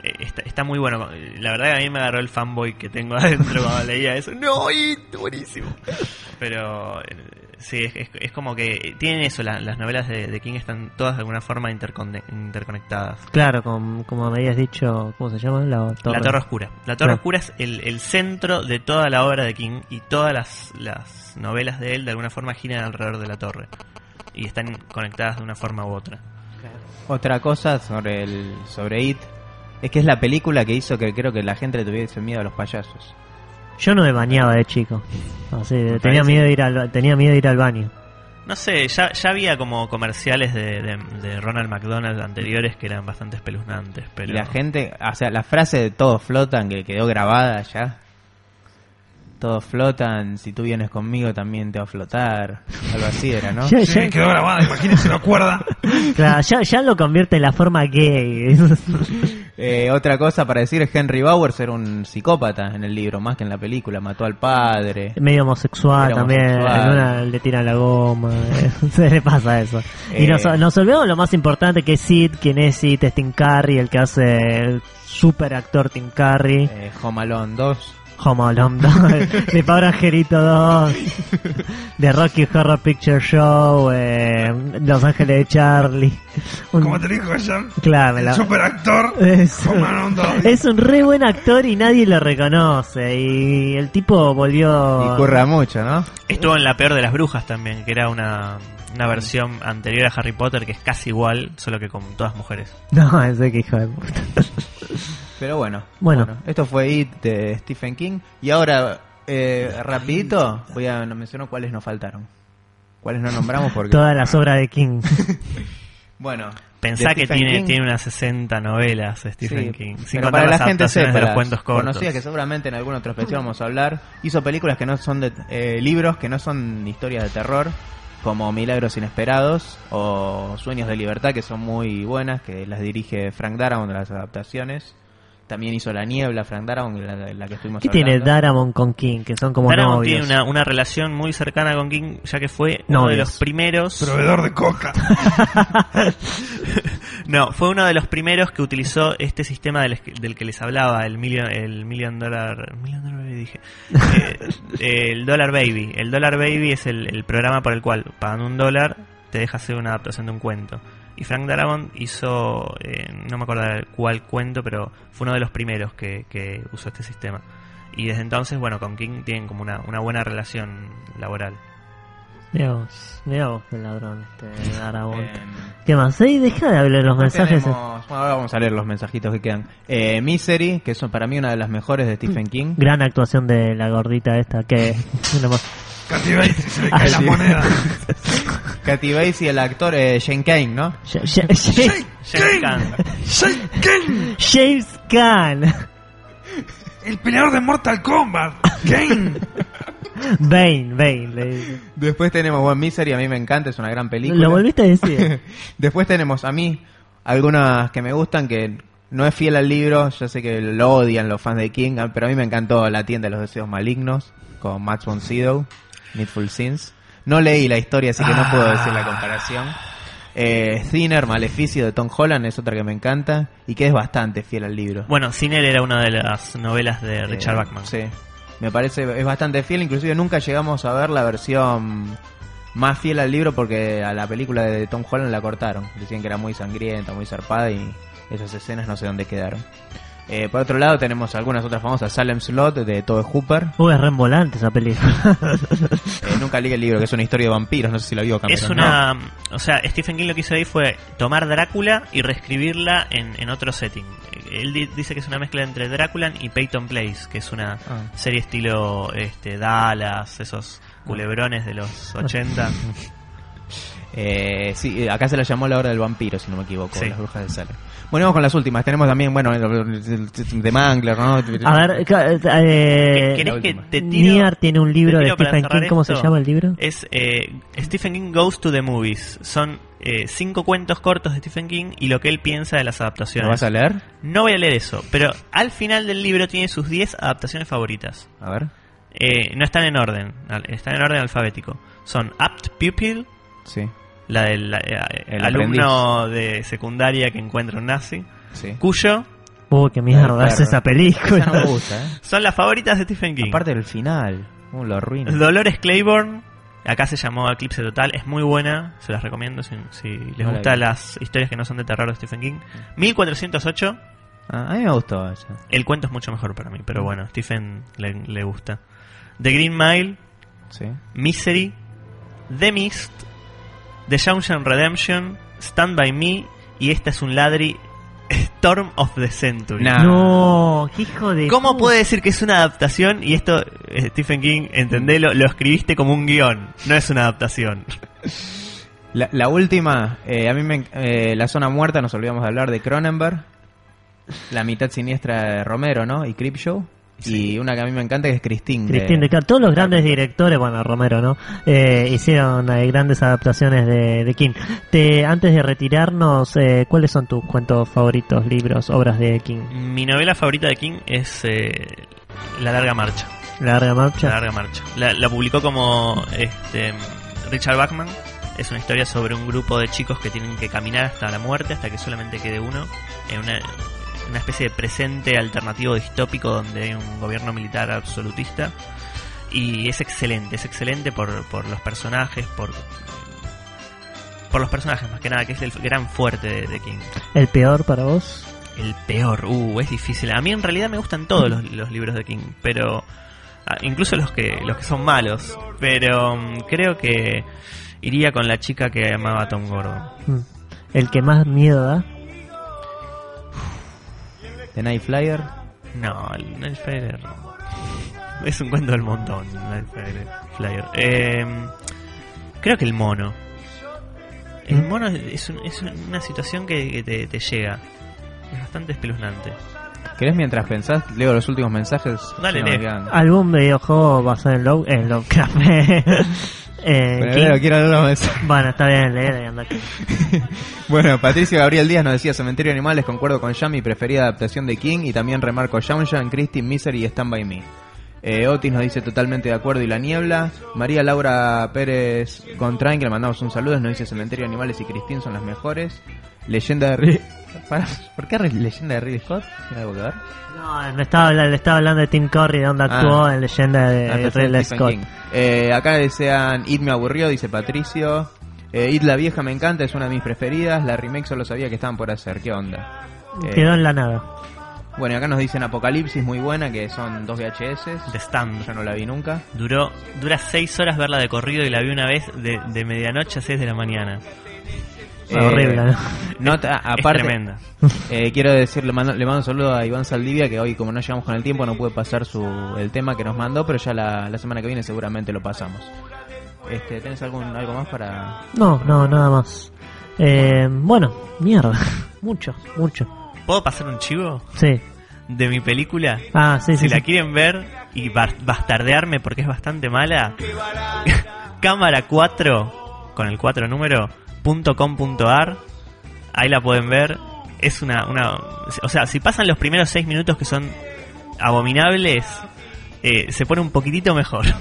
eh, está, está muy bueno. La verdad que a mí me agarró el fanboy que tengo (laughs) adentro cuando leía eso. No, It, buenísimo. Pero eh, Sí, es, es- es como que tienen eso, la- las novelas de, de King están todas de alguna forma interconectadas. Claro, com- como me habías dicho, ¿cómo se llama? La Torre, La Torre Oscura. La Torre. Oscura es el, el centro de toda la obra de King y todas las, las novelas de él de alguna forma giran alrededor de la torre y están conectadas de una forma u otra. Otra cosa sobre el sobre It es que es la película que hizo que creo que la gente le tuviese miedo a los payasos. Yo no me bañaba de chico. Así, tenía parece- miedo de ir al tenía miedo de ir al baño. No sé, ya, ya había como comerciales de, de- de Ronald McDonald anteriores que eran bastante espeluznantes, pero... Y la gente, o sea, la frase de todos flotan que quedó grabada ya. Todos flotan, si tú vienes conmigo también te va a flotar. Algo así era, ¿no? (laughs) Ya- Sí, quedó grabada, imagínense, lo acuerda. (laughs) Claro, ya, ya lo convierte en la forma gay. (laughs) Eh, otra cosa para decir es Henry Bowers era un psicópata en el libro, más que en la película. Mató al padre. Medio homosexual Era también. homosexual. En una le tira la goma. eh, Se le pasa eso. Y Eh. nos, nos olvidamos lo más importante que es Sid, quien es Sid, es Tim Curry, el que hace el super actor Tim Curry. Eh, Home Alone 2. Home Alone 2, de (laughs) Pobre Angelito 2, de Rocky Horror Picture Show, eh, Los Ángeles de Charlie. Un- Como te dijo ayer, Claro, el la- superactor, Es, Home Alone 2. es un re buen actor y nadie lo reconoce. Y el tipo volvió. Y curra mucho, ¿no? Estuvo en La Peor de las Brujas también, que era una, una versión anterior a Harry Potter que es casi igual, solo que con todas mujeres. (laughs) No, ese que hijo de puta. Pero bueno, Bueno. esto fue It de Stephen King. Y ahora, eh, rapidito, voy a mencionar cuáles nos faltaron. Cuáles no nombramos porque... Todas las obras de King. (laughs) Bueno, Pensá que tiene, King. tiene unas 60 novelas Stephen Sí, King. Sin pero para la gente sepa, de los cuentos cortos. conocida que seguramente en algún otro especial vamos a hablar, hizo películas que no son de eh, libros, que no son historias de terror, como Milagros Inesperados o Sueños de Libertad, que son muy buenas, que las dirige Frank Darabont de las adaptaciones. También hizo La Niebla, Frank Darabont, la, la que estuvimos ¿Qué tiene. Daramon con King? Que son como Darabont novios. tiene una, una relación muy cercana con King, ya que fue uno de los primeros. Proveedor de coca. (laughs) no, fue uno de los primeros que utilizó este sistema del, del que les hablaba, el million, el million dollar, million dollar baby, dije, Eh, el dollar baby. El dollar baby es el, el programa por el cual pagando un dólar te deja hacer una adaptación de un cuento. Y Frank Darabont hizo, eh, no me acuerdo cuál cuento, pero fue uno de los primeros que, que usó este sistema. Y desde entonces, bueno, con King tienen como una, una buena relación laboral. Mirá vos, mirá vos el ladrón, este Darabont. Em, ¿Qué más? Ey, deja de hablar los mensajes. Tenemos- bueno, ahora vamos a leer los mensajitos que quedan. Eh, Misery, que es para mí una de las mejores de Stephen King. Gran actuación de la gordita esta, que... (laughs) Bates, se le cae la sí. moneda. (laughs) Katy Bates y el actor eh, Shane Kane, ¿no? Ja- Ja- Ja- James Caan. Kane, James Caan. el peleador de Mortal Kombat. Kane. (laughs) Bane, Bane, le dice. Después tenemos One Misery, a mí me encanta, es una gran película. Lo volviste a decir. (laughs) Después tenemos a mí algunas que me gustan que no es fiel al libro, yo sé que lo odian los fans de King, pero a mí me encantó La tienda de los deseos malignos con Max von Sydow, Needful Sins. No leí la historia, así que no puedo decir la comparación. Eh, Thinner, Maleficio de Tom Holland es otra que me encanta y que es bastante fiel al libro. Bueno, Ciner era una de las novelas de Richard Eh, Bachman. Sí, me parece, es bastante fiel, inclusive nunca llegamos a ver la versión más fiel al libro porque a la película de Tom Holland la cortaron. Decían que era muy sangrienta, muy zarpada y esas escenas no sé dónde quedaron. Eh, por otro lado tenemos algunas otras famosas, Salem Slot de Tobe Hooper. Uy, es re embolante esa película. (laughs) Eh, nunca leí el libro, que es una historia de vampiros, no sé si la vio Cameron. Es una. O sea, Stephen King lo que hizo ahí fue tomar Drácula y reescribirla en, en otro setting. Él di- dice que es una mezcla entre Drácula y Peyton Place, que es una Ah. serie estilo este Dallas, esos culebrones de los 80. (laughs) Eh, sí, eh, acá se la llamó la hora del vampiro, si no me equivoco, Sí. las brujas de Salem. Bueno, vamos con las últimas. Tenemos también, bueno, de Mangler, ¿no? A ver, ca- eh, ¿Querés que te tiro- tiene un libro de Stephen King, ¿cómo se llama el libro? Es eh, Stephen King Goes to the Movies. Son eh, cinco cuentos cortos de Stephen King y lo que él piensa de las adaptaciones. ¿Lo vas a leer? No voy a leer eso, pero al final del libro tiene sus 10 adaptaciones favoritas. A ver. Eh, no están en orden, están en orden alfabético. Son Apt Pupil, Sí. La del eh, El alumno de secundaria que encuentra un nazi, Sí. Cuyo Uy, qué mierda es esa película. Esa no me gusta, ¿eh? (laughs) son las favoritas de Stephen King. Aparte del final, ¿cómo lo arruina? Dolores Claiborne, Acá se llamó Eclipse Total, es muy buena, se las recomiendo si, si les la gustan las historias que no son de terror de Stephen King. 1408, Ah, a mí me gustó el cuento es mucho mejor para mí, pero bueno, Stephen le, le gusta. The Green Mile, Sí. Misery, The Mist, The Shawshank Redemption, Stand By Me y esta es un ladri, Storm of the Century. No, qué hijo de. ¿Cómo puede decir que es una adaptación y esto, eh, Stephen King, entendelo, lo escribiste como un guion, no es una adaptación? La, la última, eh, a mí me, eh, La Zona Muerta, nos olvidamos de hablar de Cronenberg. La mitad siniestra de Romero, ¿no? Y Creepshow. Y una que a mí me encanta que es Christine. de- Cristín de Car- todos los grandes directores, bueno, Romero, ¿no? Eh, hicieron eh, grandes adaptaciones de, de King. Te, antes de retirarnos, eh, ¿cuáles son tus cuentos favoritos, libros, obras de King? Mi novela favorita de King es eh, La Larga Marcha. La larga marcha. La Larga Marcha. La, la publicó como este, Richard Bachman. Es una historia sobre un grupo de chicos que tienen que caminar hasta la muerte, hasta que solamente quede uno, en una, una especie de presente alternativo distópico donde hay un gobierno militar absolutista. Y es excelente, es excelente por, por los personajes, por, por los personajes más que nada, que es el gran fuerte de, de King. ¿El peor para vos? El peor, uh, es difícil. A mí en realidad me gustan todos los, los libros de King, pero ah, incluso los que los que son malos. Pero mm, creo que iría con la chica que amaba a Tom Gordon. Mm. ¿El que más miedo da? The Night Flyer. No, el Night Flyer es un cuento del montón. Night Flyer. Flyer. Eh, creo que el mono. El ¿Mm? mono es, un- es una situación que, que te, te llega. Es bastante espeluznante. ¿Querés mientras pensás? Leo los últimos mensajes. Dale, quedan. ¿Algún videojuego basado en, Love, en Lovecraft? (laughs) Eh, Pero. Leo, quiero leer los mensajes. Bueno, está bien, leer y. (laughs) Bueno, Patricio Gabriel Díaz nos decía Cementerio de Animales, concuerdo con Yami, preferida adaptación de King y también remarco Shawshank, Christine, Misery y Stand By Me. Eh, Otis nos dice totalmente de acuerdo y la niebla. María Laura Pérez Contrain, que le mandamos un saludo, nos dice Cementerio de Animales y Christine son las mejores. Leyenda de Ridley... ¿Por qué Leyenda de Ridley Scott? ¿Tiene algo que ver? No, me estaba, le estaba hablando de Tim Curry, de donde Ah. actuó en Leyenda de Ah, Ridley Scott. Eh, acá desean It me aburrió, dice Patricio. Eh, It la vieja me encanta, es una de mis preferidas. La remake solo sabía que estaban por hacer. ¿Qué onda? Eh, Quedó en la nada. Bueno, y acá nos dicen Apocalipsis, muy buena, que son dos VHS. The Stand. Yo no la vi nunca. Duró, dura seis horas verla de corrido y la vi una vez de, de medianoche a 6 de la mañana. Eh, horrible, ¿no? nota- Es aparte, tremenda. eh, quiero decir, le mando, le mando un saludo a Iván Saldivia, que hoy como no llegamos con el tiempo no puede pasar su, el tema que nos mandó, pero ya la, la semana que viene seguramente lo pasamos. Este, ¿Tenés algún, algo más para...? No, no, nada más. Eh, bueno, mierda. (laughs) mucho, mucho. ¿Puedo pasar un chivo? Sí. De mi película. Ah, sí, si sí, la sí. quieren ver y bastardearme porque es bastante mala, (laughs) cámara 4 con el 4 número punto com punto ar, ahí la pueden ver. Es una, una. O sea, si pasan los primeros 6 minutos que son abominables, eh, se pone un poquitito mejor. (laughs)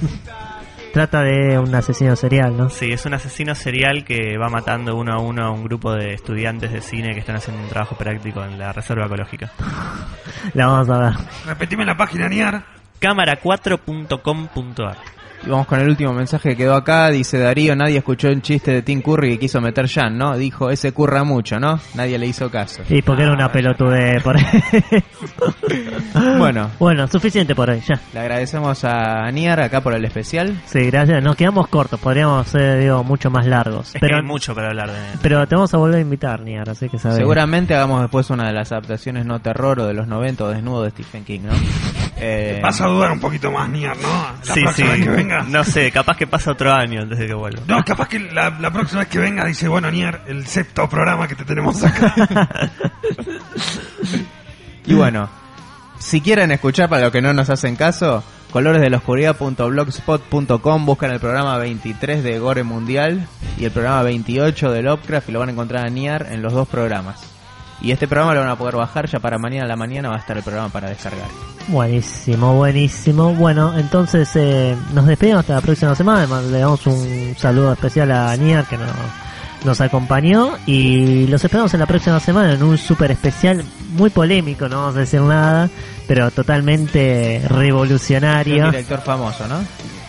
Trata de un asesino serial, ¿no? Sí, es un asesino serial que va matando uno a uno a un grupo de estudiantes de cine que están haciendo un trabajo práctico en la reserva ecológica. (laughs) La vamos a ver. Repetime la página, Niar. Cámara4.com.ar Y vamos con el último mensaje que quedó acá. Dice Darío, nadie escuchó un chiste de Tim Curry que quiso meter Jan, ¿no? Dijo, ese curra mucho, ¿no? Nadie le hizo caso. Y porque era una pelotude por ahí. (laughs) Bueno. Bueno, suficiente por hoy, ya. Le agradecemos a Niar acá por el especial. Sí, gracias. Nos quedamos cortos, podríamos ser, digo, mucho más largos. Es que pero, hay mucho para hablar de pero te vamos a volver a invitar, Niar, así que sabes. Seguramente hagamos después una de las adaptaciones no terror o de los 90 o desnudo de Stephen King, ¿no? (laughs) Eh, Vas a dudar un poquito más, Niar, ¿no? La Sí, sí. que venga. No sé, capaz que pasa otro año antes de que vuelva. No, capaz que la, la próxima vez que venga dice, bueno, Nier, el sexto programa que te tenemos acá. (laughs) Y bueno, si quieren escuchar para los que no nos hacen caso, coloresdeloscuridad.blogspot.com buscan el programa 23 de Gore Mundial y el programa 28 de Lovecraft y lo van a encontrar a Niar en los dos programas. Y este programa lo van a poder bajar, ya para mañana a la mañana va a estar el programa para descargar. Buenísimo, buenísimo. Bueno, entonces eh, nos despedimos hasta la próxima semana. Además, le damos un saludo especial a Nier que nos, nos acompañó. Y los esperamos en la próxima semana en un super especial muy polémico, no vamos a decir nada, pero totalmente Un revolucionario. director famoso, ¿no?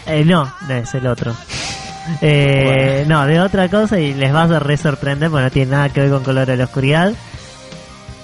Eh, no, es el otro. Eh, No, de otra cosa y les va a re sorprender, porque no tiene nada que ver con Color de la Oscuridad.